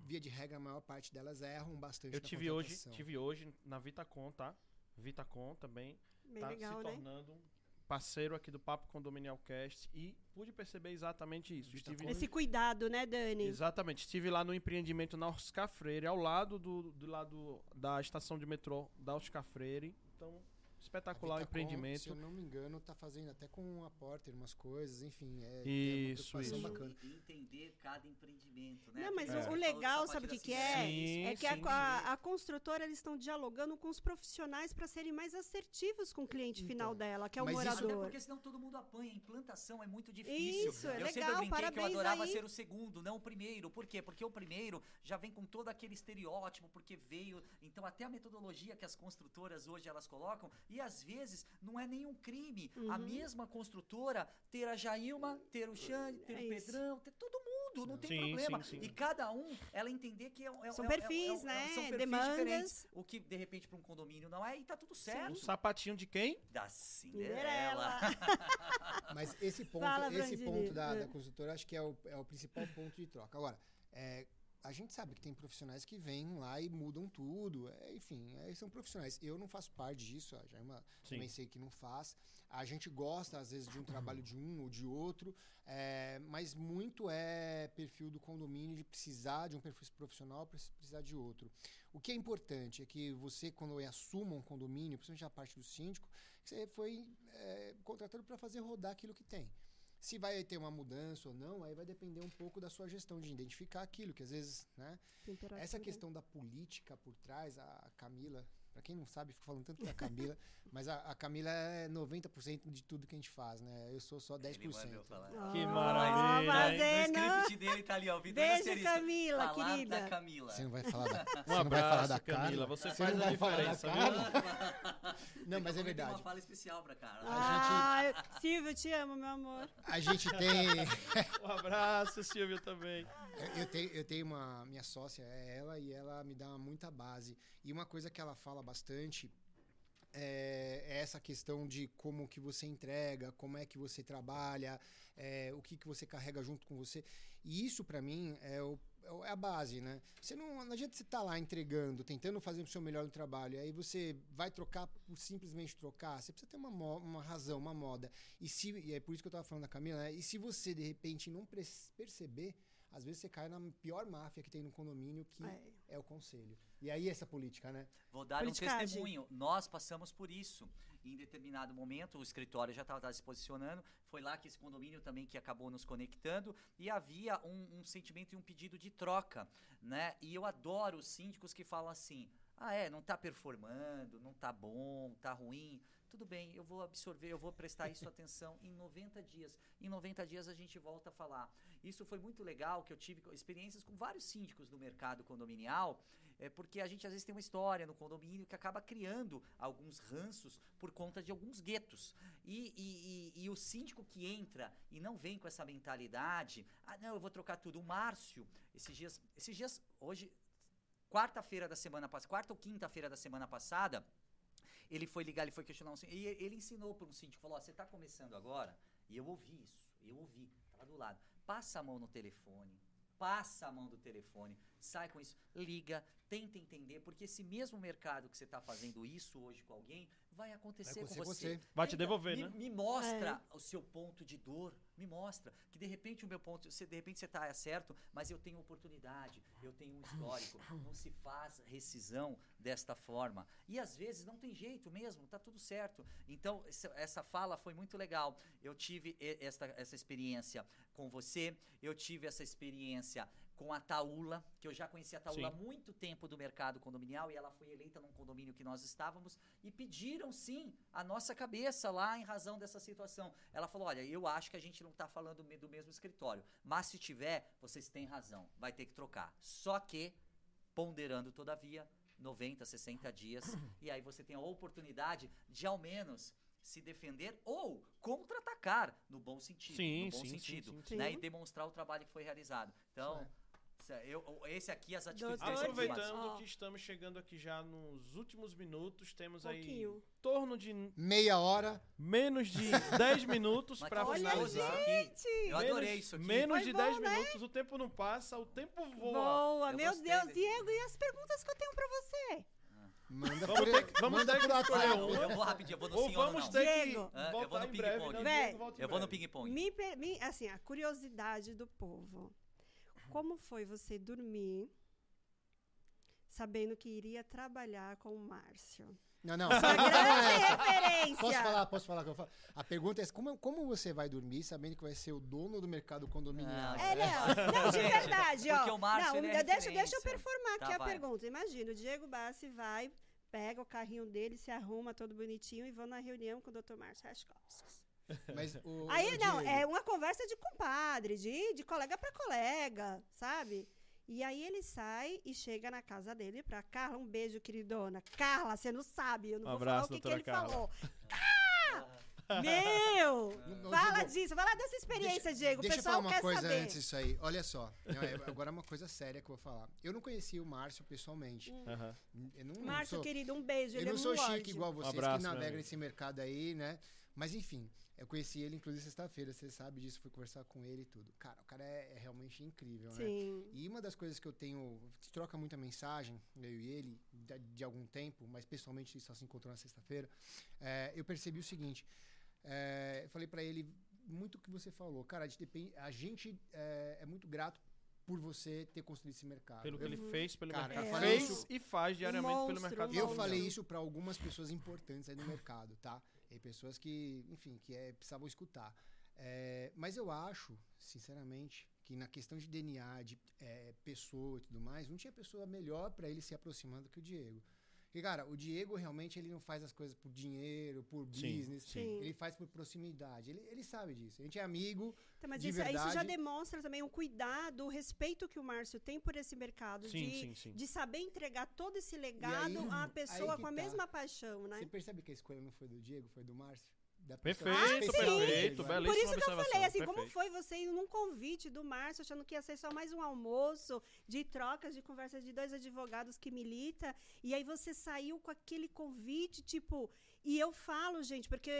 Speaker 3: via de regra, a maior parte delas erram bastante.
Speaker 1: Eu
Speaker 3: na
Speaker 1: tive hoje, tive hoje na Vitacom, tá? Vitacom também
Speaker 2: Bem
Speaker 1: tá
Speaker 2: legal,
Speaker 1: se
Speaker 2: né?
Speaker 1: tornando um parceiro aqui do Papo Condominial Cast e pude perceber exatamente isso. Estive
Speaker 2: Esse cuidado, né, Dani?
Speaker 1: Exatamente. Estive lá no empreendimento na Oscar Freire, ao lado do, do lado da estação de metrô da Oscar Freire. Então, espetacular o empreendimento.
Speaker 3: Se eu não me engano, tá fazendo até com a Porter umas coisas, enfim. É,
Speaker 1: Isso,
Speaker 3: é uma preocupação
Speaker 1: isso.
Speaker 3: bacana.
Speaker 4: E entender cada empreendimento, né?
Speaker 2: Não, mas
Speaker 1: É.
Speaker 2: o legal, sabe o que, que é?
Speaker 1: Sim,
Speaker 2: é que a,
Speaker 1: sim,
Speaker 2: a- a construtora, eles estão dialogando com os profissionais para serem mais assertivos com o cliente final
Speaker 3: Então,
Speaker 2: dela, que é o
Speaker 3: mas isso-
Speaker 4: Até
Speaker 2: morador.
Speaker 4: porque senão todo mundo apanha. Implantação é muito difícil.
Speaker 2: Isso, é
Speaker 4: eu sempre
Speaker 2: legal,
Speaker 4: brinquei que eu
Speaker 2: parabéns
Speaker 4: adorava
Speaker 2: aí.
Speaker 4: ser o segundo, não o primeiro. Por quê? Porque o primeiro já vem com todo aquele estereótipo, porque veio. Então, até a metodologia que as construtoras hoje elas colocam, e às vezes não é nenhum crime. A
Speaker 2: Uhum.
Speaker 4: mesma construtora ter a Jailma, ter o Xande, ter
Speaker 2: É
Speaker 4: o
Speaker 2: isso.
Speaker 4: Pedrão, ter todo mundo, não tem
Speaker 1: Sim,
Speaker 4: problema.
Speaker 1: sim, sim.
Speaker 4: E cada um, ela entender que é, é-
Speaker 2: São
Speaker 4: é- é-
Speaker 2: perfis,
Speaker 4: é-
Speaker 2: né?
Speaker 4: São perfis
Speaker 2: Demandas.
Speaker 4: diferentes. O que, de repente, para um condomínio não é, e tá tudo
Speaker 1: O
Speaker 4: certo.
Speaker 1: sapatinho de quem?
Speaker 4: Da
Speaker 2: Cinderela. [LAUGHS]
Speaker 3: Mas esse ponto,
Speaker 2: Fala,
Speaker 3: esse ponto da, da
Speaker 2: É.
Speaker 3: consultora, acho que é o, é o principal ponto de troca. Agora, é, a gente sabe que tem profissionais que vêm lá e mudam tudo. é, enfim, é, são profissionais. Eu não faço parte disso, a Jaima também sei que não faz. A gente gosta, às vezes, de um trabalho de um ou de outro, é, mas muito é perfil do condomínio de precisar de um perfil profissional para precisar de outro. O que é importante é que você, quando assuma um condomínio, principalmente a parte do síndico, você foi é, contratado para fazer rodar aquilo que tem. Se vai ter uma mudança ou não, aí vai depender um pouco da sua gestão de identificar aquilo, que às vezes, né? Essa questão da política por trás, a Camila, para quem não sabe, fico falando tanto da Camila, [LAUGHS] mas a, a Camila é 90% de tudo que a gente faz, né? Eu sou só 10%.
Speaker 4: Ele mandou falar.
Speaker 1: Que
Speaker 2: Ó,
Speaker 1: maravilha,
Speaker 2: fazendo.
Speaker 4: No script dele tá ali, ó. Vitor
Speaker 2: Beijo. Camila,
Speaker 4: Falar
Speaker 2: querida.
Speaker 4: da Camila.
Speaker 3: Você não vai falar da, [LAUGHS]
Speaker 1: Um
Speaker 3: você não vai
Speaker 1: abraço,
Speaker 3: falar da
Speaker 1: Camila. Você
Speaker 3: Você
Speaker 1: faz
Speaker 3: não
Speaker 1: a
Speaker 3: vai falar da
Speaker 1: diferença, viu? [LAUGHS]
Speaker 3: Não, mas é
Speaker 4: Tem
Speaker 3: verdade.
Speaker 4: uma fala especial pra cara.
Speaker 2: Ah, eu- Silvio, eu te amo, meu amor.
Speaker 3: A gente tem.
Speaker 1: Um abraço, Silvio, também.
Speaker 3: Eu tenho, eu tenho uma. Minha sócia é ela e ela me dá muita base. E uma coisa que ela fala bastante é, é essa questão de como que você entrega, como é que você trabalha, é, o que, que você carrega junto com você. E isso, para mim, é, o- é é a base, né? Você não, não adianta você estar lá entregando, tentando fazer o seu melhor no trabalho, aí você vai trocar por simplesmente trocar. Você precisa ter uma, uma razão, uma moda. E, se, e é por isso que eu estava falando da Camila, né? E se você, de repente, não perceber, às vezes você cai na pior máfia que tem no condomínio, que
Speaker 2: É.
Speaker 3: é o conselho. E aí essa política, né?
Speaker 4: Vou dar um testemunho. Nós passamos por isso. Em determinado momento, o escritório já estava se posicionando. Foi lá que esse condomínio também que acabou nos conectando. E havia um, um sentimento e um pedido de troca. né? E eu adoro os síndicos que falam assim: ah, é, não tá performando, não tá bom, tá ruim. Tudo bem, eu vou absorver, eu vou prestar isso [LAUGHS] atenção em 90 dias. Em 90 dias a gente volta a falar. Isso foi muito legal, que eu tive experiências com vários síndicos no mercado condominial, é porque a gente às vezes tem uma história no condomínio que acaba criando alguns ranços por conta de alguns guetos. E, e- e- e o síndico que entra e não vem com essa mentalidade, ah, não, eu vou trocar tudo. O Márcio, esses dias, esses dias, hoje, quarta-feira da semana passada, quarta ou quinta-feira da semana passada, ele foi ligar, ele foi questionar um síndico, e ele ensinou para um síndico, falou, ó, você está começando agora? E eu ouvi isso, eu ouvi, tava do lado. Passa a mão no telefone, passa a mão do telefone, sai com isso, liga, tenta entender, porque esse mesmo mercado que você está fazendo isso hoje com alguém, vai acontecer
Speaker 3: acontecer
Speaker 4: com
Speaker 3: com
Speaker 4: você.
Speaker 3: você.
Speaker 1: Vai te devolver,
Speaker 4: me,
Speaker 1: né?
Speaker 4: Me mostra o seu ponto de dor, me mostra que de repente o meu ponto, você, de repente você está certo, mas eu tenho oportunidade, eu tenho um histórico, não se faz rescisão desta forma. E às vezes não tem jeito mesmo, tá tudo certo. Então essa, fala foi muito legal. Eu tive esta, essa experiência com você, eu tive essa experiência com a Taula, que eu já conhecia a Taula há muito tempo do mercado condominial e ela foi eleita num condomínio que nós estávamos e pediram sim a nossa cabeça lá em razão dessa situação. Ela falou: "Olha, eu acho que a gente não está falando do mesmo escritório, mas se tiver, vocês têm razão, vai ter que trocar". Só que ponderando todavia 90, 60 dias e aí você tem a oportunidade de ao menos se defender ou contra-atacar no bom sentido,
Speaker 1: Sim,
Speaker 4: no bom
Speaker 1: sim,
Speaker 4: sentido,
Speaker 1: sim,
Speaker 4: né?
Speaker 2: Sim.
Speaker 4: E demonstrar o trabalho que foi realizado. Então, Cê- eu- esse aqui, as atitudes
Speaker 2: Doutor.
Speaker 1: Aproveitando que estamos chegando aqui já nos últimos minutos, temos aí
Speaker 2: Pouquinho.
Speaker 1: em torno de
Speaker 3: Meia hora.
Speaker 1: menos de 10 [LAUGHS] minutos para finalizar.
Speaker 4: aqui. Eu adorei
Speaker 1: Menos-
Speaker 4: isso aqui.
Speaker 1: Menos
Speaker 2: Foi
Speaker 1: de
Speaker 2: bom,
Speaker 1: 10
Speaker 2: né?
Speaker 1: minutos, o tempo não passa, o tempo voa.
Speaker 2: Boa,
Speaker 4: Eu
Speaker 2: meu
Speaker 4: gostei
Speaker 2: Deus. Diego, e as perguntas que eu tenho pra você?
Speaker 3: Manda
Speaker 1: Vamos ter que- vamos
Speaker 3: manda
Speaker 1: ter que escolher um.
Speaker 4: Eu vou rapidinho, eu vou no
Speaker 1: Ou vamos
Speaker 4: não.
Speaker 1: ter
Speaker 2: Diego.
Speaker 1: que
Speaker 4: Ah, eu vou no ping-pong.
Speaker 1: né?
Speaker 4: Eu vou no ping-pong.
Speaker 2: Assim, a curiosidade do povo. Como foi você dormir sabendo que iria trabalhar com o Márcio?
Speaker 3: Não, não. É
Speaker 2: grande referência.
Speaker 3: Posso falar? Posso falar? eu falo? A pergunta é como, como você vai dormir sabendo que vai ser o dono do mercado condominial?
Speaker 4: Não,
Speaker 2: É, não, não, de verdade, ó.
Speaker 4: porque o Márcio,
Speaker 2: não,
Speaker 4: é
Speaker 2: deixa, deixa eu performar aqui
Speaker 4: Tá,
Speaker 2: a
Speaker 4: vai.
Speaker 2: pergunta. Imagina, o Diego Bassi vai, pega o carrinho dele, se arruma todo bonitinho e vão na reunião com o Dr. Márcio Raskovskis. [LAUGHS]
Speaker 3: Mas o,
Speaker 2: Aí,
Speaker 3: o
Speaker 2: não,
Speaker 3: Diego,
Speaker 2: é uma conversa de compadre, de, de colega para colega, sabe? E aí ele sai e chega na casa dele pra Carla, um beijo, queridona. Carla, você não sabe, eu não
Speaker 1: Um
Speaker 2: vou
Speaker 1: abraço,
Speaker 2: falar o que, que ele
Speaker 1: Carla.
Speaker 2: falou. [LAUGHS] Ah! Meu!
Speaker 3: Não,
Speaker 2: Fala
Speaker 3: Diego,
Speaker 2: disso, fala dessa experiência,
Speaker 3: deixa-
Speaker 2: Diego. O
Speaker 3: Deixa eu falar
Speaker 2: pessoal
Speaker 3: uma coisa
Speaker 2: saber.
Speaker 3: antes disso aí. Olha só. É- agora é uma coisa séria que eu vou falar. Eu não conhecia o Márcio pessoalmente.
Speaker 1: Aham.
Speaker 3: Eu não,
Speaker 2: Márcio,
Speaker 3: sou,
Speaker 2: querido, um beijo.
Speaker 3: eu
Speaker 2: ele
Speaker 3: não
Speaker 2: é
Speaker 3: sou
Speaker 2: um
Speaker 3: chique igual vocês
Speaker 1: abraço,
Speaker 3: que navegam nesse mercado aí, né? Mas enfim, eu conheci ele inclusive sexta-feira, você sabe disso, fui conversar com ele e tudo. Cara, o cara é, é realmente incrível, né?
Speaker 2: Sim.
Speaker 3: E uma das coisas que eu tenho, que troca muita mensagem, eu e ele, de, de algum tempo, mas pessoalmente só se encontrou na sexta-feira, é, eu percebi o seguinte. é, eu falei pra ele muito o que você falou. Cara, a gente, depende, a gente é, é muito grato por você ter construído esse mercado.
Speaker 1: Pelo que
Speaker 3: Eu-
Speaker 1: ele fez pelo
Speaker 3: Cara,
Speaker 1: mercado. fez
Speaker 3: isso-
Speaker 1: e faz diariamente pelo
Speaker 2: monstro,
Speaker 1: mercado.
Speaker 2: um
Speaker 3: Eu
Speaker 2: monstro.
Speaker 3: falei isso para algumas pessoas importantes aí no mercado, tá? E pessoas que, enfim, que é, precisavam escutar. É, mas eu acho, sinceramente, que na questão de DNA, de é, pessoa e tudo mais, não tinha pessoa melhor para ele se aproximando que o Diego. Porque, cara, o Diego realmente ele não faz as coisas por dinheiro, por
Speaker 1: Sim,
Speaker 3: business.
Speaker 2: sim.
Speaker 3: Ele faz por proximidade. Ele, ele sabe disso. A gente é amigo.
Speaker 2: Então, mas
Speaker 3: de
Speaker 2: isso, isso já demonstra também o cuidado, o respeito que o Márcio tem por esse mercado.
Speaker 1: Sim,
Speaker 2: de,
Speaker 1: sim, sim.
Speaker 2: de saber entregar todo esse legado
Speaker 3: aí-
Speaker 2: à pessoa com a
Speaker 3: tá.
Speaker 2: mesma paixão, né?
Speaker 3: Você percebe que a escolha não foi do Diego, foi do Márcio?
Speaker 1: Perfeito,
Speaker 3: dele,
Speaker 1: perfeito, belíssima
Speaker 2: Por isso que eu falei, assim, como
Speaker 1: perfeito.
Speaker 2: foi você indo num convite do Márcio, achando que ia ser só mais um almoço de trocas, de conversa de dois advogados que milita, e aí você saiu com aquele convite, tipo, e eu falo, gente, porque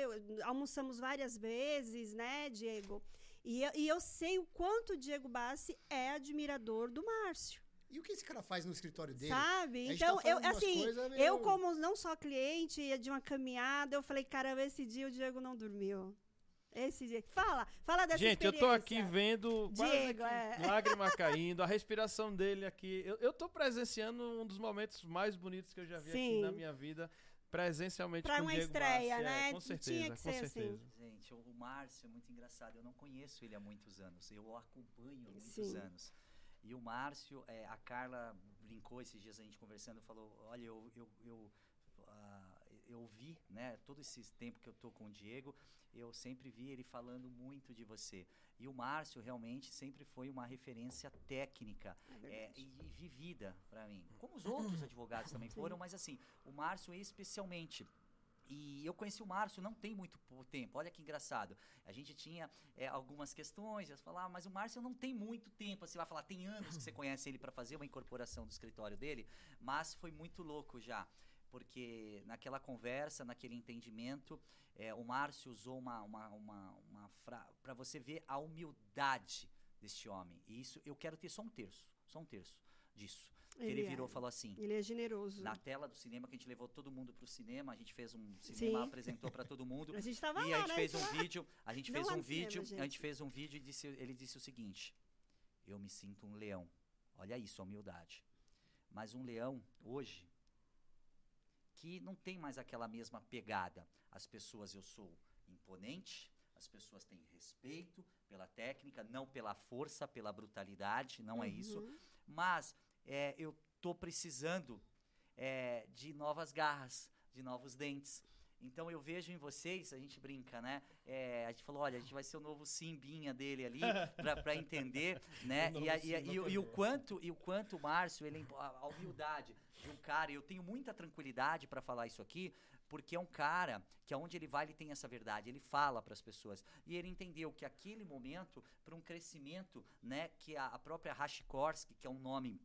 Speaker 2: almoçamos várias vezes, né, Diego? E eu, e eu sei o quanto o Diego Bassi é admirador do Márcio.
Speaker 3: E o que esse cara faz no escritório dele?
Speaker 2: Sabe?
Speaker 3: Gente
Speaker 2: Então,
Speaker 3: tá
Speaker 2: eu, assim,
Speaker 3: meio-
Speaker 2: eu como não só cliente de uma caminhada, eu falei, caramba, esse dia o Diego não dormiu. Esse dia. Fala, fala dessa
Speaker 1: Gente, eu tô aqui vendo
Speaker 2: Diego, é.
Speaker 1: lágrima caindo, a respiração dele aqui. Eu, eu tô presenciando um dos momentos mais bonitos que eu já vi aqui
Speaker 2: Sim.
Speaker 1: na minha vida, presencialmente
Speaker 2: Pra
Speaker 1: com
Speaker 2: uma
Speaker 1: Diego
Speaker 2: estreia.
Speaker 1: É,
Speaker 2: né?
Speaker 1: com
Speaker 2: Tinha
Speaker 1: certeza,
Speaker 2: que
Speaker 1: com
Speaker 2: ser assim.
Speaker 1: certeza.
Speaker 4: Gente, o o Márcio é muito engraçado. Eu não conheço ele há muitos anos. Eu o acompanho há muitos
Speaker 2: Sim.
Speaker 4: anos. E o Márcio, é, a Carla brincou esses dias a gente conversando, falou: Olha, eu, eu, eu, ah, eu vi, né, todo esse tempo que eu tô com o Diego, eu sempre vi ele falando muito de você. E o Márcio realmente sempre foi uma referência técnica é, e, e vivida para mim. Como os outros [COUGHS] advogados também foram, mas assim, o Márcio especialmente. E eu conheci o Márcio não tem muito po- tempo. Olha que engraçado. A gente tinha é, algumas questões, eu falava, mas o Márcio não tem muito tempo. Você vai falar, tem anos que você conhece ele para fazer uma incorporação do escritório dele, mas foi muito louco já. Porque naquela conversa, naquele entendimento, é, o Márcio usou uma, uma, uma, uma para você ver a humildade deste homem. E isso eu quero ter só um terço, só um terço disso. Que ele,
Speaker 2: Ele
Speaker 4: virou
Speaker 2: é.
Speaker 4: e falou assim:
Speaker 2: Ele é generoso.
Speaker 4: na tela do cinema que a gente levou todo mundo pro cinema, a gente fez um cinema,
Speaker 2: Sim.
Speaker 4: apresentou para todo mundo. [LAUGHS]
Speaker 2: A gente tava
Speaker 4: e
Speaker 2: lá,
Speaker 4: a gente
Speaker 2: né?
Speaker 4: fez um vídeo, a gente
Speaker 2: Não
Speaker 4: fez um
Speaker 2: no cinema,
Speaker 4: vídeo, a
Speaker 2: gente.
Speaker 4: gente fez um vídeo e disse, ele disse o seguinte: Eu me sinto um leão. Olha isso, a humildade. Mas um leão hoje que não tem mais aquela mesma pegada. As pessoas eu sou imponente, As pessoas têm respeito pela técnica, não pela força, pela brutalidade, não é isso.
Speaker 2: Uhum.
Speaker 4: Mas é, eu tô precisando é, de novas garras, de novos dentes. Então eu vejo em vocês, a gente brinca, né? É, a gente falou, olha, a gente vai ser o novo Simbinha dele ali, [LAUGHS] pra entender, né? E, a- e a- e o- e o quanto e o quanto o Márcio, ele, a, a humildade de um cara, eu tenho muita tranquilidade pra falar isso aqui, porque é um cara que aonde ele vai ele tem essa verdade, ele fala para as pessoas e ele entendeu que aquele momento para um crescimento, né, que a, a própria Rashikorsky, que é um nome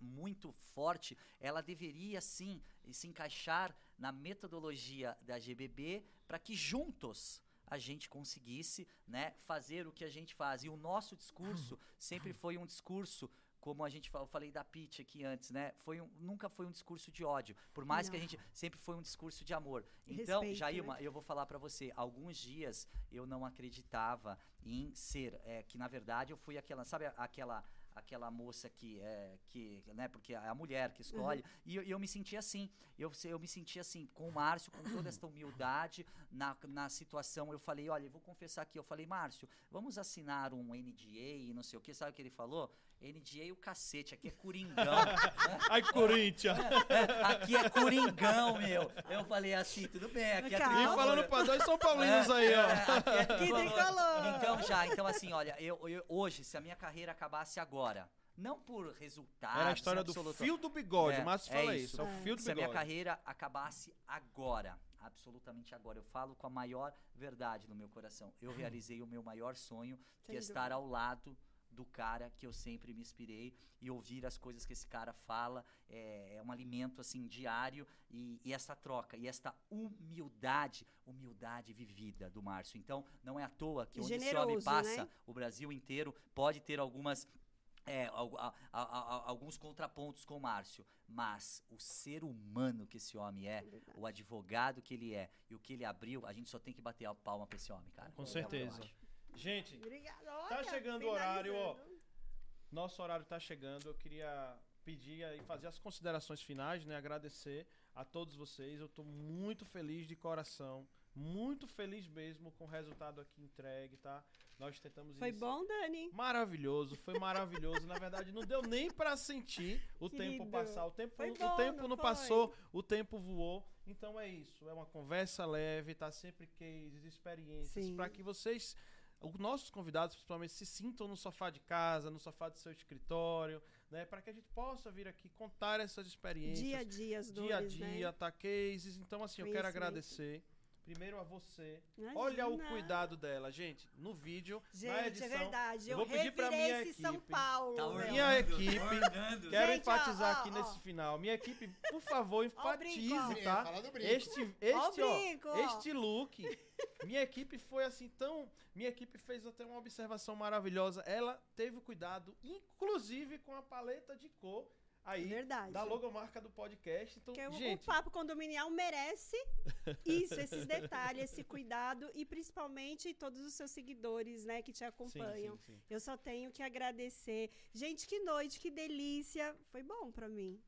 Speaker 4: muito forte, ela deveria sim se encaixar na metodologia da GBB para que juntos a gente conseguisse né, fazer o que a gente faz. E o nosso discurso sempre foi um discurso, como a gente fa- eu falei da Pitch aqui antes, né? Foi um- nunca foi um discurso de ódio. Por mais que a
Speaker 2: Não.
Speaker 4: gente sempre foi um discurso de amor. Então,
Speaker 2: Respeito,
Speaker 4: Jailma,
Speaker 2: né?
Speaker 4: eu vou falar pra você, alguns dias eu não acreditava em ser, é, que na verdade eu fui aquela, sabe aquela aquela moça que é que né porque é a mulher que escolhe. E eu, e eu me senti assim. Eu, eu me senti assim com o Márcio com toda esta humildade na, na situação. Eu falei olha eu vou confessar aqui. Eu falei Márcio vamos assinar um NDA e não sei o que sabe o que ele falou NDA o cacete aqui é coringão [LAUGHS]
Speaker 1: Ai, Corinthians!
Speaker 4: É, aqui é coringão meu eu falei assim tudo bem aqui é
Speaker 2: Calma.
Speaker 1: E
Speaker 4: tricolor.
Speaker 1: falando pra dois São Paulinos aí, ó.
Speaker 4: É, aqui é
Speaker 2: Que
Speaker 4: tricolor. Então já, então assim, olha, eu, eu- hoje, se a minha carreira acabasse agora, não por resultados,
Speaker 1: Era a história do
Speaker 4: absoluto-
Speaker 1: fio do bigode.
Speaker 4: É,
Speaker 1: o Márcio
Speaker 4: é
Speaker 1: fala
Speaker 4: isso.
Speaker 1: isso. É o fio do
Speaker 4: se a minha
Speaker 1: bigode.
Speaker 4: carreira acabasse agora, absolutamente agora, eu falo com a maior verdade no meu coração. Eu realizei o meu maior sonho, que é estar ao lado do cara que eu sempre me inspirei e ouvir as coisas que esse cara fala é, é um alimento assim diário e, e essa troca e esta humildade, humildade vivida do Márcio. Então não é à toa que onde esse homem
Speaker 2: generoso,
Speaker 4: passa,
Speaker 2: né?
Speaker 4: o Brasil inteiro pode ter algumas é, al- a- a- a- alguns contrapontos com o Márcio, mas o ser humano que esse homem é,
Speaker 2: verdade.
Speaker 4: o advogado que ele é e o que ele abriu, a gente só tem que bater a palma pra esse homem, cara.
Speaker 1: Com
Speaker 4: É
Speaker 1: certeza. Gente,
Speaker 2: Obrigada.
Speaker 1: Tá
Speaker 2: Olha,
Speaker 1: chegando o horário, ó. Nosso horário tá chegando. Eu queria pedir e fazer as considerações finais, né? Agradecer a todos vocês. Eu tô muito feliz de coração. Muito feliz mesmo com o resultado aqui entregue, tá? Nós tentamos
Speaker 2: Foi bom, Dani?
Speaker 1: Maravilhoso, foi maravilhoso. Na verdade, não deu nem pra sentir o tempo
Speaker 2: Querido,
Speaker 1: passar. O tempo,
Speaker 2: foi
Speaker 1: o
Speaker 2: bom,
Speaker 1: tempo
Speaker 2: não
Speaker 1: não passou, o tempo voou. Então é isso. É uma conversa leve, tá sempre cases, experiências, para que vocês, os nossos convidados, principalmente, se sintam no sofá de casa, no sofá do seu escritório, né? Para que a gente possa vir aqui contar essas experiências
Speaker 2: Dia a dia, as
Speaker 1: dia a
Speaker 2: dores,
Speaker 1: dia,
Speaker 2: né?
Speaker 1: tá cases. Então, assim, eu quero agradecer. Primeiro a você.
Speaker 2: Imagina.
Speaker 1: Olha o cuidado dela, gente. No vídeo, na
Speaker 2: Gente,
Speaker 1: edição.
Speaker 2: é verdade.
Speaker 1: eu
Speaker 2: Eu,
Speaker 1: vou pedir pra minha
Speaker 2: esse São
Speaker 1: equipe.
Speaker 2: Paulo.
Speaker 4: Tá ornando,
Speaker 1: Minha equipe,
Speaker 4: ornando.
Speaker 1: Quero
Speaker 2: Gente,
Speaker 1: enfatizar
Speaker 2: ó,
Speaker 1: aqui
Speaker 2: ó,
Speaker 1: nesse
Speaker 2: ó.
Speaker 1: final. Minha equipe, por favor, enfatize,
Speaker 2: brinco,
Speaker 1: tá? Este, este, ó,
Speaker 2: brinco, ó.
Speaker 1: este look. Minha equipe foi assim tão. Minha equipe fez até uma observação maravilhosa. Ela teve cuidado, inclusive com a paleta de cor aí
Speaker 2: Verdade.
Speaker 1: da logomarca do podcast. Então,
Speaker 2: Porque o-
Speaker 1: gente,
Speaker 2: o Papo Condominial merece [LAUGHS] isso, esses detalhes, esse cuidado e principalmente todos os seus seguidores, né, que te
Speaker 1: sim,
Speaker 2: acompanham.
Speaker 1: sim, sim.
Speaker 2: Eu só tenho que agradecer. Gente, que noite, que delícia. Foi bom pra mim.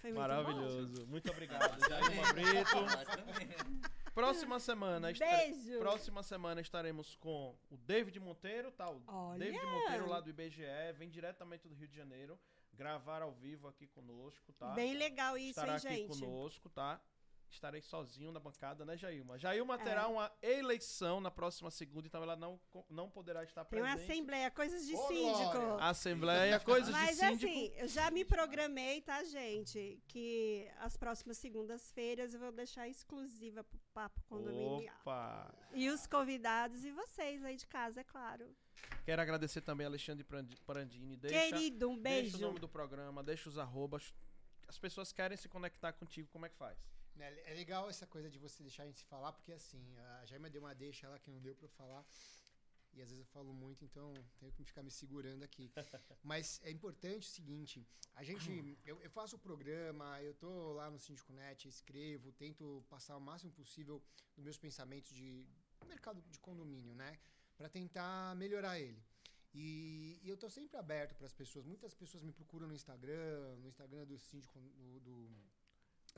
Speaker 2: Foi muito bom.
Speaker 1: Maravilhoso. Muito obrigado, Jailma Brito. Próxima semana,
Speaker 2: Beijo.
Speaker 1: próxima semana estaremos com o David Monteiro, tá? O
Speaker 2: Olha.
Speaker 1: David Monteiro lá do IBGE, vem diretamente do Rio de Janeiro, gravar ao vivo aqui conosco, tá?
Speaker 2: Bem legal isso,
Speaker 1: Estará
Speaker 2: hein,
Speaker 1: aqui
Speaker 2: gente?
Speaker 1: conosco, tá? Estarei sozinho na bancada, né, Jailma? Jailma
Speaker 2: É.
Speaker 1: terá uma eleição na próxima segunda, então ela não, não poderá estar
Speaker 2: Tem uma
Speaker 1: presente.
Speaker 2: assembleia, coisas de
Speaker 3: Ô,
Speaker 2: síndico.
Speaker 3: Glória.
Speaker 1: Assembleia, [LAUGHS] coisas
Speaker 2: Mas
Speaker 1: de síndico.
Speaker 2: assim, eu já me programei, tá, gente? Que as próximas segundas-feiras eu vou deixar exclusiva pro Papo Condominial.
Speaker 1: Opa!
Speaker 2: E os convidados e vocês aí de casa, é claro.
Speaker 1: Quero agradecer também a Alexandre Prandi- Prandini. Deixa,
Speaker 2: Querido, um
Speaker 1: deixa
Speaker 2: beijo.
Speaker 1: o nome do programa, deixa os arrobas. As pessoas querem se conectar contigo, como é que faz?
Speaker 3: Né, É legal essa coisa de você deixar a gente se falar, porque assim, a Jaima deu uma deixa lá que não deu eu falar. E às vezes eu falo muito, então tenho que ficar me segurando aqui. [LAUGHS] Mas é importante o seguinte, a gente. Eu, eu faço o programa, eu tô lá no Síndico Net, escrevo, tento passar o máximo possível dos meus pensamentos de mercado de condomínio, né? Pra tentar melhorar ele. E, e eu tô sempre aberto para as pessoas. Muitas pessoas me procuram no Instagram, no Instagram do síndico do, do,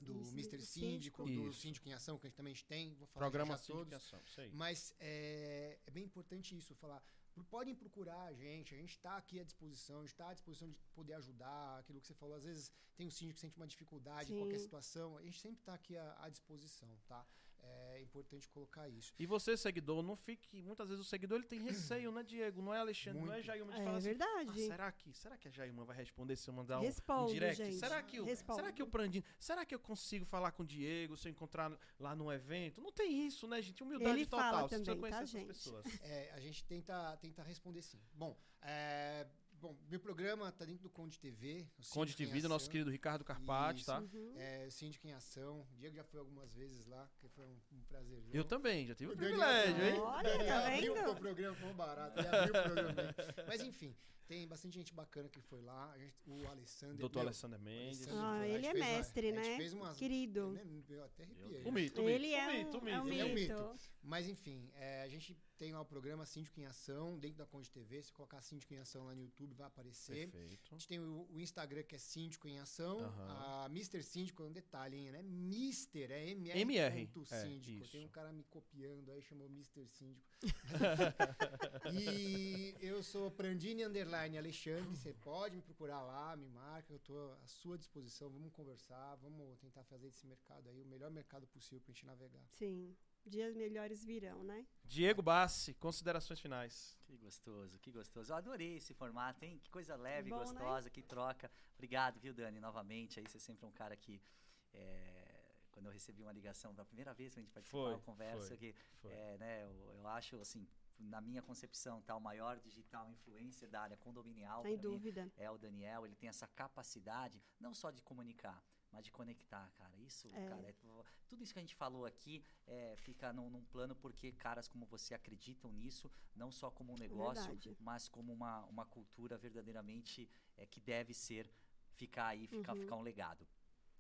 Speaker 3: do Mr.
Speaker 2: do
Speaker 3: Síndico,
Speaker 1: Síndico.
Speaker 3: do. Síndico em Ação, que a gente também tem. Vou falar
Speaker 1: Programa
Speaker 3: já todos.
Speaker 1: Aí.
Speaker 3: Mas é, é bem importante isso, falar. Podem procurar a gente, a gente está aqui à disposição, a gente está à disposição de poder ajudar, aquilo que você falou. Às vezes tem um síndico que sente uma dificuldade em qualquer
Speaker 2: Sim.
Speaker 3: situação, a gente sempre está aqui à, à disposição, tá? É importante colocar isso.
Speaker 1: E você, seguidor, não fique. Muitas vezes o seguidor ele tem receio, né, Diego? Não é Alexandre, não é
Speaker 3: Muito.
Speaker 1: Jailma de
Speaker 2: É
Speaker 1: falar assim.
Speaker 2: verdade.
Speaker 1: "Ah, será que, será que a Jailma vai responder se eu mandar um, um
Speaker 2: Responde,
Speaker 1: direct?
Speaker 2: gente.
Speaker 1: Será que, o,
Speaker 2: Responde.
Speaker 1: será que o Prandino, será que eu consigo falar com o Diego se eu encontrar lá num evento? Não tem isso, né, gente? Humildade
Speaker 2: Ele
Speaker 1: total.
Speaker 2: fala
Speaker 1: você precisa
Speaker 2: também,
Speaker 1: conhecer
Speaker 2: tá,
Speaker 1: essas
Speaker 2: gente?
Speaker 1: pessoas.
Speaker 3: É, a gente tenta, tenta responder sim. Bom, é, bom, meu programa está dentro do Conde TV.
Speaker 1: Conde TV do nosso querido Ricardo Carpati,
Speaker 3: Isso.
Speaker 1: tá?
Speaker 2: Uhum.
Speaker 3: É, Síndico em Ação. O Diego já foi algumas vezes lá, que foi um, um prazer.
Speaker 1: Eu também, já tive o privilégio, hein?
Speaker 2: Olha, tá
Speaker 3: abriu
Speaker 2: vendo?
Speaker 3: o programa, foi um barato. Ele abriu o programa dele. Mas enfim, tem bastante gente bacana que foi lá. A gente, o Alessandro.
Speaker 1: Doutor
Speaker 3: meu,
Speaker 1: Alessandro Mendes.
Speaker 2: Ah,
Speaker 3: foi a
Speaker 2: ele é
Speaker 3: uma-
Speaker 2: mestre,
Speaker 3: a gente
Speaker 2: né?
Speaker 3: fez umas-
Speaker 2: Querido.
Speaker 3: Eu, eu até arrepiei.
Speaker 1: O mito, o mito.
Speaker 2: Ele
Speaker 1: o
Speaker 2: é
Speaker 1: mito,
Speaker 2: um,
Speaker 1: o
Speaker 2: é um
Speaker 1: mito.
Speaker 3: Ele é um
Speaker 2: mito.
Speaker 3: Mas enfim, é, a gente tem lá o programa Síndico em Ação, dentro da Conde TV. Se colocar Síndico em Ação lá no YouTube, vai aparecer. A
Speaker 1: Perfeito.
Speaker 3: gente tem o, o Instagram que é Síndico em Ação.
Speaker 1: Aham.
Speaker 3: A Mr. Síndico é um detalhe, hein? Né? Mister, é MR.
Speaker 1: MR,
Speaker 3: ponto
Speaker 1: é,
Speaker 3: Síndico. Tem um cara me copiando aí, chamou Mr. Síndico. [LAUGHS] e eu sou Prandini Underline Alexandre. Você pode me procurar lá, me marca. Eu tô à sua disposição. Vamos conversar, vamos tentar fazer desse mercado aí o melhor mercado possível pra gente navegar.
Speaker 2: Sim. Dias melhores virão, né?
Speaker 1: Diego Bassi, considerações finais.
Speaker 4: Que gostoso, que gostoso. Eu adorei esse formato, hein? Que coisa leve,
Speaker 2: Bom, né?
Speaker 4: gostosa, que troca. Obrigado, viu, Dani, novamente. Aí você sempre é um cara que. é, quando eu recebi uma ligação da primeira vez que a gente participou
Speaker 1: Foi,
Speaker 4: uma conversa,
Speaker 1: foi,
Speaker 4: que
Speaker 1: foi.
Speaker 4: é, né, eu, eu acho assim, na minha concepção, tá, o maior digital influencer da área condominial.
Speaker 2: Sem dúvida.
Speaker 4: é o Daniel, ele tem essa capacidade, não só de comunicar, mas de conectar, cara. Isso,
Speaker 2: É.
Speaker 4: cara, é tu- tudo isso que a gente falou aqui é, fica num, num plano porque caras como você acreditam nisso, não só como um negócio,
Speaker 2: Verdade.
Speaker 4: mas como uma, uma cultura verdadeiramente é, que deve ser, ficar aí, ficar,
Speaker 2: Uhum.
Speaker 4: ficar um legado.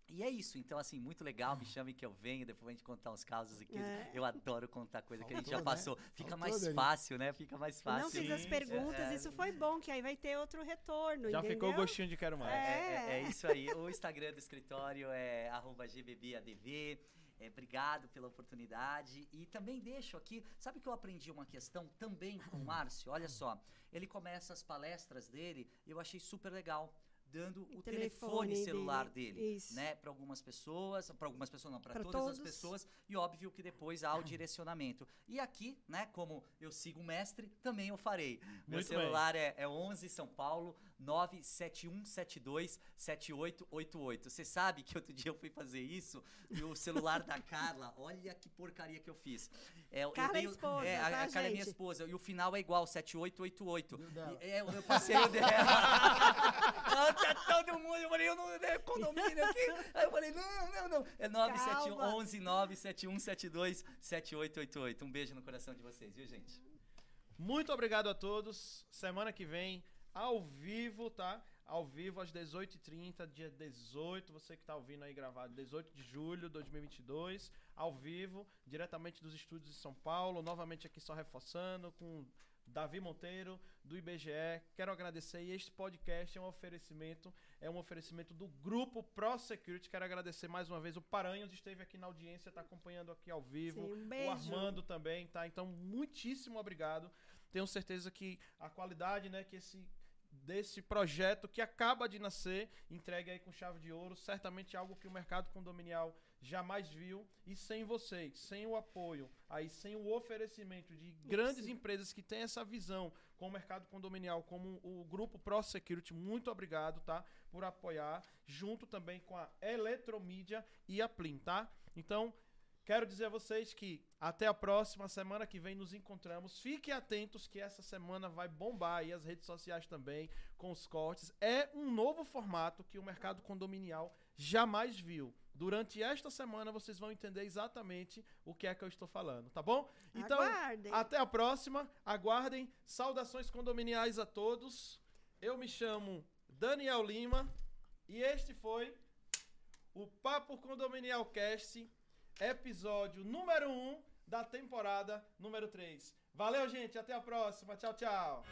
Speaker 4: E é isso, então assim, muito legal, me chamem que eu venho, depois a gente contar uns casos aqui.
Speaker 2: É.
Speaker 4: Eu adoro contar coisa que a gente já
Speaker 3: Faltou, né?
Speaker 4: passou. Fica
Speaker 3: Faltou,
Speaker 4: mais
Speaker 3: Dani.
Speaker 4: fácil, né? Fica mais fácil.
Speaker 2: Não fiz as perguntas,
Speaker 4: é.
Speaker 2: isso foi bom, que aí vai ter outro retorno,
Speaker 1: Já
Speaker 2: entendeu?
Speaker 1: ficou o gostinho de quero mais.
Speaker 4: É, é-
Speaker 2: É.
Speaker 4: é isso aí. O Instagram do escritório é arroba GBBADV. É, obrigado pela oportunidade. E também deixo aqui, sabe que eu aprendi uma questão também com o Márcio? Olha só, ele começa as palestras dele e eu achei super legal. Dando o,
Speaker 2: O
Speaker 4: telefone,
Speaker 2: telefone
Speaker 4: celular
Speaker 2: dele,
Speaker 4: dele, né? Para algumas pessoas, para algumas pessoas não, para todas as
Speaker 2: todos.
Speaker 4: pessoas e óbvio que depois há o [COUGHS] direcionamento. E aqui, né? Como eu sigo o mestre, também eu farei. Meu
Speaker 1: Muito bem.
Speaker 4: celular é, é 11 São Paulo 97172 7888. Você sabe que outro [LAUGHS] dia eu fui fazer isso e o celular da Carla, olha que porcaria que eu fiz. É, eu
Speaker 2: Carla é
Speaker 4: dei o-
Speaker 2: esposa,
Speaker 4: é, a,
Speaker 2: tá,
Speaker 4: a Carla é minha esposa e o final é igual 7888.
Speaker 3: Deu dela.
Speaker 4: E, é, eu, eu passei o dela. [LAUGHS] Ah, tá todo mundo, eu falei, eu não é condomínio aqui. Aí eu falei, não, não, não. É 971
Speaker 2: Calma.
Speaker 4: 11 97172 7888. Um beijo no coração de vocês, viu, gente?
Speaker 1: Muito obrigado a todos. Semana que vem, ao vivo, tá? Ao vivo às 18h30, dia 18. Você que tá ouvindo aí gravado, 18 de julho de 2022. Ao vivo, diretamente dos estúdios de São Paulo. Novamente aqui só reforçando com Davi Monteiro, do IBGE. Quero agradecer. E este podcast é um oferecimento, é um oferecimento do grupo Pro Security. Quero agradecer mais uma vez. O Paranhos esteve aqui na audiência, está acompanhando aqui ao vivo.
Speaker 2: Sim, um
Speaker 1: O
Speaker 2: beijo.
Speaker 1: Armando também, tá? Então, muitíssimo obrigado. Tenho certeza que a qualidade, né, que esse desse projeto que acaba de nascer, entregue aí com chave de ouro, certamente algo que o mercado condominial jamais viu e sem vocês, sem o apoio, aí sem o oferecimento de grandes
Speaker 2: Sim.
Speaker 1: empresas que têm essa visão com o mercado condominial, como o grupo Pro Security, muito obrigado, tá? Por apoiar, junto também com a Eletromídia e a Plim, tá? Então, Quero dizer a vocês que até a próxima semana que vem nos encontramos. Fiquem atentos que essa semana vai bombar aí as redes sociais também com os cortes. É um novo formato que o mercado condominial jamais viu. Durante esta semana vocês vão entender exatamente o que é que eu estou falando, tá bom? Então,
Speaker 2: Aguardem.
Speaker 1: até a próxima. Aguardem. Saudações condominiais a todos. Eu me chamo Daniel Lima e este foi o Papo Condominial Cast, episódio número 1 um da temporada número 3. Valeu, gente. Até a próxima. Tchau, tchau.